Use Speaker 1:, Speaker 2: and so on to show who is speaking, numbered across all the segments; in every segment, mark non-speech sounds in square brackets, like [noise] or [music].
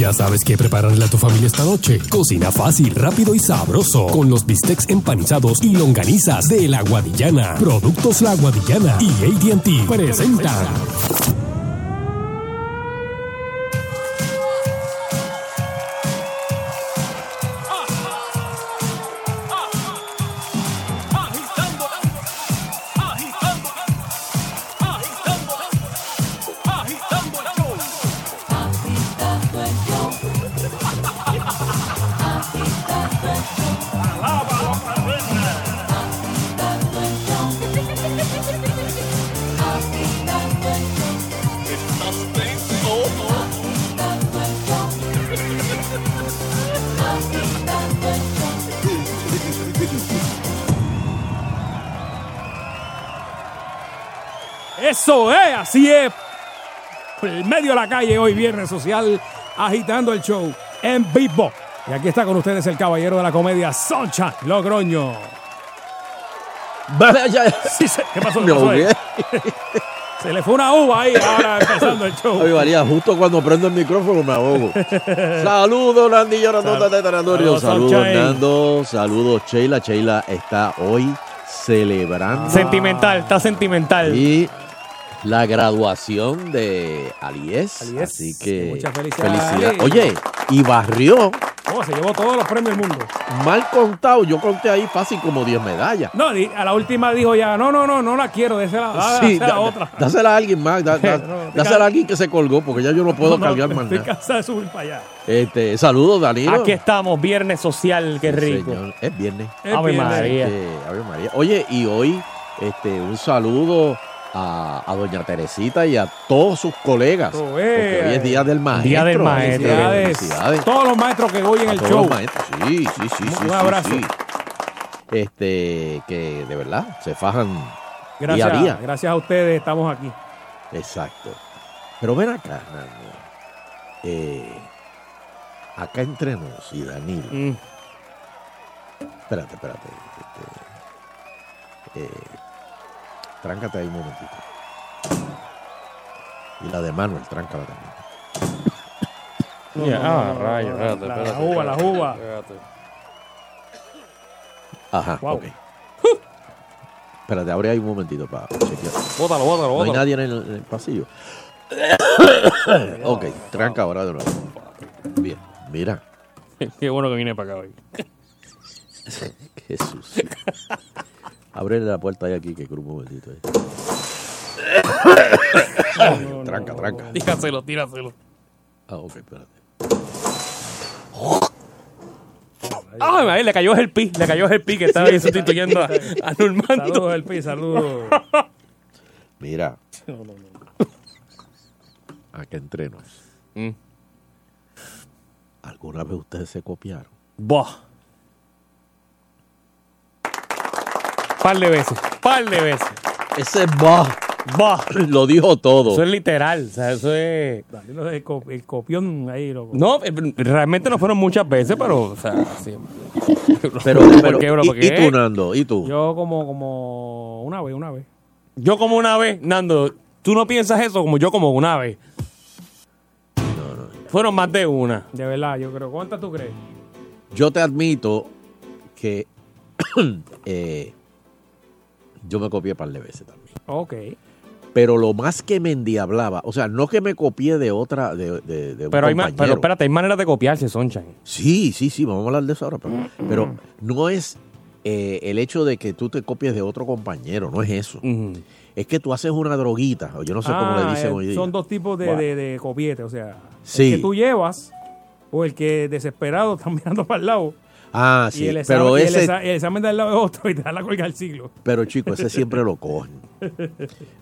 Speaker 1: Ya sabes qué prepararle a tu familia esta noche. Cocina fácil, rápido y sabroso. Con los bistecs empanizados y longanizas de La Guadillana. Productos La Guadillana y ATT presentan.
Speaker 2: Así es. El medio de la calle hoy, viernes social, agitando el show en vivo. Y aquí está con ustedes el caballero de la comedia, Soncha Logroño. Sí, se- ¿Qué pasó? ¿Qué
Speaker 3: Me
Speaker 2: pasó ahí?
Speaker 3: ahogué. [laughs]
Speaker 2: Se le fue una uva ahí, ahora empezando el show.
Speaker 3: Ay, María, justo cuando prendo el micrófono me ahogo. [laughs] Saludos, Nandi Llorando
Speaker 2: Sal-. Saludos,
Speaker 3: Saludos. Nando. Saludos, Sheila. Sheila está hoy celebrando
Speaker 4: Sentimental, está sentimental.
Speaker 3: y la graduación de Alies.
Speaker 2: Alies,
Speaker 3: Así que
Speaker 2: muchas felicidades.
Speaker 3: Oye, y barrió,
Speaker 2: Oh, se llevó todos los premios del mundo.
Speaker 3: mal contado, yo conté ahí fácil como 10 medallas.
Speaker 2: No, a la última dijo ya, no, no, no, no la quiero, désela, dásela
Speaker 3: Sí,
Speaker 2: a
Speaker 3: da-
Speaker 2: otra.
Speaker 3: dásela a alguien más, da- [laughs]
Speaker 2: No,
Speaker 3: dásela a alguien que se colgó, porque ya yo no puedo
Speaker 2: No, no,
Speaker 3: cargar más
Speaker 2: Estoy
Speaker 3: nada.
Speaker 2: cansado de subir para allá.
Speaker 3: Este, saludos, Danilo.
Speaker 4: Aquí estamos, viernes social, qué
Speaker 3: Sí,
Speaker 4: rico.
Speaker 3: señor. Es viernes.
Speaker 2: Es
Speaker 4: Ave
Speaker 2: viernes.
Speaker 4: María.
Speaker 3: Este, Ave María. Oye, y hoy este, un saludo a, a doña Teresita y a todos sus colegas.
Speaker 2: Oh,
Speaker 3: porque
Speaker 2: eh.
Speaker 3: hoy es Día del Maestro.
Speaker 4: Día del Maestro.
Speaker 2: Felicidades.
Speaker 3: Felicidades.
Speaker 2: Todos los maestros que oyen
Speaker 3: A
Speaker 2: el
Speaker 3: todos
Speaker 2: show.
Speaker 3: los maestros. Sí, sí, sí,
Speaker 2: Un
Speaker 3: sí, sí,
Speaker 2: abrazo.
Speaker 3: sí. Este, que de verdad se fajan
Speaker 2: Gracias,
Speaker 3: día a día.
Speaker 2: gracias a ustedes estamos aquí.
Speaker 3: Exacto. Pero ven acá, Nando. Eh, acá entre nos y Danilo.
Speaker 4: Mm.
Speaker 3: Espérate, espérate. Este, eh, tráncate ahí un momentito. Y la de Manuel, tráncala también.
Speaker 4: Ah, rayos,
Speaker 2: la-
Speaker 4: espérate,
Speaker 2: la
Speaker 4: espérate,
Speaker 2: uva, la uva.
Speaker 4: espérate.
Speaker 3: Ajá,
Speaker 2: Wow.
Speaker 3: ok. Espérate, abre ahí un momentito para chequear.
Speaker 4: Bótalo, bótalo,
Speaker 3: No hay
Speaker 4: bótalo.
Speaker 3: nadie en el, en el pasillo. [coughs] ok, tranca ahora de nuevo. Bien, mira. [laughs]
Speaker 4: Qué bueno que vine para acá hoy. [laughs]
Speaker 3: Qué sucio. [laughs] Abre la puerta ahí aquí, que un momentito. ahí. [coughs] tranca, tranca.
Speaker 4: Tíraselo, tíraselo.
Speaker 3: Ah, ok, espérate.
Speaker 4: Ay, madre, le cayó el pi, le cayó el pi que estaba ahí sustituyendo a, a Normando.
Speaker 2: Saludos, El Pi, saludos. [laughs]
Speaker 3: Mira. Acá entre nos.
Speaker 4: Mm.
Speaker 3: ¿Alguna vez ustedes se copiaron?
Speaker 4: Buah. Par de veces, par de veces.
Speaker 3: Ese bah
Speaker 4: Buah.
Speaker 3: lo dijo todo.
Speaker 4: Eso es literal, o sea, eso es...
Speaker 2: El, co- el copión ahí, loco.
Speaker 4: No, eh, realmente no fueron muchas veces, pero, o sea, sí.
Speaker 3: Pero, [laughs]
Speaker 4: ¿Por
Speaker 3: pero
Speaker 4: qué, bro?
Speaker 3: ¿y, tú, Nando? ¿Y tú?
Speaker 2: Yo como, como una vez, una vez.
Speaker 4: Yo como una vez, Nando, tú no piensas eso como yo como una vez. Fueron más de una.
Speaker 2: De verdad, yo creo. ¿Cuántas tú crees?
Speaker 3: Yo te admito que [clears throat] eh, yo me copié un par de veces también.
Speaker 2: Ok.
Speaker 3: Pero lo más que me endiablaba, o sea, no que me copié de otra, de, de, de un
Speaker 4: Pero, hay
Speaker 3: compañero.
Speaker 4: pero espérate, hay maneras de copiarse, Sunshine.
Speaker 3: Sí, sí, sí, vamos a hablar de eso ahora. Pero, pero no es eh, el hecho de que tú te copies de otro compañero, no es eso.
Speaker 4: Ujú.
Speaker 3: Es que tú haces una droguita, o yo no sé cómo
Speaker 2: Ah,
Speaker 3: le dicen
Speaker 2: eh,
Speaker 3: hoy día.
Speaker 2: Son dos tipos de,
Speaker 3: Bueno.
Speaker 2: de, de copiete, o sea,
Speaker 3: Sí.
Speaker 2: el que tú llevas o el que desesperado está [laughs] mirando para el lado.
Speaker 3: Ah,
Speaker 2: y
Speaker 3: sí,
Speaker 2: el examen,
Speaker 3: pero
Speaker 2: y el,
Speaker 3: ese,
Speaker 2: el examen del lado es otro y te da la colga al siglo.
Speaker 3: pero chico, ese siempre lo cogen.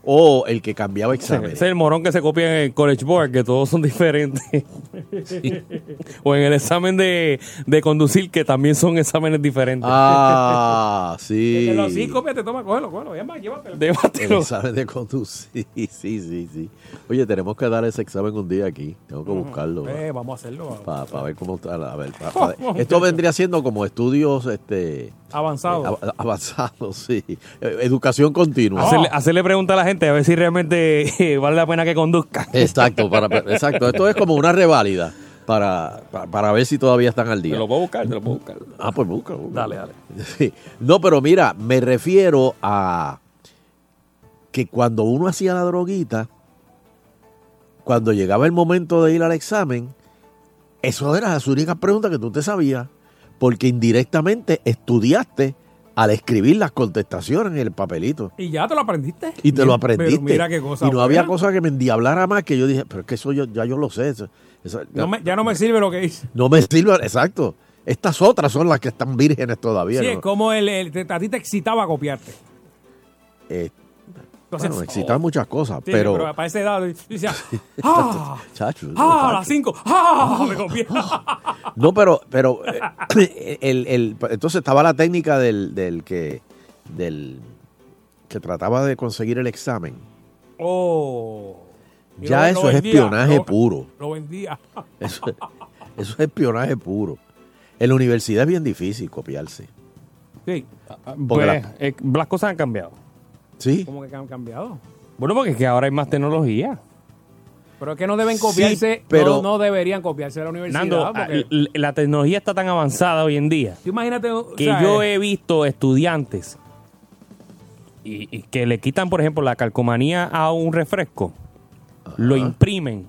Speaker 3: O el que cambiaba
Speaker 4: Ese
Speaker 3: exámenes.
Speaker 4: es el morón que se copia en el College Board, que todos son diferentes. [laughs] o en el examen de, de conducir, que también son exámenes diferentes.
Speaker 3: Ah, [laughs] sí.
Speaker 2: Los sí, cópiate, toma, cógelo, cógelo. Más, llévatelo.
Speaker 3: El examen de conducir. [laughs] Sí, sí, sí. Oye, tenemos que dar ese examen un día aquí. Tengo que buscarlo.
Speaker 2: Eh, vamos a hacerlo.
Speaker 3: Para ver cómo está. A ver, pa- pa- esto vendría siendo como estudios este,
Speaker 2: Avanzado.
Speaker 3: av- avanzados, sí. Eh, Educación continua.
Speaker 4: Hacerle, hacerle pregunta a la gente a ver si realmente vale la pena que conduzca.
Speaker 3: Exacto, para, exacto. Esto es como una reválida. para, para, para ver si todavía están al
Speaker 4: Te
Speaker 3: día.
Speaker 4: lo puedo buscar, te lo puedo buscar.
Speaker 3: Ah, pues busca, busca.
Speaker 4: Dale, dale.
Speaker 3: Sí. No, pero mira, me refiero a que cuando uno hacía la droguita, cuando llegaba el momento de ir al examen, eso era las únicas preguntas que tú te sabías, porque indirectamente estudiaste al escribir las contestaciones en el papelito.
Speaker 2: ¿Y ya te lo aprendiste?
Speaker 3: Y te lo
Speaker 2: Pero
Speaker 3: aprendiste.
Speaker 2: mira qué cosa
Speaker 3: y no había cosa que me endiablara más que yo dije, pero es que eso yo, ya yo lo sé. eso- eso-
Speaker 2: No me- ya no me sirve lo que hice.
Speaker 3: no me sirve, exacto. Estas otras son las que están vírgenes todavía.
Speaker 2: Sí,
Speaker 3: ¿no?
Speaker 2: es como el, el- a ti te excitaba copiarte.
Speaker 3: Eh,
Speaker 2: Entonces,
Speaker 3: bueno, excitan muchas cosas,
Speaker 2: sí,
Speaker 3: pero...
Speaker 2: para esa edad, yo decía, [laughs] ¡ah! [laughs]
Speaker 3: Chacho,
Speaker 2: ¡Ah! Las 5. ¡Ah! [laughs] Me copié.
Speaker 3: No, pero, pero eh, [coughs] el, el- entonces estaba la técnica del, del que del que trataba de conseguir el examen.
Speaker 2: Oh.
Speaker 3: Ya
Speaker 2: lo-
Speaker 3: eso
Speaker 2: lo
Speaker 3: es
Speaker 2: vendía,
Speaker 3: espionaje
Speaker 2: lo-
Speaker 3: puro.
Speaker 2: Lo vendía.
Speaker 3: Eso, eso es espionaje puro. En la universidad es bien difícil copiarse.
Speaker 2: Sí.
Speaker 3: Porque
Speaker 4: Pues,
Speaker 3: la-
Speaker 4: eh, las cosas han cambiado.
Speaker 3: ¿Sí?
Speaker 2: ¿Cómo que han cambiado?
Speaker 4: Bueno, porque es que ahora hay más tecnología.
Speaker 2: Pero es que no deben
Speaker 3: Sí,
Speaker 2: copiarse,
Speaker 3: pero-
Speaker 2: no, no deberían copiarse de la universidad.
Speaker 4: Nando,
Speaker 2: porque-
Speaker 4: l- la tecnología está tan avanzada hoy en día
Speaker 2: imagínate o
Speaker 4: que
Speaker 2: sea,
Speaker 4: yo
Speaker 2: eh,
Speaker 4: he visto estudiantes y, y que le quitan, por ejemplo, la calcomanía a un refresco, lo imprimen,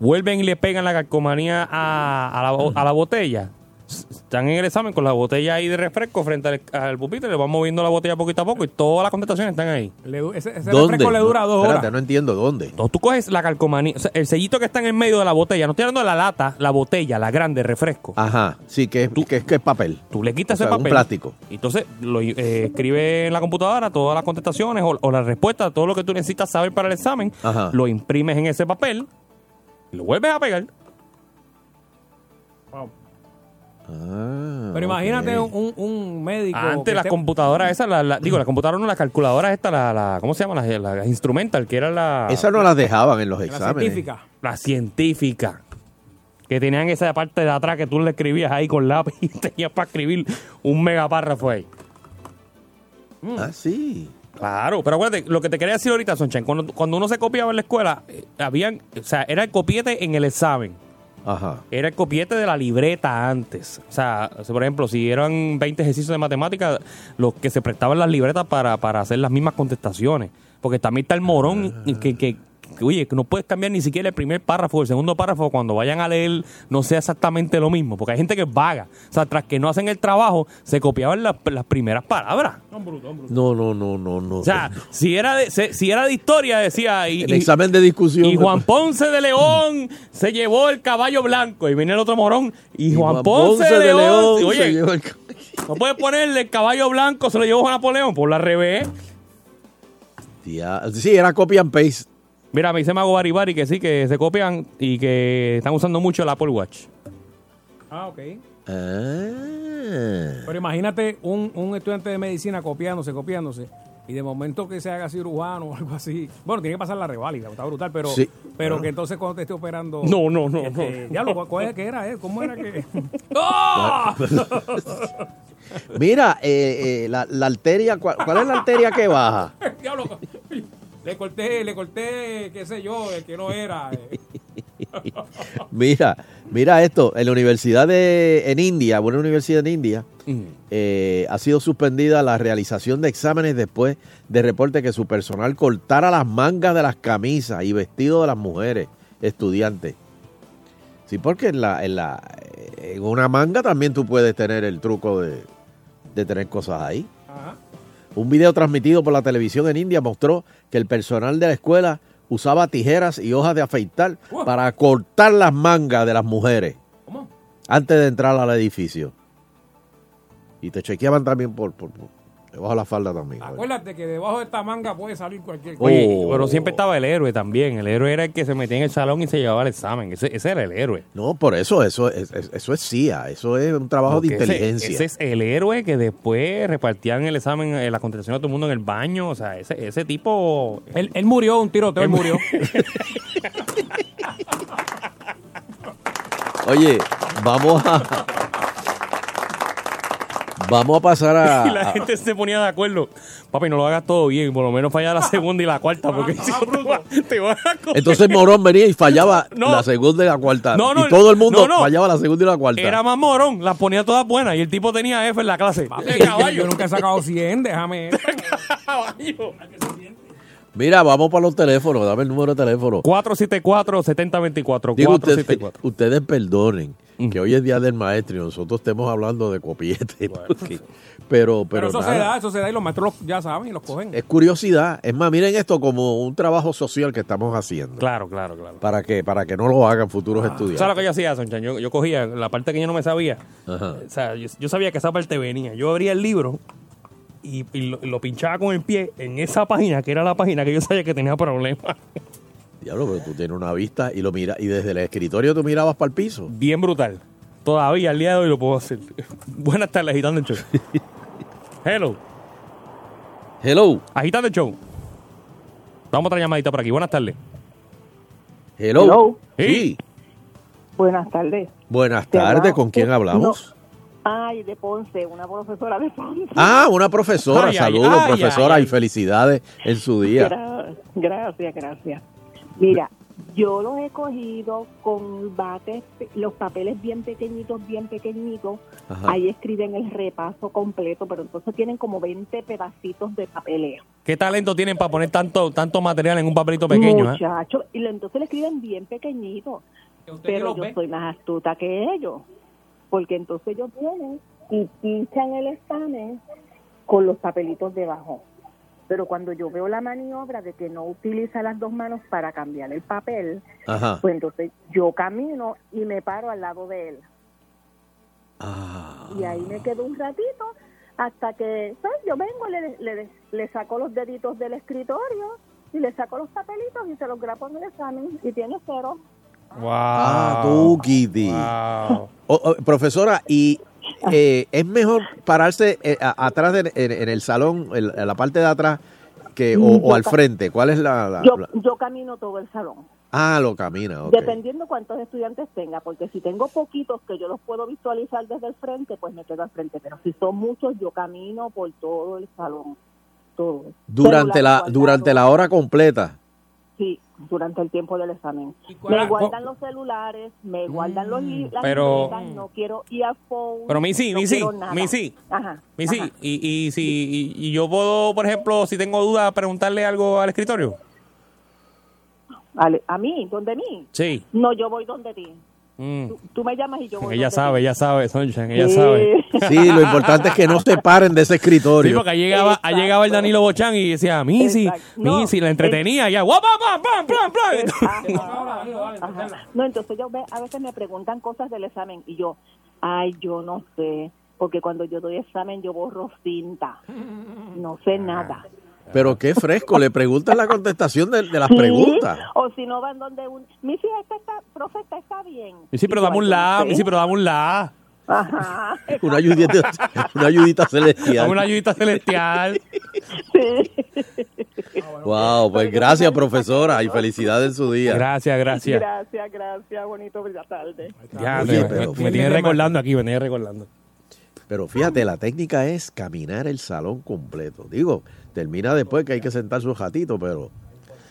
Speaker 4: vuelven y le pegan la calcomanía a, a la, bo- a la botella. Están en el examen con la botella ahí de refresco frente al, al pupitre, le van moviendo la botella poquito a poco y todas las contestaciones están ahí.
Speaker 2: le ese ese
Speaker 3: ¿Dónde?
Speaker 2: refresco le dura dos
Speaker 3: Espérate,
Speaker 2: horas.
Speaker 3: no entiendo dónde.
Speaker 4: Entonces tú coges la calcomanía, o sea, el sellito que está en el medio de la botella, no estoy hablando de la lata, la botella, la grande, refresco.
Speaker 3: Ajá, sí, que es, que es, que es papel.
Speaker 4: Tú le quitas
Speaker 3: O sea,
Speaker 4: ese
Speaker 3: un
Speaker 4: papel.
Speaker 3: plástico.
Speaker 4: Y Entonces lo eh, escribe en la computadora todas las contestaciones o, o las respuestas, todo lo que tú necesitas saber para el examen.
Speaker 3: Ajá.
Speaker 4: Lo imprimes en ese papel y lo vuelves a pegar.
Speaker 2: Wow.
Speaker 3: Ah,
Speaker 2: Pero imagínate un, un médico.
Speaker 4: Antes
Speaker 2: que
Speaker 4: las
Speaker 2: esté-
Speaker 4: computadoras esas, la, la- digo, las computadoras no, las calculadoras estas, la, la- ¿cómo se llama? Las la, instrumental, que era la,
Speaker 3: Esas no las dejaban en los
Speaker 2: la
Speaker 3: exámenes.
Speaker 2: científica.
Speaker 4: la científica. Que tenían esa parte de atrás que tú le escribías ahí con lápiz y [laughs] tenías para escribir un megapárrafo ahí.
Speaker 3: Ah, sí.
Speaker 4: Claro, pero acuérdate, lo que te quería decir ahorita, Sonchen, cuando, cuando uno se copiaba en la escuela, eh, habían, o sea, era el copiete en el examen.
Speaker 3: Ajá.
Speaker 4: Era el copiete de la libreta antes. O sea, por ejemplo, si eran 20 ejercicios de matemáticas, los que se prestaban las libretas para, para hacer las mismas contestaciones. Porque también está el morón que, que, oye, que no puedes cambiar ni siquiera el primer párrafo o el segundo párrafo cuando vayan a leer no sea exactamente lo mismo. Porque hay gente que es vaga. O sea, tras que no hacen el trabajo, se copiaban las, las primeras palabras.
Speaker 3: No, no, no, no, no.
Speaker 4: O sea, si era de, se- si era de historia, decía... Y,
Speaker 3: el
Speaker 4: y-
Speaker 3: examen de discusión.
Speaker 4: y Juan Ponce de León se llevó el caballo blanco. Y viene el otro morón. Y,
Speaker 3: Y
Speaker 4: Juan, Ponce, de, León.
Speaker 3: se
Speaker 4: oye,
Speaker 3: llevó el-
Speaker 4: no puedes ponerle el caballo blanco, se lo llevó Juan Napoleón por la revés.
Speaker 3: Tía, Sí, era copy and paste.
Speaker 4: Mira, me dice Mago Baribari que sí, que se copian y que están usando mucho el Apple Watch.
Speaker 2: Ah, ok.
Speaker 3: Ah.
Speaker 2: Pero imagínate un, un estudiante de medicina copiándose, copiándose. Y de momento que se haga cirujano o algo así. Bueno, tiene que pasar la reválida, está brutal, pero,
Speaker 3: Sí.
Speaker 2: pero que entonces cuando te esté operando.
Speaker 4: No, no, no,
Speaker 2: este,
Speaker 4: no.
Speaker 2: Diablo, ¿cuál- ¿cuál es que era? eh? ¿Cómo era que.? ¡Ah! [laughs] [laughs]
Speaker 3: Mira, eh, eh, la, la arteria, ¿cuál, cuál es la arteria que baja? [laughs]
Speaker 2: Diablo. Le corté, le corté, qué sé yo, el que no era. eh. [laughs]
Speaker 3: Mira, mira esto. En la universidad de en India, una universidad en India, eh, ha sido suspendida la realización de exámenes después de reporte que su personal cortara las mangas de las camisas y vestidos de las mujeres estudiantes. Sí, porque en, la, en, la, en una manga también tú puedes tener el truco de, de tener cosas ahí.
Speaker 2: Ajá.
Speaker 3: Un video transmitido por la televisión en India mostró que el personal de la escuela usaba tijeras y hojas de afeitar para cortar las mangas de las mujeres antes de entrar al edificio. Y te chequeaban también por, por, por debajo de la falda también.
Speaker 2: Acuérdate que debajo de esta manga puede salir cualquier cosa.
Speaker 4: Oye,
Speaker 3: Oh.
Speaker 4: pero siempre estaba el héroe también. El héroe era el que se metía en el salón y se llevaba el examen. Ese, ese era el héroe.
Speaker 3: No, por eso, eso es, es- eso es CIA, eso es un trabajo de
Speaker 4: Porque
Speaker 3: inteligencia.
Speaker 4: Ese, es el héroe que después repartían el examen, eh, la contestación a todo el mundo en el baño. O sea, ese, ese tipo.
Speaker 2: Él, él murió, un tiroteo, él murió. [laughs]
Speaker 3: Oye, vamos a... Vamos a pasar a... [laughs]
Speaker 4: Y la
Speaker 3: a-
Speaker 4: gente se ponía de acuerdo. papi, no lo hagas todo bien, por lo menos falla la segunda y la cuarta, porque si no te, va- te van a coger.
Speaker 3: Entonces Morón venía y fallaba [laughs]
Speaker 4: No.
Speaker 3: la segunda y la cuarta.
Speaker 4: No, no,
Speaker 3: y todo el mundo
Speaker 4: no, no.
Speaker 3: fallaba la segunda y la cuarta.
Speaker 4: Era más morón, las ponía todas buenas y el tipo tenía F en la clase.
Speaker 2: Papi, yo nunca he sacado 100, déjame. [laughs]
Speaker 4: Caballo.
Speaker 3: Mira, vamos para los teléfonos. Dame el número de teléfono.
Speaker 4: 474-7024.
Speaker 3: Digo, ustedes,
Speaker 4: 474.
Speaker 3: ustedes perdonen que hoy es Día del Maestro y nosotros estemos hablando de copiete. porque- pero, pero,
Speaker 2: Pero eso se
Speaker 3: nada.
Speaker 2: da, eso se da y los maestros ya saben y los cogen.
Speaker 3: Es curiosidad. Es más, miren esto como un trabajo social que estamos haciendo.
Speaker 4: Claro, claro, claro.
Speaker 3: Para que, para que no lo hagan futuros
Speaker 4: ¿Sabes lo
Speaker 3: estudiantes.
Speaker 4: que yo hacía, Sonchan? Yo, yo cogía la parte que yo no me sabía.
Speaker 3: Ajá.
Speaker 4: O sea, yo, yo sabía que esa parte venía. Yo abría el libro y, y lo, pinchaba con el pie en esa página, que era la página que yo sabía que tenía problemas. [laughs]
Speaker 3: Diablo, pero tú tienes una vista y lo mira y desde el escritorio tú mirabas para el piso.
Speaker 4: Bien brutal. Todavía al día de hoy lo puedo hacer. [laughs] Buenas tardes, agitando el show. [laughs] Hello,
Speaker 3: Hello,
Speaker 4: agitando el show. Vamos a otra llamadita por aquí. Buenas tardes.
Speaker 3: hello.
Speaker 5: Hello.
Speaker 3: Sí.
Speaker 5: Buenas tardes.
Speaker 3: Buenas tardes, ¿con quién hablamos?
Speaker 5: Ay, de Ponce, una profesora de Ponce.
Speaker 3: Ah, una profesora.
Speaker 4: Ay,
Speaker 3: Saludos,
Speaker 4: ay,
Speaker 3: profesora,
Speaker 4: ay,
Speaker 3: y felicidades en su día.
Speaker 5: Gra- gracias, gracias. Mira, yo los he cogido con bates, los papeles bien pequeñitos, bien pequeñitos.
Speaker 3: Ajá.
Speaker 5: Ahí escriben el repaso completo, pero entonces tienen como 20 pedacitos de papeleo.
Speaker 4: ¿Qué talento tienen para poner tanto, tanto material en un papelito pequeño? eh?
Speaker 5: Muchachos, y entonces le escriben bien pequeñito. Pero yo soy más astuta que ellos, porque entonces ellos vienen y pinchan el examen con los papelitos debajo. Pero cuando yo veo la maniobra de que no utiliza las dos manos para cambiar el papel,
Speaker 3: Ajá.
Speaker 5: pues entonces yo camino y me paro al lado de él.
Speaker 3: Ah.
Speaker 5: Y ahí me quedo un ratito hasta que pues, yo vengo, le, le, le saco los deditos del escritorio y le saco los papelitos y se los grabo en el examen y tiene cero.
Speaker 4: Wow.
Speaker 3: Ah, tú, Kitty.
Speaker 4: Wow.
Speaker 3: Profesora, y eh, es mejor pararse eh, a- atrás de- en, en el salón, en, en la parte de atrás, que o, o al frente. ¿Cuál es la...? la-
Speaker 5: Yo,
Speaker 3: la-
Speaker 5: yo camino todo el salón,
Speaker 3: Ah, lo camina,
Speaker 5: dependiendo cuántos estudiantes tenga, porque si tengo poquitos que yo los puedo visualizar desde el frente, pues me quedo al frente, pero si son muchos, yo camino por todo el salón, todo.
Speaker 3: Durante la, durante la hora completa.
Speaker 5: Durante el tiempo del examen. Me guardan los celulares, me guardan los li- las
Speaker 4: pero-
Speaker 5: libretas, no quiero earphones.
Speaker 4: Pero Missy,
Speaker 5: no
Speaker 4: Missy. Missy.
Speaker 5: Ajá.
Speaker 4: Missy,
Speaker 5: ajá.
Speaker 4: y, y, si, y, y yo puedo, por ejemplo, si tengo dudas, preguntarle algo al escritorio.
Speaker 5: Ale- ¿A mí? ¿Dónde mí?
Speaker 4: Sí.
Speaker 5: No, yo voy donde ti.
Speaker 4: Mm.
Speaker 5: Tú, tú me llamas y yo voy
Speaker 4: Ella sabe, ella sabe, Sunshine, ella
Speaker 5: Sí.
Speaker 4: sabe.
Speaker 3: Sí, lo importante es que no se paren de ese
Speaker 4: Sí,
Speaker 3: escritorio.
Speaker 4: porque ahí llegaba, ahí llegaba el Danilo Bochán y decía, Missy,
Speaker 5: Exacto. No,
Speaker 4: Missy, la entretenía, y ya, guau, pam, pam, pam.
Speaker 5: No, entonces yo ve- a veces me preguntan cosas del examen y yo, ay, yo no sé, porque cuando yo doy examen yo borro cinta, no sé nada.
Speaker 3: Pero qué fresco, le preguntan la contestación de, de las
Speaker 5: Sí,
Speaker 3: preguntas.
Speaker 5: O si no van donde un, mi hija esta está, profe, esta está bien.
Speaker 4: Missy, pero
Speaker 5: Y yo,
Speaker 4: dame un
Speaker 5: "Ay, yo no
Speaker 4: la,
Speaker 5: sé".
Speaker 4: Missy, pero dame un la.
Speaker 5: Ajá.
Speaker 3: Una ayudita, una ayudita celestial.
Speaker 4: Una ayudita celestial.
Speaker 5: Sí.
Speaker 3: Wow, pues gracias, profesora, y felicidades en su día.
Speaker 4: Gracias, gracias.
Speaker 5: Gracias, gracias, bonito buena tarde.
Speaker 4: Ya,
Speaker 3: Oye,
Speaker 4: me,
Speaker 3: pero-
Speaker 4: me, me tiene recordando aquí, me tiene recordando.
Speaker 3: Pero fíjate, la técnica es caminar el salón completo. Digo, termina después que hay que sentarse un ratito, pero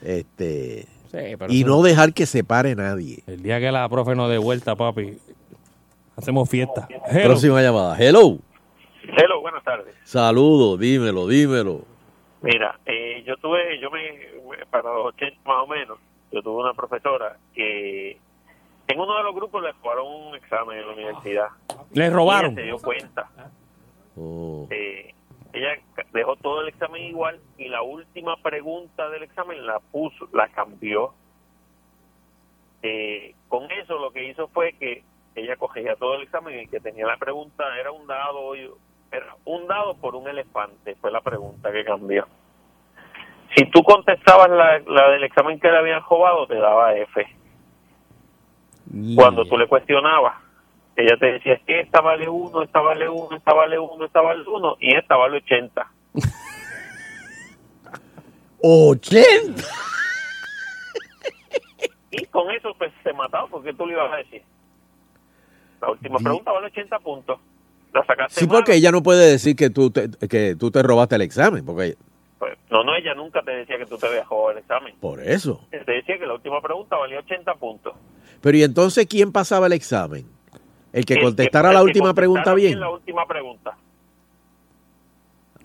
Speaker 3: este
Speaker 4: Sí, pero
Speaker 3: y no dejar que se pare nadie.
Speaker 4: El día que la profe nos dé vuelta, papi, hacemos fiesta. Hello.
Speaker 3: Próxima llamada. Hello.
Speaker 6: Hello, buenas tardes.
Speaker 3: Saludos, dímelo, dímelo.
Speaker 6: Mira, eh, yo tuve, yo me, para los 80 más o menos, yo tuve una profesora que en uno de los grupos le robaron un examen en la universidad.
Speaker 4: Les
Speaker 6: Y
Speaker 4: robaron.
Speaker 6: ella se dio cuenta.
Speaker 3: Oh,
Speaker 6: Eh, dejó todo el examen igual y la última pregunta del examen la puso, la cambió. Eh, con eso lo que hizo fue que ella cogía todo el examen y que tenía la pregunta era un dado era un dado por un elefante fue la pregunta que cambió. Si tú contestabas la, la del examen que le habían robado te daba F. Cuando tú le cuestionabas ella te decía es que esta vale uno esta vale uno esta vale uno esta vale uno y esta vale 80
Speaker 3: ¡80!
Speaker 6: y con eso pues se mataba porque tú le ibas a decir la última pregunta vale 80 puntos la sacaste
Speaker 3: Sí,
Speaker 6: mal.
Speaker 3: porque ella no puede decir que tú te, que tú te robaste el examen, porque
Speaker 7: No, no, ella nunca te decía que tú te habías jugado el examen.
Speaker 3: Por eso.
Speaker 7: Te decía que la última pregunta valía 80 puntos.
Speaker 3: Pero ¿y entonces quién pasaba el examen? El que
Speaker 7: El
Speaker 3: contestara la última pregunta bien.
Speaker 7: La última pregunta.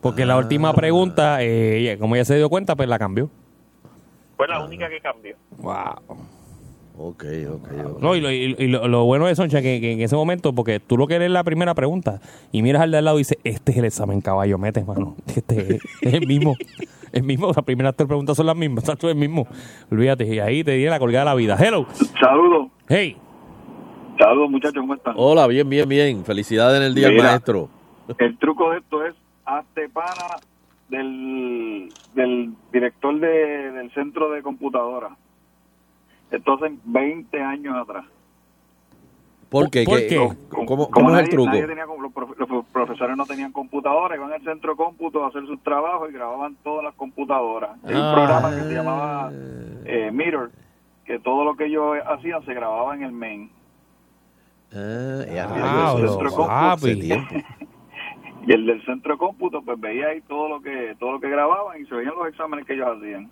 Speaker 4: Porque la última pregunta, eh, como ella se dio cuenta, pues la cambió.
Speaker 7: Fue la única que cambió.
Speaker 4: Wow.
Speaker 3: Ok, ok, ok.
Speaker 4: No, y lo, y- y lo- lo bueno de Soncha que, que en ese momento, porque tú lo que lees la primera pregunta y miras al de al lado y dices, este es el examen caballo, mete, mano. [laughs] Este es, es el mismo. El mismo, las primeras tres preguntas son las mismas, [laughs] exacto, el mismo. Olvídate, y ahí te viene la colgada de la vida. Hello.
Speaker 8: Saludos,
Speaker 4: Hey.
Speaker 8: saludos muchachos, ¿cómo están?
Speaker 3: Hola, bien, bien, bien. Felicidades en el día
Speaker 8: Mira.
Speaker 3: maestro.
Speaker 8: El truco de esto es hazte pana del, del director de- del centro de computadora. Esto hace 20 años atrás.
Speaker 3: ¿Por qué?
Speaker 4: ¿Por
Speaker 3: ¿Qué-
Speaker 4: qué?
Speaker 3: ¿Cómo, cómo- es el truco?
Speaker 8: nadie tenía los, profe- los profesores no tenían computadora, iban al centro de cómputo a hacer sus trabajos y grababan todas las computadoras. Hay un
Speaker 4: Ah.
Speaker 8: programa que se llamaba eh, Mirror, que todo lo que ellos hacían se grababa en el main.
Speaker 3: Ah, ya,
Speaker 8: Ah,
Speaker 3: ya,
Speaker 8: lo Y el del centro de cómputo, pues veía ahí todo lo que todo lo que grababan y se veían los exámenes que ellos hacían.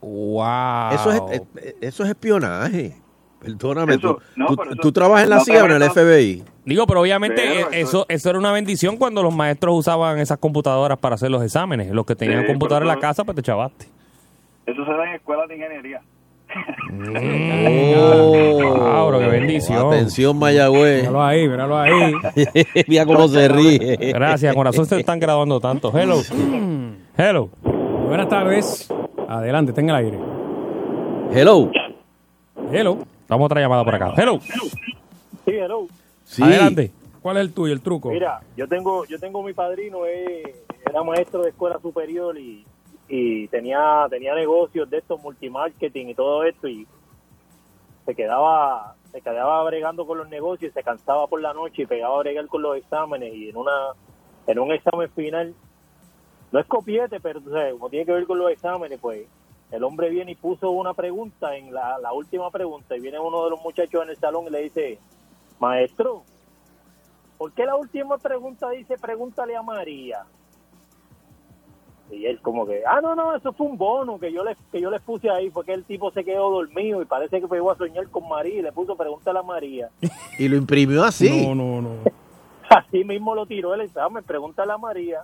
Speaker 4: Wow.
Speaker 3: Eso es, eh, eso es espionaje. Perdóname,
Speaker 8: Eso-
Speaker 3: tú,
Speaker 8: no,
Speaker 3: tú-
Speaker 8: pero eso-
Speaker 3: tú trabajas en la
Speaker 8: no
Speaker 3: CIA o en el FBI.
Speaker 4: Digo, pero obviamente
Speaker 8: Pero
Speaker 4: eh,
Speaker 8: eso-
Speaker 4: eso, eso era una bendición cuando los maestros usaban esas computadoras para hacer los exámenes. Los que tenían
Speaker 8: Sí,
Speaker 4: computadora en la casa, pues te chavaste.
Speaker 8: Eso se da en escuelas de ingeniería.
Speaker 4: Wow, pero qué bendición.
Speaker 3: Oh, Atención, Mayagüez.
Speaker 2: Míralo ahí, míralo ahí. [laughs]
Speaker 3: Mira cómo se ríe.
Speaker 4: Gracias, corazón se están graduando tanto. Hello. Hello.
Speaker 2: Buenas tardes. Adelante, tenga el aire.
Speaker 3: Hello.
Speaker 2: Hello.
Speaker 4: Vamos a otra llamada por acá. Hello.
Speaker 9: Sí, hello.
Speaker 3: Sí.
Speaker 4: Adelante.
Speaker 2: ¿Cuál es el tuyo, el truco?
Speaker 9: Mira, yo tengo, yo tengo mi padrino, eh, era maestro de escuela superior y, y tenía, tenía negocios de estos multimarketing y todo esto y se quedaba, se quedaba bregando con los negocios y se cansaba por la noche y pegaba a bregar con los exámenes y en una, en un examen final, no es copiete, pero sabes, como tiene que ver con los exámenes, pues el hombre viene y puso una pregunta en la, la última pregunta y viene uno de los muchachos en el salón y le dice, maestro, ¿por qué la última pregunta dice pregúntale a María? Y él como que, ah, no, no, eso fue un bono que yo les, que yo les puse ahí, fue que el tipo se quedó dormido y parece que pegó a soñar con María y le puso pregúntale a María. [laughs]
Speaker 3: Y lo imprimió así.
Speaker 2: No, no, no. [laughs]
Speaker 9: Así mismo lo tiró el examen, pregúntale a María.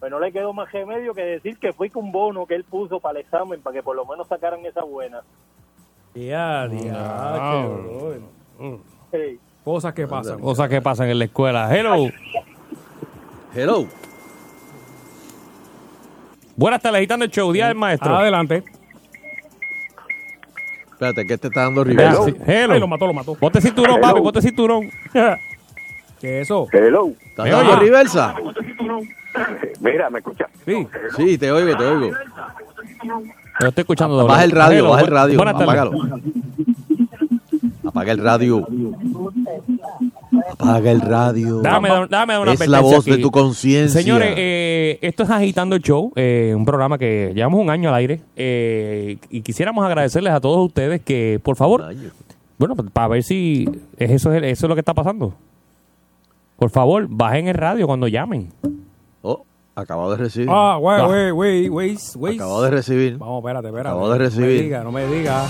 Speaker 9: Pues no le quedó más remedio que decir que fue que un bono que él puso para el examen, para que por lo menos sacaran esa buena.
Speaker 2: Ya, ya. Cosas que pasan.
Speaker 4: Cosas que pasan en la escuela. Hello. [laughs]
Speaker 3: Hello.
Speaker 4: Buenas tardes, agitando el show. Día del maestro.
Speaker 2: Adelante.
Speaker 3: Espérate, que te está dando Rivera.
Speaker 4: sí. Hello.
Speaker 2: Ay, lo mató, lo mató.
Speaker 4: Ponte cinturón, papi, ponte cinturón. [laughs]
Speaker 2: ¿Qué es eso?
Speaker 8: Hello.
Speaker 3: ¿Estás
Speaker 4: ¿Me
Speaker 3: dando
Speaker 4: oye?
Speaker 3: reversa?
Speaker 8: Mira, ¿me escucha?
Speaker 2: Sí.
Speaker 3: Sí, te oigo, te oigo.
Speaker 4: Lo estoy escuchando doble.
Speaker 3: Baja el radio,
Speaker 4: Hello,
Speaker 3: baja el radio.
Speaker 4: Buenas tardes.
Speaker 3: Apágalo. Apaga el radio. Apaga el radio.
Speaker 4: Dame, dame, una
Speaker 3: es la voz de tu conciencia.
Speaker 4: Señores, eh, esto es Agitando el Show, eh, un programa que llevamos un año al aire eh, y quisiéramos agradecerles a todos ustedes que, por favor, bueno, para ver si es eso, es eso es lo que está pasando. Por favor, bajen el radio cuando llamen.
Speaker 3: Oh, acabo de recibir.
Speaker 2: Ah, güey, güey, güey, güey.
Speaker 3: Acabo de recibir.
Speaker 2: Vamos, espérate, espérate.
Speaker 3: Acabo de
Speaker 2: No
Speaker 3: recibir.
Speaker 2: me diga, no me diga.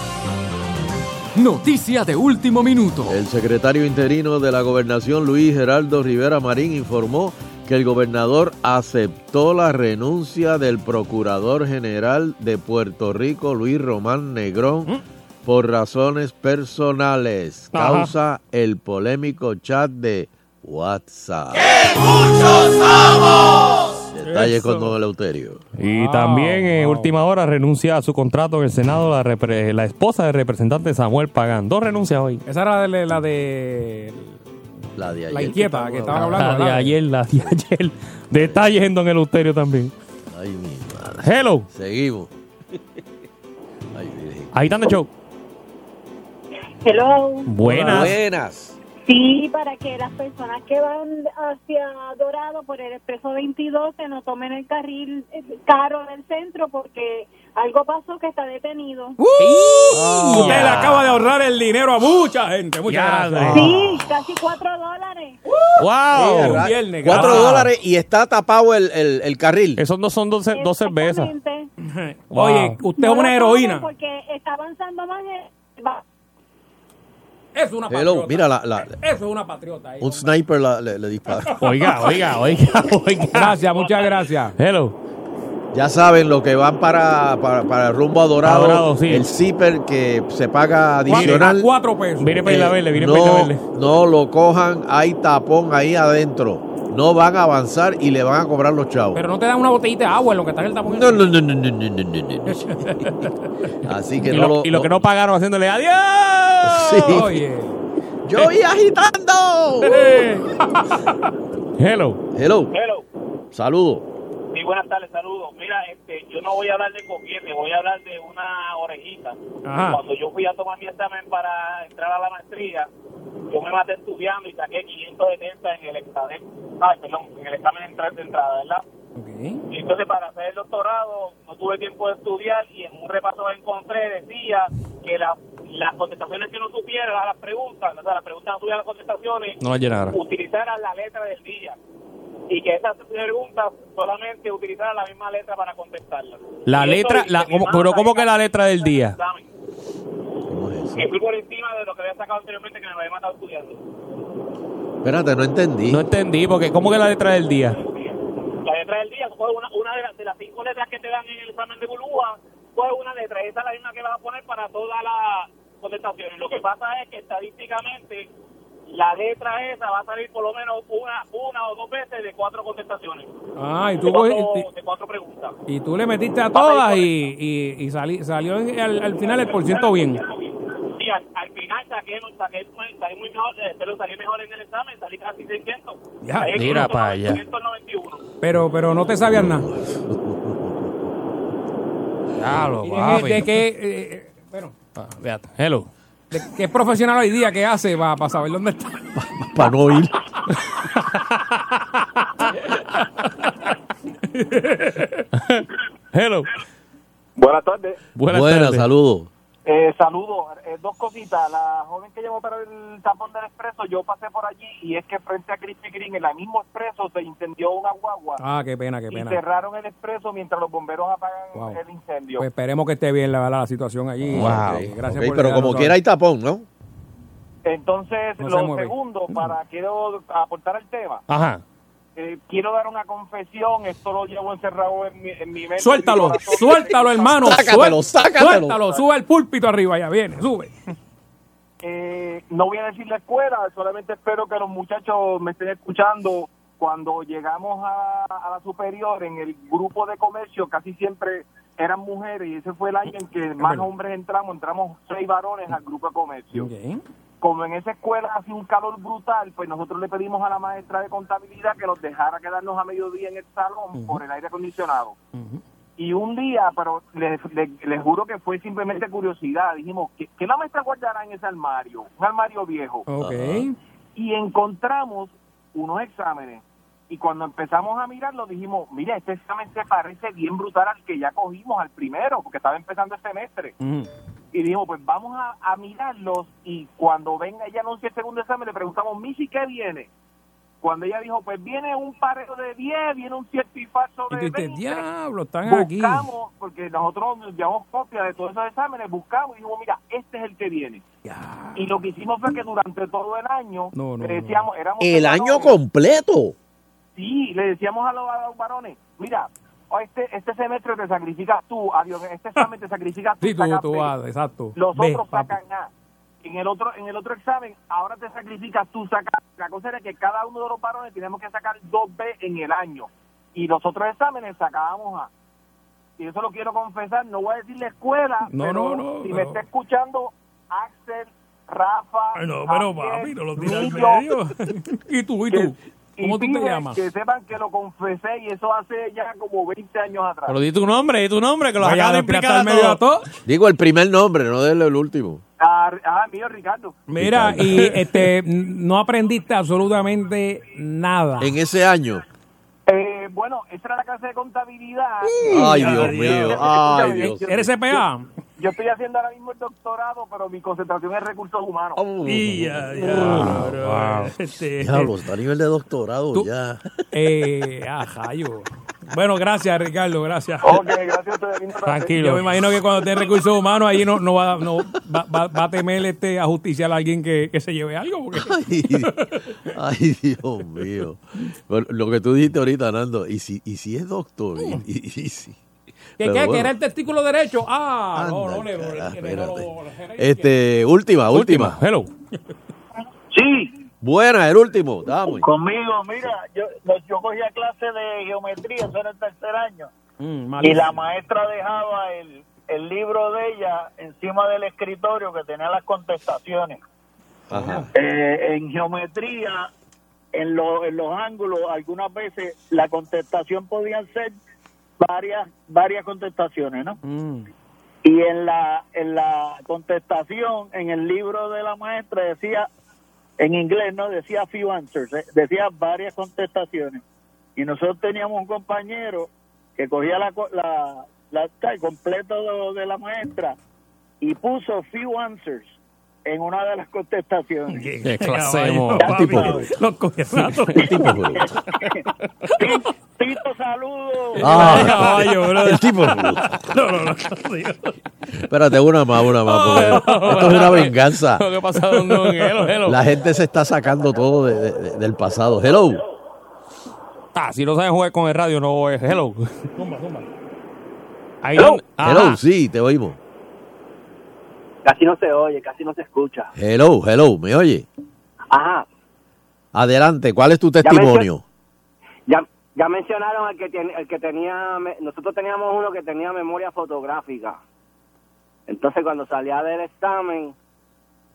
Speaker 10: Noticia de último minuto.
Speaker 3: El secretario interino de la gobernación, Luis Geraldo Rivera Marín, informó que el gobernador aceptó la renuncia del procurador general de Puerto Rico, Luis Román Negrón, por razones personales.
Speaker 4: Ajá.
Speaker 3: Causa el polémico chat de WhatsApp. Detalles
Speaker 2: Eso.
Speaker 3: con Don Eleuterio.
Speaker 4: Y
Speaker 2: Wow,
Speaker 4: también en
Speaker 2: wow.
Speaker 4: última hora renuncia a su contrato en el Senado la, repre- la esposa del representante Samuel Pagán. Dos renuncias hoy.
Speaker 2: Esa era de, la de
Speaker 3: La de ayer.
Speaker 2: la inquieta que estaban
Speaker 4: La
Speaker 2: hablando.
Speaker 4: de
Speaker 2: ¿verdad?
Speaker 4: ayer, la de ayer. [laughs] Detalles en Don Eleuterio también.
Speaker 3: Ay, mi madre.
Speaker 4: Hello,
Speaker 3: Seguimos. [laughs] Ay, Virgen.
Speaker 4: agitando el show.
Speaker 11: Hello.
Speaker 4: Buenas.
Speaker 3: Buenas.
Speaker 5: Sí, para que las personas que van hacia Dorado por el expreso 22 que no tomen el carril eh, caro del centro porque algo pasó que está detenido.
Speaker 2: ¡Uh! Usted le acaba de ahorrar el dinero a mucha gente. Muchas gracias.
Speaker 5: Sí, casi cuatro dólares.
Speaker 4: ¡Wow!
Speaker 2: un viernes,
Speaker 3: Cuatro dólares y está tapado el, el, el carril.
Speaker 4: Esos no son dos, dos cervezas.
Speaker 5: Exactamente.
Speaker 2: Oye, usted
Speaker 5: No
Speaker 2: es una heroína.
Speaker 5: Porque está avanzando más. el- va-
Speaker 2: Es una
Speaker 3: Hello,
Speaker 2: patriota.
Speaker 3: mira, la, la-
Speaker 2: Eso es una patriota. ahí,
Speaker 3: un
Speaker 2: hombre.
Speaker 3: sniper la- le, le disparó.
Speaker 4: Oiga, oiga, oiga, [laughs] oiga.
Speaker 2: Gracias, muchas gracias.
Speaker 4: Hello.
Speaker 3: Ya saben, los que van para, para, para rumbo a
Speaker 4: Adorado,
Speaker 3: el zipper que se paga adicional.
Speaker 2: Cuatro, cuatro pesos.
Speaker 4: Viene para
Speaker 3: eh, la
Speaker 4: Verde, viene
Speaker 3: no. No lo cojan, hay tapón ahí adentro. No van a avanzar y le van a cobrar los chavos.
Speaker 2: Pero no te dan una botellita de agua en lo que está en el tapón.
Speaker 3: No, no, no, no, no, no, no. [laughs] Así que
Speaker 4: y
Speaker 3: no
Speaker 4: lo, Y lo que no pagaron haciéndole adiós.
Speaker 3: Sí.
Speaker 2: Oye. [laughs]
Speaker 3: Yo voy agitando. [laughs]
Speaker 4: Hello.
Speaker 3: Hello.
Speaker 6: Hello.
Speaker 3: Saludos.
Speaker 6: Sí, buenas tardes, saludos. Mira, este, yo no voy a hablar de coquete, voy a hablar de una orejita.
Speaker 2: Ajá.
Speaker 6: Cuando yo fui a tomar mi examen para entrar a la maestría, yo me maté estudiando y saqué 570 en el examen, ay, perdón, en el examen de entrada, de entrada ¿verdad? Y entonces para hacer el doctorado no tuve tiempo de estudiar y en un repaso que encontré decía que la- las contestaciones que no supiera a las preguntas, o sea, las preguntas no tuvieran las contestaciones,
Speaker 4: No la
Speaker 6: utilizaran la letra del día y que esas preguntas solamente utilizaran la misma letra para contestarlas.
Speaker 4: La
Speaker 6: Y
Speaker 4: letra, la,
Speaker 6: mi
Speaker 4: ¿cómo-
Speaker 6: mata
Speaker 4: pero ¿cómo que la letra del día?
Speaker 6: examen.
Speaker 3: ¿Cómo es eso?
Speaker 6: Que fui por encima de lo que había sacado anteriormente que me había matado estudiando.
Speaker 3: Espérate, no entendí.
Speaker 4: No entendí, porque ¿cómo que la letra del día?
Speaker 6: La letra del día fue una, una de, las, de las cinco letras que te dan en el examen de Bulúa, fue una letra. Esa es la misma que vas a poner para todas las contestaciones. Lo que pasa es que estadísticamente la letra esa va a salir por lo menos una, una o dos veces de cuatro contestaciones.
Speaker 2: Ah, y
Speaker 6: de,
Speaker 2: tú,
Speaker 6: cuatro, de cuatro preguntas.
Speaker 2: y tú le metiste a todas y, y, y salí- salió en- al, al final el por ciento bien.
Speaker 6: Sí, al, al final saqué, saqué, salí muy mejor, eh, pero salí mejor en el examen, salí casi 600.
Speaker 2: Ya,
Speaker 4: mira
Speaker 6: 500,
Speaker 4: pa' allá.
Speaker 6: 591.
Speaker 2: Pero, pero no te sabías nada.
Speaker 4: Claro,
Speaker 2: ¿Y
Speaker 4: papi.
Speaker 2: ¿De, de qué, eh, eh, bueno,
Speaker 4: Ah. Hello.
Speaker 2: De qué profesional hoy día que hace para saber dónde está?
Speaker 3: Para no ir.
Speaker 4: Hello.
Speaker 12: Buenas tardes.
Speaker 4: Buenas,
Speaker 3: Buenas,
Speaker 4: tardes.
Speaker 3: saludos.
Speaker 12: Eh, saludos. Eh, dos cositas. La joven que llamó para el tapón del expreso, yo pasé por allí y es que frente a Krispy Kreme, en el mismo expreso, se incendió una guagua
Speaker 2: Ah, qué pena, qué
Speaker 12: y
Speaker 2: pena.
Speaker 12: cerraron el expreso mientras los bomberos apagan
Speaker 2: Wow.
Speaker 12: el incendio.
Speaker 2: Pues esperemos que esté bien la, verdad, la situación allí.
Speaker 4: Wow.
Speaker 2: Gracias
Speaker 3: ok,
Speaker 2: por
Speaker 3: pero como quiera hay tapón, ¿no?
Speaker 12: Entonces,
Speaker 2: No se
Speaker 12: lo
Speaker 2: mueve.
Speaker 12: segundo, para quiero aportar al tema,
Speaker 4: Ajá.
Speaker 12: Eh, quiero dar una confesión, esto lo llevo encerrado en mi, en mi mente. mi
Speaker 2: Suéltalo, suéltalo, hermano.
Speaker 3: Sácatelo, sácatelo.
Speaker 2: Suéltalo, sube el púlpito arriba, ya viene, sube.
Speaker 12: Eh, no voy a decir la escuela, solamente espero que los muchachos me estén escuchando. Cuando llegamos a, a la superior, en el grupo de comercio, casi siempre eran mujeres y ese fue el año en que más hombres entramos, entramos seis varones al grupo de comercio.
Speaker 2: Ok.
Speaker 12: Como en esa escuela hacía un calor brutal, pues nosotros le pedimos a la maestra de contabilidad que nos dejara quedarnos a mediodía en el salón por el aire acondicionado. Y un día, pero les, les- les juro que fue simplemente curiosidad, dijimos, ¿qué, qué la maestra guardará en ese armario? Un armario viejo.
Speaker 2: Ok.
Speaker 12: Y encontramos unos exámenes. Y cuando empezamos a mirarlo, dijimos, mira, este examen se parece bien brutal al que ya cogimos, al primero, porque estaba empezando el semestre. Y dijimos, pues vamos a, a mirarlos y cuando venga ella anuncie el segundo examen, le preguntamos, Missy, ¿qué viene? Cuando ella dijo, pues viene un pareo de 10, viene un cierto y falso
Speaker 2: Y
Speaker 12: de
Speaker 2: dices,
Speaker 12: 20.
Speaker 2: diablo, están aquí.
Speaker 12: Buscamos, porque nosotros nos llevamos copia de todos esos exámenes, buscamos y dijimos, mira, este es el que viene.
Speaker 2: Ya.
Speaker 12: Y lo que hicimos fue que durante todo el año,
Speaker 2: No, no,
Speaker 12: le decíamos, éramos
Speaker 3: El año completo.
Speaker 12: Sí, le decíamos a los, a los varones, mira, oh, este, este semestre te sacrificas tú, adiós, este examen te [laughs] sacrificas tú.
Speaker 2: Sí, tú, tú vas, exacto.
Speaker 12: Los
Speaker 2: Ve,
Speaker 12: otros sacan A. En el otro en el otro examen, ahora te sacrificas tú, sacas. La cosa era que cada uno de los varones tenemos que sacar dos B en el año. Y los otros exámenes sacábamos A. Y eso lo quiero confesar, no voy a decir la escuela,
Speaker 2: No,
Speaker 12: pero
Speaker 2: no, no,
Speaker 12: si me está escuchando Axel, Rafa,
Speaker 2: no, pero
Speaker 12: Javier,
Speaker 2: papi, no lo tiras medio. [laughs] [laughs] ¿Y tú, y tú? ¿Cómo tú te llamas?
Speaker 12: Que sepan que lo confesé y eso hace ya como 20 años atrás.
Speaker 4: Pero di tu nombre, di tu nombre, que lo acabas de
Speaker 2: medio
Speaker 4: a
Speaker 2: todo.
Speaker 3: Digo el primer nombre, no del el último.
Speaker 12: Ah, Ah, ah, mío, Ricardo.
Speaker 2: Mira, y [laughs] este no aprendiste absolutamente nada.
Speaker 3: En ese año.
Speaker 12: Eh, bueno, esa era la clase de contabilidad.
Speaker 3: Ay, Dios mío. Ay, Dios.
Speaker 2: ¿Eres CPA?
Speaker 12: Yo estoy haciendo ahora mismo el doctorado, pero mi concentración es recursos humanos.
Speaker 2: Y ya, ya, bro. Este,
Speaker 3: está a nivel de doctorado
Speaker 2: Tú-
Speaker 3: ya.
Speaker 2: eh, ah, jayo. Bueno, gracias, Ricardo, gracias.
Speaker 12: Ok, gracias a ustedes. tarde.
Speaker 2: Yo me imagino que cuando esté en recursos humanos, ahí no, no, va, no va, va- va a temer este, a justiciar a alguien que, que se lleve algo. Porque...
Speaker 3: Ay, ay, Dios mío. Bueno, lo que tú dijiste ahorita, Nando, y si, y si es doctor, y, y- y si-
Speaker 2: ¿Que qué? ¿Que
Speaker 3: bueno.
Speaker 2: era el testículo derecho? Ah,
Speaker 3: Anda,
Speaker 2: no, le
Speaker 3: espérate. Este, última, última.
Speaker 2: Hello.
Speaker 9: Sí,
Speaker 3: Buena, el último. Dame.
Speaker 9: conmigo, mira, yo, yo cogía clase de geometría, eso era el tercer año,
Speaker 2: Mm,
Speaker 9: y la maestra dejaba el, el libro de ella encima del escritorio que tenía las contestaciones.
Speaker 3: Ajá.
Speaker 9: Eh, en geometría, en, lo- en los ángulos, algunas veces la contestación podían ser varias varias contestaciones, ¿no?
Speaker 2: Mm.
Speaker 9: Y en la en la contestación, en el libro de la maestra decía, en inglés, ¿no? Decía few answers, eh, decía varias contestaciones. Y nosotros teníamos un compañero que cogía la, la, la- el completo de, de la maestra y puso few answers en una de las contestaciones.
Speaker 4: Qué clase
Speaker 3: tipo bruto.
Speaker 2: Los coñazos.
Speaker 3: El tipo bruto. [laughs]
Speaker 9: Tito, saludos.
Speaker 3: Ah,
Speaker 2: Caballo, bro.
Speaker 3: el tipo.
Speaker 2: No, no, no.
Speaker 3: Espérate, una más, una más. Porque esto es una venganza.
Speaker 4: Lo que pasa con con hello, hello.
Speaker 3: La gente se está sacando todo de- de- de- del pasado. Hello.
Speaker 4: Ah, si no saben jugar con el radio, no es hello. Ahí
Speaker 12: Hello.
Speaker 4: donde- Ajá.
Speaker 3: Hello, sí, te oímos.
Speaker 12: Casi no se oye, casi no se escucha.
Speaker 3: Hello, hello, ¿me oye?
Speaker 12: Ajá,
Speaker 3: Adelante, ¿cuál es tu testimonio?
Speaker 12: ya, ya mencionaron el que, tiene, el que tenía, nosotros teníamos uno que tenía memoria fotográfica. Entonces cuando salía del examen,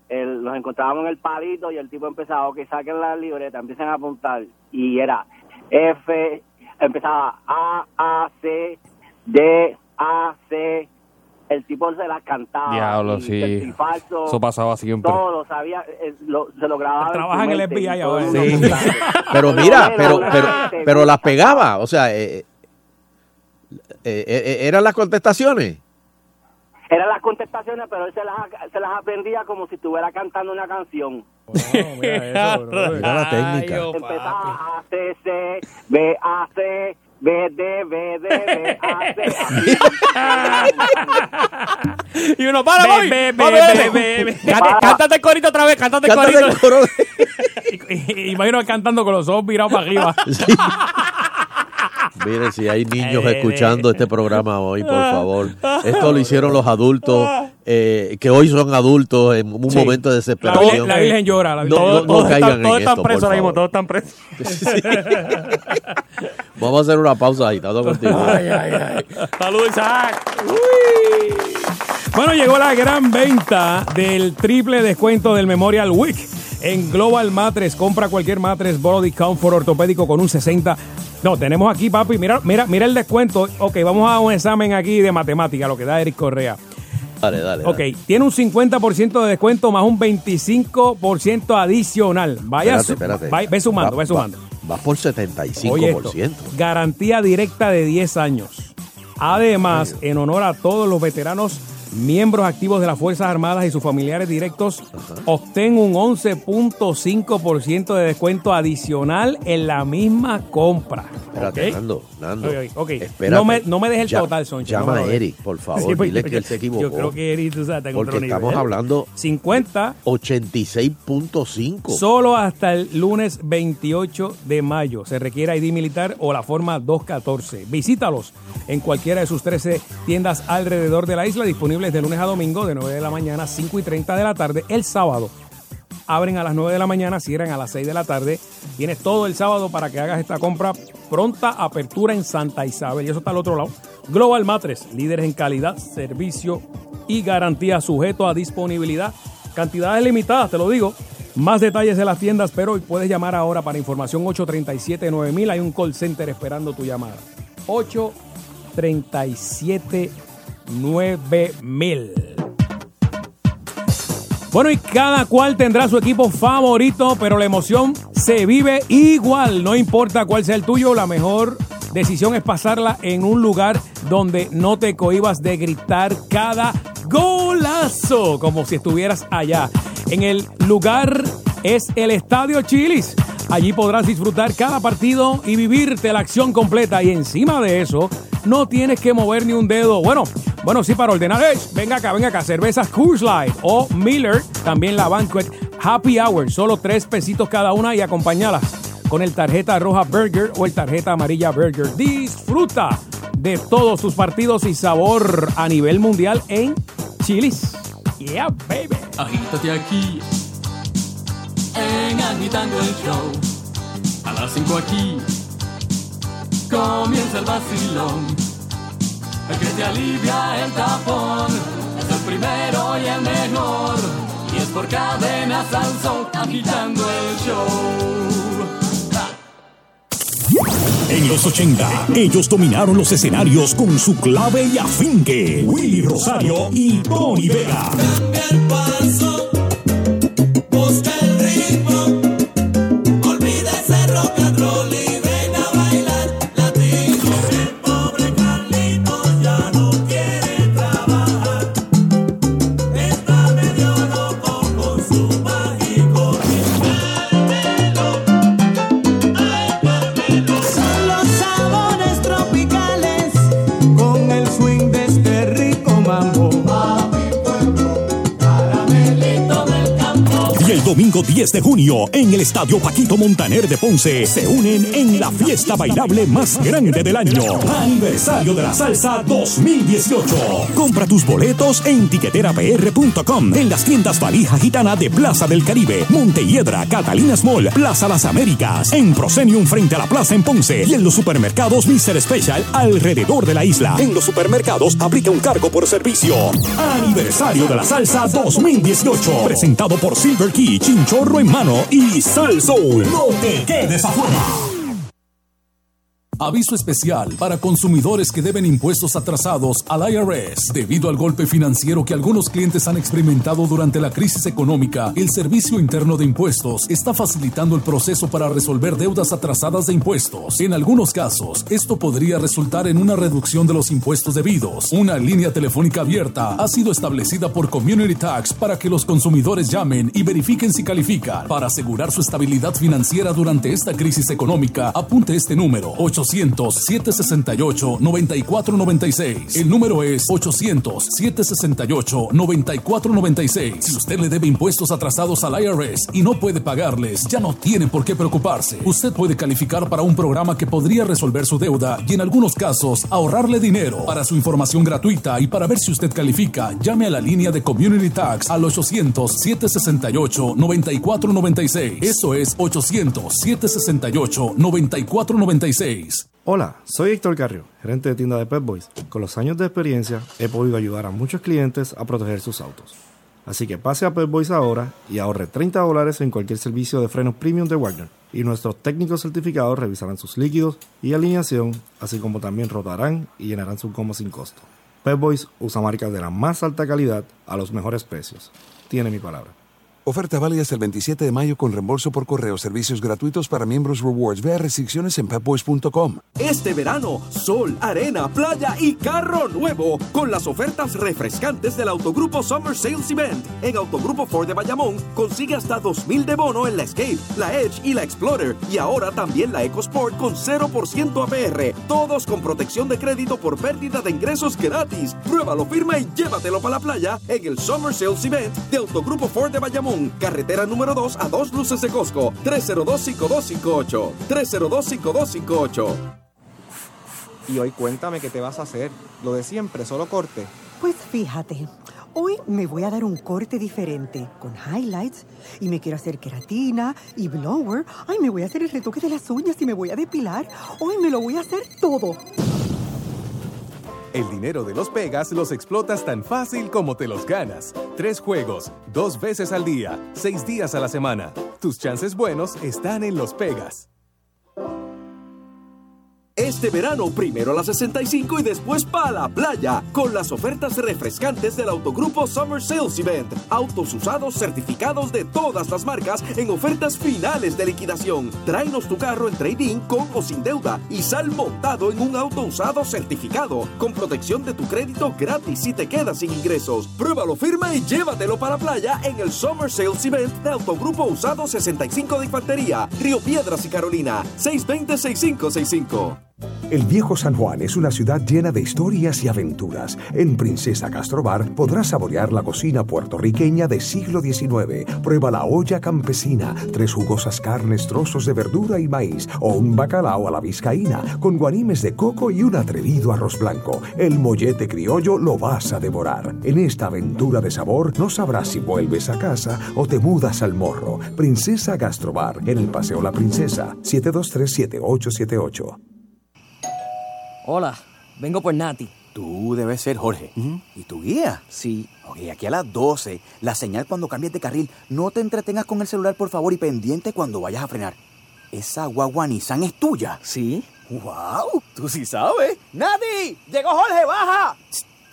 Speaker 12: el- nos encontrábamos en el palito y el tipo empezaba, ok, saquen la libreta, empiecen a apuntar. Y era F, empezaba A, A, C, D, A, C. El tipo se las cantaba.
Speaker 4: Diablo,
Speaker 12: y
Speaker 4: sí.
Speaker 12: certifalso,
Speaker 4: Eso pasaba siempre.
Speaker 12: Todo, sabía, eh, lo- se lo grababa. en
Speaker 2: Trabaja
Speaker 12: su
Speaker 2: en el FBI ahora.
Speaker 4: Sí.
Speaker 3: Pero mira, [laughs]
Speaker 12: Pero
Speaker 3: pero, pero, las pegaba. O sea, eh, eh, eh, eh, eran las contestaciones.
Speaker 12: Eran las contestaciones, pero él se las, se las aprendía como si estuviera cantando una canción.
Speaker 2: mira eso, [laughs] bro.
Speaker 3: Mira la técnica.
Speaker 4: Ay, oh, papi.
Speaker 12: Empezaba A, C, C, B, A, C, B, D, B, D, B, A, C. [laughs]
Speaker 4: Y uno, para,
Speaker 2: ve, ve. [laughs]
Speaker 4: Cántate- el corito otra vez, cántate el corito. [laughs]
Speaker 2: Imagino cantando con los ojos virados para arriba.
Speaker 3: Miren, si hay niños [laughs] escuchando este programa hoy, por favor. Esto lo hicieron los adultos, eh, que hoy son adultos en un
Speaker 2: Sí.
Speaker 3: momento de desesperación.
Speaker 2: La Virgen llora. La
Speaker 3: No,
Speaker 2: Virgen
Speaker 3: no,
Speaker 2: llora.
Speaker 3: no
Speaker 4: Todos
Speaker 3: caigan
Speaker 4: están, todos
Speaker 3: en
Speaker 4: están
Speaker 3: esto,
Speaker 4: presos ahora mismo, todos están presos. [laughs]
Speaker 3: Vamos a hacer una pausa ahí, estamos contigo.
Speaker 4: Saludos, Isaac.
Speaker 2: Bueno, llegó la gran venta del triple descuento del Memorial Week. En Global Matres, compra cualquier matres Body Comfort ortopédico con un 60. No, tenemos aquí, papi, mira, mira, mira el descuento. Ok, vamos a un examen aquí de matemática, lo que da Eric Correa.
Speaker 3: Dale, dale.
Speaker 2: Ok,
Speaker 3: dale.
Speaker 2: tiene un 50% de descuento más un 25% adicional. Vaya,
Speaker 3: Espérate, espérate.
Speaker 2: va- ve sumando,
Speaker 3: Va-
Speaker 2: ve sumando.
Speaker 3: Va, va por 75%.
Speaker 2: Oye esto, garantía directa de 10 años. Además, en honor a todos los veteranos, miembros activos de las Fuerzas Armadas y sus familiares directos, obtén un 11.5% de descuento adicional en la misma compra.
Speaker 3: Espérate,
Speaker 2: ¿Ok?
Speaker 3: Nando, Nando.
Speaker 2: Ok, ok.
Speaker 3: Espérate.
Speaker 2: No me- no me dejes el
Speaker 3: Ya-
Speaker 2: total, Soncha,
Speaker 3: Llama
Speaker 2: no
Speaker 3: a. Eric, por favor, [laughs]
Speaker 2: Sí, pues,
Speaker 3: dile
Speaker 2: yo-
Speaker 3: que él se equivocó.
Speaker 2: Yo creo que Eric, tú sabes,
Speaker 3: Porque
Speaker 2: otro
Speaker 3: estamos
Speaker 2: nivel.
Speaker 3: hablando
Speaker 2: 50
Speaker 3: 86.5.
Speaker 2: Solo hasta el lunes 28 de mayo. Se requiere ID militar o la forma 214. Visítalos en cualquiera de sus 13 tiendas alrededor de la isla, de lunes a domingo, de 9 de la mañana a 5 y 30 de la tarde. El sábado abren a las 9 de la mañana, cierran a las 6 de la tarde. Tienes todo el sábado para que hagas esta compra. Pronta apertura en Santa Isabel. Y eso está al otro lado. Global Matres, líderes en calidad, servicio y garantía sujeto a disponibilidad. Cantidades limitadas, te lo digo. Más detalles en las tiendas, pero puedes llamar ahora para información 837-9000. Hay un call center esperando tu llamada. 837-9000. Bueno, y cada cual tendrá su equipo favorito, pero la emoción se vive igual. No importa cuál sea el tuyo, la mejor decisión es pasarla en un lugar donde no te cohibas de gritar cada golazo, como si estuvieras allá. En el lugar es el Estadio Chilis. Allí podrás disfrutar cada partido y vivirte la acción completa. Y encima de eso, no tienes que mover ni un dedo. Bueno, bueno, sí, para ordenar. ¡eh! Venga acá, venga acá. Cervezas Coors Light o Miller, también la Banquet Happy Hour. Solo tres pesitos cada una y acompañalas con el tarjeta roja Burger o el tarjeta amarilla Burger. Disfruta de todos tus partidos y sabor a nivel mundial en Chilis. Yeah, baby.
Speaker 13: Agítate aquí en Agitando el Show. A las 5 aquí comienza el vacilón. El que te alivia el tapón es el primero y el mejor. Y es por cadena Sansón agitando el show.
Speaker 14: En los 80, ellos dominaron los escenarios con su clave y afinque. Willy Rosario y Tony Vega.
Speaker 15: paso,
Speaker 14: domingo 10 de junio, en el Estadio Paquito Montaner de Ponce, se unen en la fiesta bailable más grande del año. Aniversario de la Salsa 2018. Compra tus boletos en tiqueterapr.com, en las tiendas Valija Gitana de Plaza del Caribe, Montehiedra, Catalinas Mall, Plaza Las Américas, en Proscenium frente a la plaza en Ponce y en los supermercados Mr. Special alrededor de la isla. En los supermercados aplica un cargo por servicio. Aniversario de la Salsa 2018. Presentado por Silver Key, Chinchorro en mano y Sal Soul. No te quedes afuera.
Speaker 1: Aviso especial para consumidores que deben impuestos atrasados al IRS. Debido al golpe financiero que algunos clientes han experimentado durante la crisis económica, el Servicio Interno de Impuestos está facilitando el proceso para resolver deudas atrasadas de impuestos. En algunos casos, esto podría resultar en una reducción de los impuestos debidos. Una línea telefónica abierta ha sido establecida por Community Tax para que los consumidores llamen y verifiquen si califican. Para asegurar su estabilidad financiera durante esta crisis económica, apunte este número 800-768-9496. El número es 800-768-9496. Si usted le debe impuestos atrasados al IRS y no puede pagarles, ya no tiene por qué preocuparse. Usted puede calificar para un programa que podría resolver su deuda y en algunos casos ahorrarle dinero. Para su información gratuita y para ver si usted califica, llame a la línea de Community Tax al 800-768-9496. Eso es 800-768-9496.
Speaker 16: Hola, soy Héctor Carrio, gerente de tienda de Pep Boys. Con los años de experiencia he podido ayudar a muchos clientes a proteger sus autos. Así que pase a Pep Boys ahora y ahorre 30 dólares en cualquier servicio de frenos premium de Wagner. Y nuestros técnicos certificados revisarán sus líquidos y alineación, así como también rotarán y llenarán su goma sin costo. Pep Boys usa marcas de la más alta calidad a los mejores precios. Tiene mi palabra.
Speaker 17: Oferta válida hasta el 27 de mayo con reembolso por correo, servicios gratuitos para miembros Rewards. Vea restricciones en pepboys.com.
Speaker 18: Este verano, sol, arena, playa y carro nuevo con las ofertas refrescantes del Autogrupo Summer Sales Event. En Autogrupo Ford de Bayamón consigue hasta 2000 de bono en la Escape, la Edge y la Explorer y ahora también la EcoSport con 0% APR. Todos con protección de crédito por pérdida de ingresos gratis. Pruébalo, firma y llévatelo para la playa en el Summer Sales Event de Autogrupo Ford de Bayamón. Carretera número 2 a dos luces de Costco. 302-5258. 302-5258.
Speaker 19: Y hoy cuéntame qué te vas a hacer. Lo de siempre, solo corte.
Speaker 20: Pues fíjate, hoy me voy a dar un corte diferente, con highlights, y me quiero hacer queratina y blower. Ay, me voy a hacer el retoque de las uñas y me voy a depilar. Hoy me lo voy a hacer todo.
Speaker 21: El dinero de los Pegas los explotas tan fácil como te los ganas. Tres juegos, dos veces al día, seis días a la semana. Tus chances buenos están en los Pegas.
Speaker 18: Este verano, primero a la 65 y después para la playa, con las ofertas refrescantes del Autogrupo Summer Sales Event. Autos usados certificados de todas las marcas en ofertas finales de liquidación. Tráenos tu carro en trading con o sin deuda y sal montado en un auto usado certificado, con protección de tu crédito gratis si te quedas sin ingresos. Pruébalo, firma y llévatelo para la playa en el Summer Sales Event de Autogrupo Usado 65 de Infantería, Río Piedras y Carolina, 620-6565.
Speaker 22: El viejo San Juan es una ciudad llena de historias y aventuras. En Princesa Gastrobar podrás saborear la cocina puertorriqueña del siglo XIX. Prueba la olla campesina, tres jugosas carnes, trozos de verdura y maíz, o un bacalao a la vizcaína, con guanimes de coco y un atrevido arroz blanco. El mollete criollo lo vas a devorar. En esta aventura de sabor no sabrás si vuelves a casa o te mudas al morro. Princesa Gastrobar, en el Paseo La Princesa, 723-7878.
Speaker 23: Hola, vengo por Nati.
Speaker 24: Tú debes ser Jorge. ¿Y tu guía?
Speaker 23: Sí.
Speaker 24: Ok, aquí a las 12, la señal cuando cambies de carril. No te entretengas con el celular, por favor, y pendiente cuando vayas a frenar. ¿Esa guagua Nissan es tuya?
Speaker 23: Sí.
Speaker 24: ¡Wow! Tú sí sabes.
Speaker 23: ¡Nati! ¡Llegó Jorge, baja!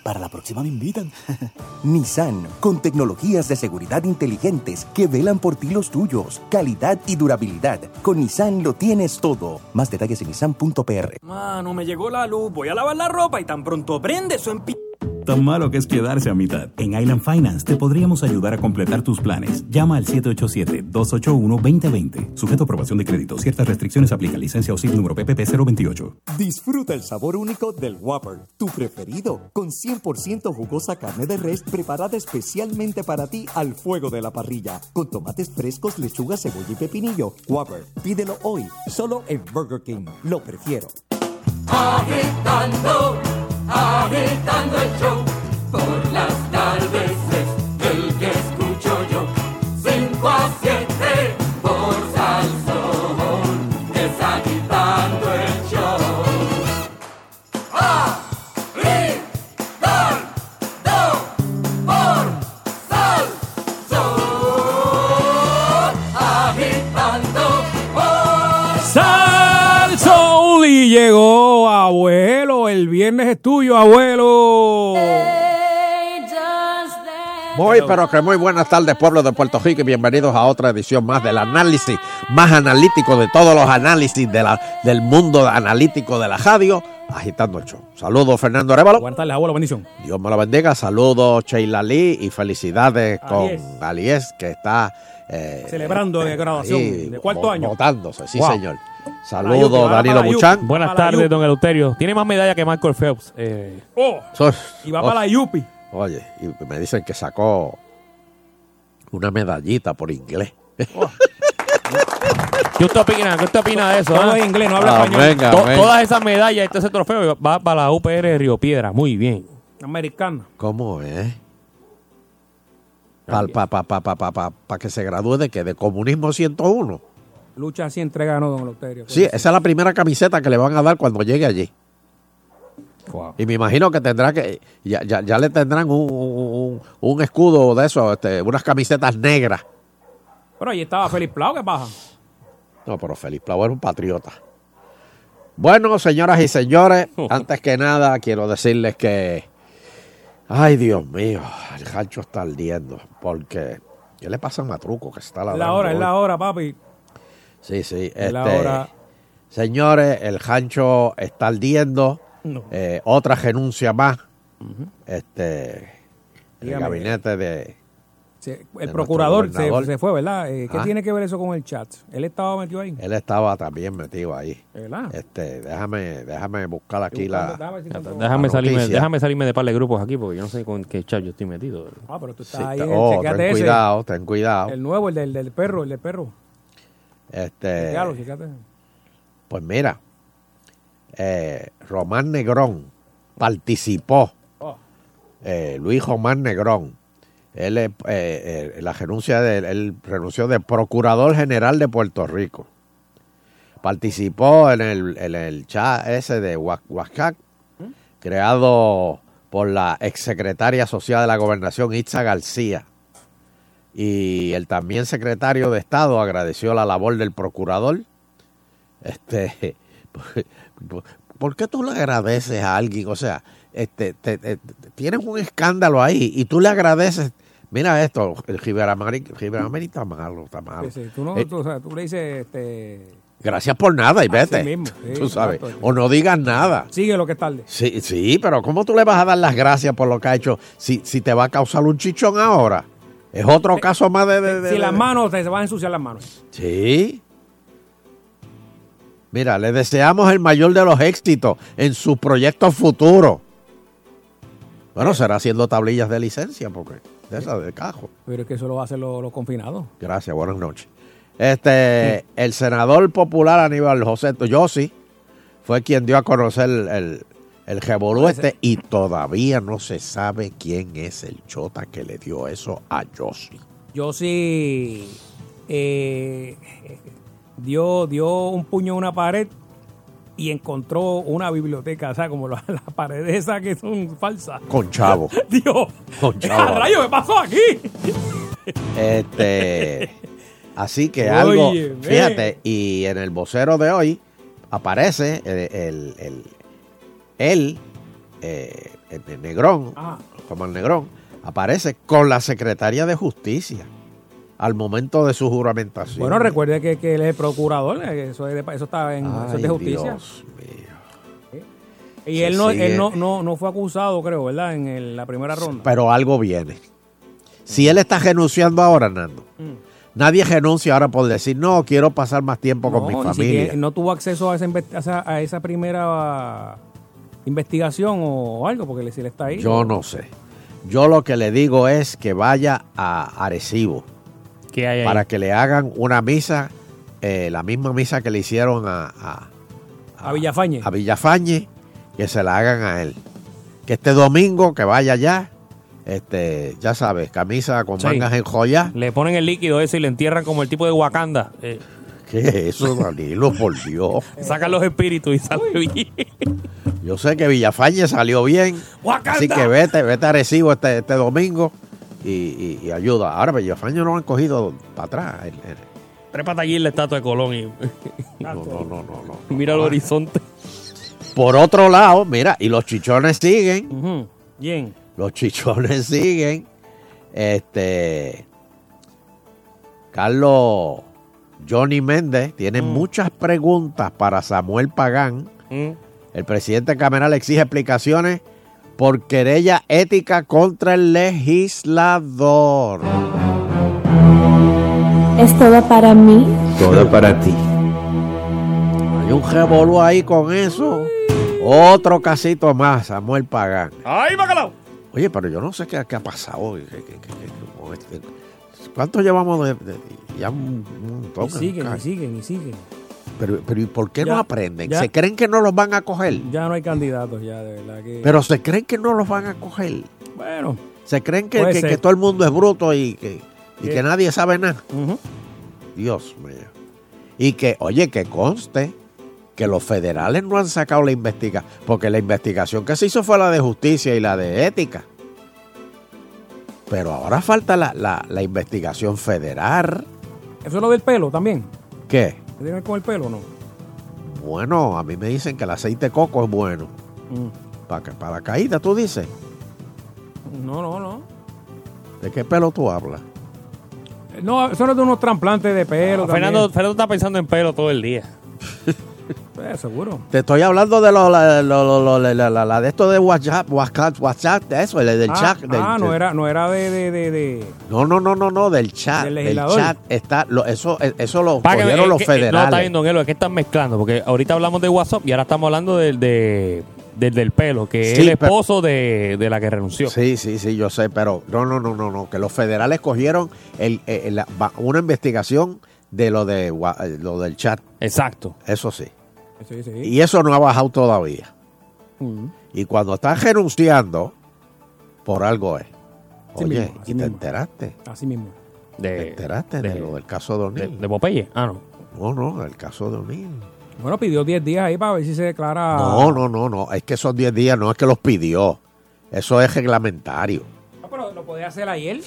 Speaker 24: Para la próxima me invitan. [laughs]
Speaker 25: Nissan, con tecnologías de seguridad inteligentes que velan por ti los tuyos, calidad y durabilidad. Con Nissan lo tienes todo. Más detalles en nissan.pr.
Speaker 21: Mano, me llegó la luz. Voy a lavar la ropa y tan pronto prende eso en.
Speaker 26: Tan malo que es quedarse a mitad. En Island Finance te podríamos ayudar a completar tus planes. Llama al 787-281-2020. Sujeto a aprobación de crédito. Ciertas restricciones aplica. Licencia o SIF número PPP 028.
Speaker 27: Disfruta el sabor único del Whopper, tu preferido, con 100% jugosa carne de res preparada especialmente para ti al fuego de la parrilla, con tomates frescos, lechuga, cebolla y pepinillo. Whopper, pídelo hoy, solo en Burger King. Lo prefiero.
Speaker 13: Agitando, agitando el show por las tardes es el que escucho yo. 5 a 7 por Salsón, es agitando el show. Agitando por Salsón, agitando por
Speaker 2: Salsoul y llegó abuelo. El viernes es tuyo, abuelo.
Speaker 3: Muy, pero que muy buenas tardes, pueblo de Puerto Rico, y bienvenidos a otra edición más del análisis más analítico de todos los análisis de la, del mundo analítico de la radio, agitando el show. Saludos, Fernando Arevalo.
Speaker 2: Buenas tardes, abuelo, bendición.
Speaker 3: Dios me lo bendiga. Saludos, Sheila Lee, y felicidades con
Speaker 2: Alies.
Speaker 3: Que está eh,
Speaker 2: Celebrando de graduación
Speaker 3: ahí,
Speaker 2: de cuarto año.
Speaker 3: Votándose, sí,
Speaker 2: Wow.
Speaker 3: señor. Saludos, Danilo Buchan.
Speaker 4: Buenas tardes, don Eleuterio. Tiene más medallas que Michael Phelps. Eh,
Speaker 2: Oh,
Speaker 3: Sos-
Speaker 2: y va
Speaker 3: oh,
Speaker 2: para la Yupi.
Speaker 3: Oye, y me dicen que sacó una medallita por inglés. [laughs]
Speaker 4: ¿Qué usted opina? ¿Qué usted opina de eso?
Speaker 2: Todo
Speaker 4: ah?
Speaker 2: es inglés, no habla
Speaker 3: Ah,
Speaker 2: español.
Speaker 3: venga,
Speaker 4: To-
Speaker 3: venga.
Speaker 4: todas esas medallas, este ese trofeo va para la UPR de Río Piedra. Muy bien.
Speaker 2: Americana.
Speaker 3: ¿Cómo es? Para pa, pa, pa, pa, pa, pa- pa que se gradúe de que de comunismo 101.
Speaker 2: Lucha así entrega ganó don Eleuterio.
Speaker 3: Sí, esa es la primera camiseta que le van a dar cuando llegue allí. Y me imagino que tendrá que, ya, ya, ya le tendrán un, un- un escudo de eso, este, unas camisetas negras.
Speaker 2: Pero ahí estaba Feliz Plau, ¿qué pasa?
Speaker 3: No, pero Feliz Plau era un patriota. Bueno, señoras y señores, [laughs] antes que nada quiero decirles que, ay Dios mío, el gancho está ardiendo, porque, ¿qué le pasa a Matruco que está
Speaker 2: Es
Speaker 3: ladrando?
Speaker 2: la hora, es la hora, papi.
Speaker 3: Sí, sí. Este,
Speaker 2: hora.
Speaker 3: Señores, el gancho está ardiendo.
Speaker 2: No.
Speaker 3: Eh, otra renuncia más. Este, el
Speaker 2: Dígame.
Speaker 3: gabinete de...
Speaker 2: Se- el procurador se, fue, ¿verdad? Eh, ¿Qué
Speaker 3: Ah.
Speaker 2: tiene que ver eso con el chat? Él estaba metido ahí.
Speaker 3: Él estaba también metido ahí.
Speaker 2: ¿Verdad?
Speaker 3: Este, déjame, déjame buscar aquí la...
Speaker 2: déjame ver si encuentro-
Speaker 4: Déjame
Speaker 3: la
Speaker 4: salirme, déjame salirme de par de grupos aquí porque yo no sé con qué chat yo estoy metido.
Speaker 2: Ah, pero tú
Speaker 3: Sí,
Speaker 2: estás ahí.
Speaker 3: te-
Speaker 2: en el-
Speaker 3: oh, ten
Speaker 2: ese.
Speaker 3: cuidado, ten cuidado.
Speaker 2: El nuevo, el del, del perro, el del perro.
Speaker 3: Este, pues mira, eh, Román Negrón participó.
Speaker 2: Oh.
Speaker 3: eh, Luis Román Negrón. Él, eh, eh, la renuncia de, él renunció de Procurador General de Puerto Rico. Participó en el, en el chat ese de Huascac, creado por la exsecretaria social de la gobernación Itza García. Y el también secretario de Estado agradeció la labor del procurador. Este, [laughs] ¿Por qué tú le agradeces a alguien? O sea, este, te- te- te- tienes un escándalo ahí y tú le agradeces. Mira esto, el Rivera está malo, está malo.
Speaker 2: Sí, sí, Tú, no,
Speaker 3: Eh,
Speaker 2: tú, o sea, tú le dices, este,
Speaker 3: gracias por nada y vete.
Speaker 2: mismo, sí,
Speaker 3: tú sabes.
Speaker 2: exacto.
Speaker 3: O no digas nada.
Speaker 2: sigue lo que es tarde.
Speaker 3: Sí, sí, pero ¿cómo tú le vas a dar las gracias por lo que ha hecho si, si te va a causar un chichón ahora? Es otro caso más de... de- de-
Speaker 2: si las manos, te se van a ensuciar las manos.
Speaker 3: Sí. Mira, le deseamos el mayor de los éxitos en sus proyectos futuros. Bueno, será haciendo tablillas de licencia, porque de esas de cajo.
Speaker 2: Pero es que eso lo hacen los, los confinados.
Speaker 3: Gracias, buenas noches. Este, el senador popular Aníbal José Yossi fue quien dio a conocer el, el, el revolú este y todavía no se sabe quién es el chota que le dio eso a Yossi.
Speaker 2: Yo sí eh, dio, dio un puño a una pared y encontró una biblioteca, o sea, como las las paredes esas que son falsas.
Speaker 3: Con chavo. [laughs]
Speaker 2: Dios,
Speaker 3: Con
Speaker 2: ¿a
Speaker 3: chavo. [laughs]
Speaker 2: rayo qué pasó aquí?
Speaker 3: Este, [laughs] así que
Speaker 2: Oye,
Speaker 3: algo, fíjate, y en el vocero de hoy aparece el, el, el- él, eh, el, el Negrón,
Speaker 2: Ah.
Speaker 3: como el Negrón, aparece con la secretaria de Justicia al momento de su juramentación.
Speaker 2: Bueno, recuerde que, que él es el procurador, eh, eso, es de, eso está en eso es de
Speaker 3: Ay,
Speaker 2: justicia.
Speaker 3: Dios
Speaker 2: Y
Speaker 3: Se
Speaker 2: él, no, él no, no, no fue acusado, creo, ¿verdad? En el- la primera ronda.
Speaker 3: Pero algo viene. Si él está renunciando ahora, Nando,
Speaker 2: Mm.
Speaker 3: nadie renuncia ahora por decir, no, quiero pasar más tiempo con mi familia.
Speaker 2: no tuvo acceso a esa, inve- a esa, a esa primera investigación o algo, porque le- si él está ahí.
Speaker 3: Yo no sé. Yo lo que le digo es que vaya a Arecibo
Speaker 4: ¿Qué hay ahí?
Speaker 3: para que le hagan una misa, eh, la misma misa que le hicieron a, a,
Speaker 2: A Villafañe.
Speaker 3: a Villafañe, que se la hagan a él. Que este domingo que vaya allá, este, ya sabes, camisa con
Speaker 4: Sí.
Speaker 3: mangas en joya.
Speaker 4: Le ponen el líquido ese y le entierran como el tipo de Wakanda. Eh,
Speaker 3: ¿Qué es eso, Danilo? Por Dios. [laughs]
Speaker 4: sacan los espíritus y sale bien.
Speaker 3: Yo sé que Villafañe salió bien.
Speaker 4: ¡Wakanda!
Speaker 3: Así que vete, vete a Arecibo este, este domingo y, y- y ayuda. Ahora Villafañe no lo han cogido para atrás.
Speaker 4: Trépate allí en la estatua de Colón y
Speaker 3: No, no, no, no, no.
Speaker 4: mira el horizonte.
Speaker 3: Por otro lado, mira, y los chichones siguen.
Speaker 2: Bien.
Speaker 3: Los chichones siguen. Este. Carlos Johnny Méndez tiene muchas preguntas para Samuel Pagán.
Speaker 4: Mm.
Speaker 3: El presidente Cameral exige explicaciones por querella ética contra el legislador.
Speaker 28: ¿Es todo para mí?
Speaker 3: Todo para ti. Hay un revolú ahí con eso. Otro casito más, Samuel Pagán.
Speaker 4: ¡Ay, bacalao!
Speaker 3: Oye, pero yo no sé qué, qué ha pasado. ¿Qué- qué- qué- qué- con este- ¿Cuánto llevamos de, de- ya un, montón?
Speaker 2: Y siguen, y siguen, y siguen.
Speaker 3: Pero, pero ¿y por qué
Speaker 2: Ya,
Speaker 3: no aprenden?
Speaker 2: ya.
Speaker 3: ¿Se creen que no los van a coger?
Speaker 2: Ya no hay candidatos, ya, de verdad que.
Speaker 3: Pero se creen que no los van a coger.
Speaker 2: Bueno.
Speaker 3: Se creen que, que- todo el mundo es bruto y que, y que nadie sabe nada. Dios mío. Y que, oye, que conste que los federales no han sacado la investigación, porque la investigación que se hizo fue la de justicia y la de ética. Pero ahora falta la, la- la investigación federal.
Speaker 2: Eso es lo del pelo también.
Speaker 3: ¿Qué?
Speaker 2: ¿Tiene que ver con el pelo o no?
Speaker 3: Bueno, a mí me dicen que el aceite de coco es bueno.
Speaker 2: Mm.
Speaker 3: Para, para la caída, tú dices.
Speaker 2: No, no, no.
Speaker 3: ¿De qué pelo tú hablas?
Speaker 2: No, eso no es de unos trasplantes de pelo. también.
Speaker 4: Fernando, Fernando está pensando en pelo todo el día. [laughs]
Speaker 2: Eh, seguro.
Speaker 3: Te estoy hablando de lo, la, lo- de esto de WhatsApp, WhatsApp, WhatsApp, de eso, el del
Speaker 2: ah,
Speaker 3: chat. del-
Speaker 2: ah, no era, no era de, de, de, de-
Speaker 3: No, no, no, no, no, del chat.
Speaker 2: Del
Speaker 3: chat está, lo- eso, eso lo cogieron los
Speaker 4: que- eh, No, está
Speaker 3: federales.
Speaker 4: bien, Don Elo, es que están mezclando, porque ahorita hablamos de WhatsApp y ahora estamos hablando del, de, del, del pelo, que es el
Speaker 3: pero-
Speaker 4: esposo de, de la que renunció.
Speaker 3: Sí, sí, sí, yo sé, pero no, no, no, no, no, que los federales cogieron el, el- la- va- una investigación de lo de eh, lo del chat.
Speaker 4: Exacto.
Speaker 3: Eso sí.
Speaker 2: Sí, sí.
Speaker 3: Y eso no ha bajado todavía.
Speaker 2: Mm.
Speaker 3: Y cuando estás renunciando, por algo es.
Speaker 2: Así
Speaker 3: Oye,
Speaker 2: mismo, así
Speaker 3: ¿y te
Speaker 2: mismo.
Speaker 3: enteraste?
Speaker 2: Así mismo.
Speaker 3: ¿Te enteraste de, lo del caso de O'Neill?
Speaker 4: de Popeye? Ah, no.
Speaker 3: No, no, el caso de O'Neill.
Speaker 2: Bueno, pidió 10 días ahí para ver si se declara.
Speaker 3: No, no, no, no. Es que esos 10 días no es que los pidió. Eso es reglamentario.
Speaker 2: Ah, pero lo podía hacer ayer.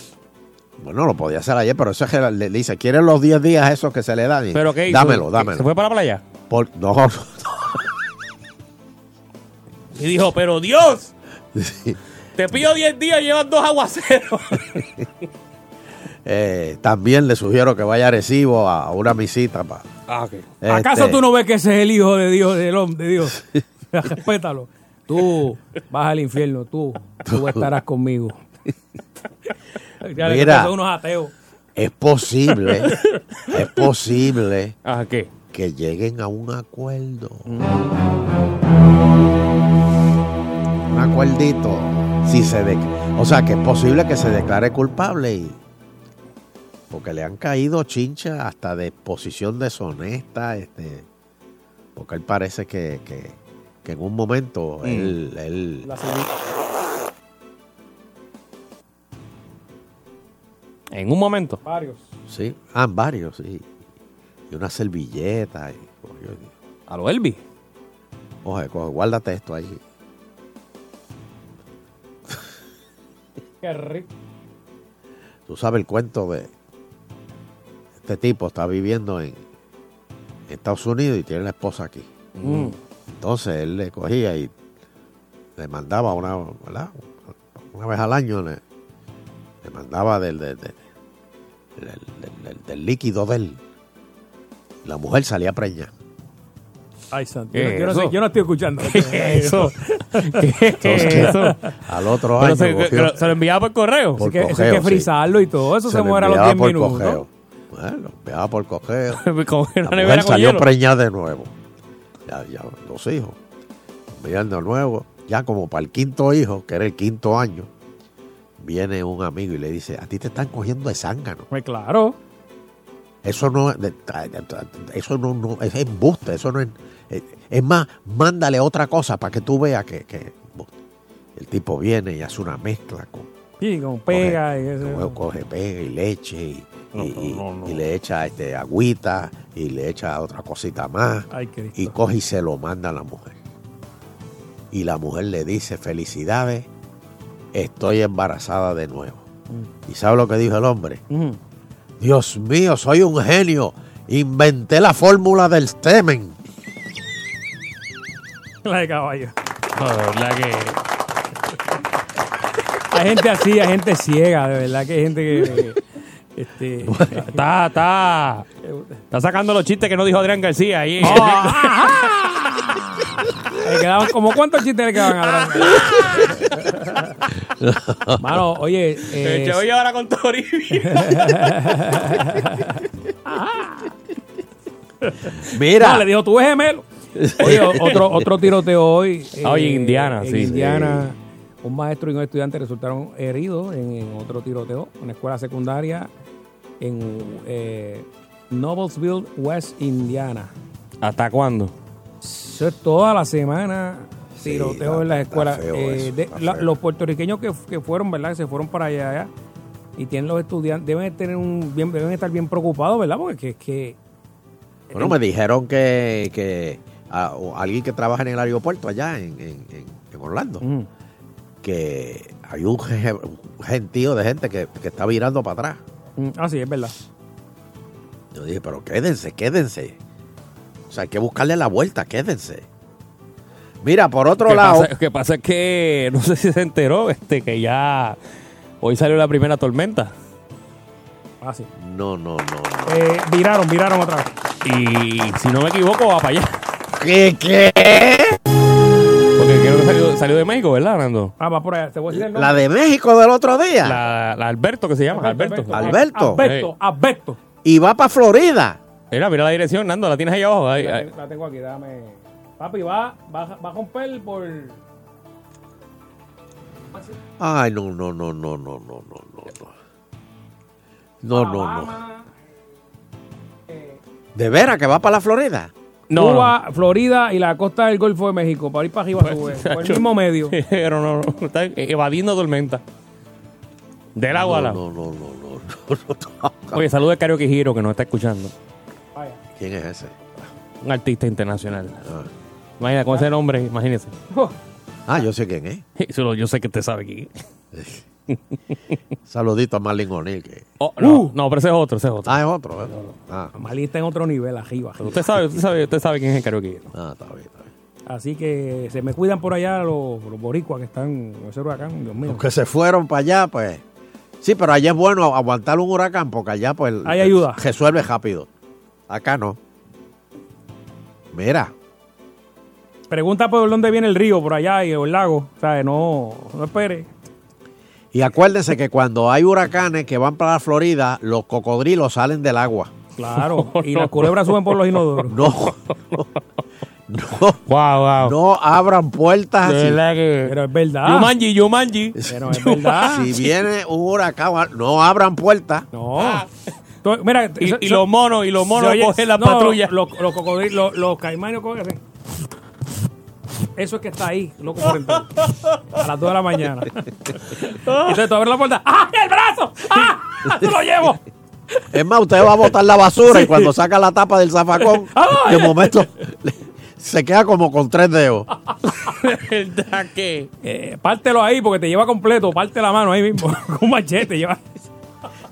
Speaker 3: Bueno, lo podía hacer ayer, pero eso es que le dice, ¿quieren los 10 días esos que se le dan? Y
Speaker 4: ¿Pero qué hizo?
Speaker 3: Dámelo,
Speaker 4: ¿Qué-
Speaker 3: dámelo.
Speaker 4: ¿Se fue para la playa?
Speaker 3: Por- no, no, [laughs]
Speaker 4: Y dijo, pero Dios, [laughs] te pido 10 días y llevas dos aguaceros. [laughs]
Speaker 3: Eh, también le sugiero que vaya a Recibo a una visita. Pa,
Speaker 4: Ah, ok.
Speaker 2: ¿Acaso
Speaker 3: Este-
Speaker 2: tú no ves que ese es el hijo de Dios, del hombre de Dios? Respétalo. Tú vas al infierno, tú, tú estarás conmigo. Ya
Speaker 3: Mira.
Speaker 2: son unos ateos.
Speaker 3: Es posible, es posible
Speaker 4: ¿Ah, qué?
Speaker 3: Que lleguen a un acuerdo. Un acuerdito. Si se de- o sea, que es posible que se declare culpable y porque le han caído chinchas hasta de posición deshonesta, este, porque él parece que, que, que en un momento
Speaker 4: Mm.
Speaker 3: él, él-
Speaker 4: En un momento.
Speaker 2: Varios.
Speaker 3: sí, ah, varios, sí, y una servilleta, y, cogió y-
Speaker 4: A lo Elvis.
Speaker 3: Oye, coge, guárdate esto ahí.
Speaker 2: Qué rico.
Speaker 3: Tú sabes el cuento de este tipo está viviendo en Estados Unidos y tiene la esposa aquí.
Speaker 4: Mm.
Speaker 3: Entonces él le cogía y le mandaba una, ¿verdad? Una vez al año le, le mandaba del, del, del- del- del- del- del líquido de él. La mujer salía preña.
Speaker 2: Ay, santo.
Speaker 4: ¿Qué
Speaker 2: Yo, no sé,
Speaker 4: eso?
Speaker 2: yo no estoy escuchando. [laughs]
Speaker 4: ¿Qué es [laughs] eso? ¿Qué es [laughs] eso?
Speaker 3: al otro
Speaker 4: Pero
Speaker 3: año
Speaker 4: se,
Speaker 3: cogió-
Speaker 4: lo- se lo enviaba por correo.
Speaker 3: Por
Speaker 2: eso hay
Speaker 3: cogeo,
Speaker 2: que
Speaker 3: sí.
Speaker 2: frizarlo y todo. Eso se,
Speaker 3: lo
Speaker 2: muere a los
Speaker 3: enviaba
Speaker 2: 10
Speaker 3: por
Speaker 2: minutos.
Speaker 3: cogeo. Bueno, lo enviaba por cogeo. La mujer salió
Speaker 4: hielo.
Speaker 3: preñada de nuevo. Ya, ya, los hijos. Veían de nuevo. Ya como para el quinto hijo, que era el quinto año, viene un amigo y le dice, a ti te están cogiendo de zángano.
Speaker 2: Pues claro.
Speaker 3: Eso no eso no, no- es embuste, eso no es, es, es más, mándale otra cosa para que tú veas que, que el tipo viene y hace una mezcla con,
Speaker 2: Sí, con pega y eso.
Speaker 3: Coge pega y leche y, y- le echa este agüita y le echa otra cosita más
Speaker 2: Ay,
Speaker 3: y coge y se lo manda a la mujer. Y la mujer le dice, felicidades, estoy embarazada de nuevo. ¿Y sabe lo que dijo el hombre?
Speaker 2: Ujú.
Speaker 3: Dios mío, soy un genio. Inventé la fórmula del semen. [laughs]
Speaker 2: La de caballo.
Speaker 4: No, de verdad que. [laughs]
Speaker 2: Hay gente así, hay gente ciega, de verdad que hay gente que. Este, [laughs]
Speaker 4: Está, está. Está sacando los chistes que no dijo Adrián García ahí.
Speaker 2: Le quedaban como cuántos chistes le quedaban a Adrián? [laughs] Mano, oye. eh,
Speaker 4: Yo voy ahora con Toribio. [laughs]
Speaker 3: Mira.
Speaker 2: No, le dijo, tú eres gemelo. Oye, [laughs] otro, otro tiroteo hoy. eh,
Speaker 4: Ah, oye, en Indiana,
Speaker 2: en
Speaker 4: sí.
Speaker 2: Indiana, un maestro y un estudiante resultaron heridos en, en otro tiroteo, una escuela secundaria en eh, Noblesville, West Indiana.
Speaker 4: ¿Hasta cuándo?
Speaker 2: Eso es toda la semana tiroteo en las escuelas. Eh,
Speaker 3: eso,
Speaker 2: de-
Speaker 3: está
Speaker 2: la-
Speaker 3: feo.
Speaker 2: los puertorriqueños que, que fueron, ¿verdad? Que se fueron para allá, allá, y tienen los estudiantes, deben tener un bien, deben estar bien preocupados, ¿verdad? Porque que, que
Speaker 3: Bueno, me dijeron que, que a- alguien que trabaja en el aeropuerto allá en, en- Orlando, que hay un gentío de gente que, que está virando para atrás.
Speaker 2: Mm, Ah, sí, es verdad.
Speaker 3: Yo dije, pero quédense, quédense. O sea, hay que buscarle la vuelta, quédense. Mira, por otro
Speaker 4: que
Speaker 3: lado,
Speaker 4: Lo que pasa es que no sé si se enteró este que ya hoy salió la primera tormenta.
Speaker 2: Ah, sí.
Speaker 3: no, no, no.
Speaker 2: Eh, viraron, viraron otra vez.
Speaker 4: Y si no me equivoco, va para allá.
Speaker 3: ¿Qué? ¿Qué?
Speaker 4: Porque creo que salió, salió de México, ¿verdad, Nando?
Speaker 2: Ah, va por allá. Te voy a decir el
Speaker 3: La de México del otro día.
Speaker 4: La, la Alberto, que se llama. Alberto.
Speaker 3: Alberto.
Speaker 2: Alberto, Alberto.
Speaker 3: Y va para Florida.
Speaker 4: Mira, mira la dirección, Nando, la tienes ahí abajo. Ahí,
Speaker 2: La,
Speaker 4: ahí.
Speaker 2: te- la tengo aquí, dame. Papi, va, va, va a romper por.
Speaker 3: Ay, no, no, no, no, no, no, no, no, no. No, no, ¿De veras que va para la Florida?
Speaker 4: No,
Speaker 2: Cuba, Florida y la costa del Golfo de México. Para ir para arriba sube. Por el mismo medio.
Speaker 4: Pero no, no, está evadiendo tormenta. Del agua
Speaker 3: No, no, no, no, no, no.
Speaker 4: Oye, saludos a Karaoke Hiro que nos está escuchando.
Speaker 3: ¿Quién es ese?
Speaker 4: Un artista internacional.
Speaker 3: Ah.
Speaker 4: Imagina, con ese nombre, imagínese.
Speaker 3: Ah, yo sé quién es.
Speaker 4: Yo sé que usted sabe quién es. [laughs]
Speaker 3: Saludito a Marlin O'Neill. Que...
Speaker 4: Oh, no, no, pero ese es otro, ese es otro.
Speaker 3: Ah, es otro. ¿eh? Ah,
Speaker 2: Malí está en otro nivel, arriba.
Speaker 4: Pero usted sabe, usted sabe, usted sabe quién es el Karaoke
Speaker 3: ah, está bien, está bien.
Speaker 2: Así que se me cuidan por allá los, los boricuas que están con ese huracán, Dios mío.
Speaker 3: Los que se fueron para allá, pues. Sí, pero allá es bueno aguantar un huracán porque allá, pues.
Speaker 2: Hay ayuda.
Speaker 3: Resuelve rápido. Acá no. Mira,
Speaker 2: Pregunta por dónde viene el río, por allá y el lago. O sea, no, no espere.
Speaker 3: y acuérdense que cuando hay huracanes que van para la Florida, los cocodrilos salen del agua.
Speaker 2: Claro. [laughs] y las culebras suben por los inodoros.
Speaker 3: No. No.
Speaker 4: Wow, wow.
Speaker 3: No abran puertas.
Speaker 4: De que.
Speaker 2: Pero es verdad.
Speaker 4: Yumanji, Yumanji.
Speaker 2: Pero es verdad.
Speaker 3: Si viene un huracán, no abran puertas.
Speaker 2: No. To- Mira,
Speaker 4: Y, y los monos, y los monos
Speaker 2: se oye-
Speaker 4: cogen la
Speaker 2: no,
Speaker 4: patrulla.
Speaker 2: Los, los cocodrilos, los, los caimanes cogen así. Eso es que está ahí, loco por entrar. A las 2 de la mañana. Entonces tú abres la puerta. ¡Ah! ¡El brazo! ¡Ah! ¡Te lo llevo!
Speaker 3: Es más, usted va a botar la basura y cuando saca la tapa del zafacón, [laughs] de momento le- se queda como con tres dedos. [laughs]
Speaker 4: ¿Verdad que?
Speaker 2: Eh, pártelo ahí porque te lleva completo. Parte la mano ahí mismo. [laughs] Con un machete. Lleva.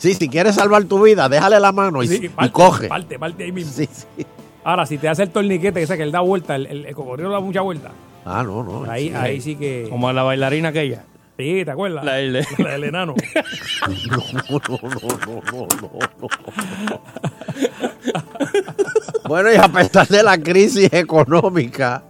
Speaker 3: Sí, si quieres salvar tu vida, déjale la mano y,
Speaker 2: Sí,
Speaker 3: y
Speaker 2: parte,
Speaker 3: coge.
Speaker 2: Parte, parte ahí mismo.
Speaker 3: Sí, sí.
Speaker 2: Ahora, si te hace el torniquete, ese que él da vuelta, el, el, el cocodrilo da mucha vuelta.
Speaker 3: Ah, no, no.
Speaker 2: Ahí,
Speaker 3: sí.
Speaker 2: ahí sí que.
Speaker 4: Como la bailarina aquella.
Speaker 2: Sí, ¿te acuerdas?
Speaker 4: La del-
Speaker 2: La del enano. [laughs]
Speaker 3: No, no, no, no, no, no. Bueno, y a pesar de la crisis económica,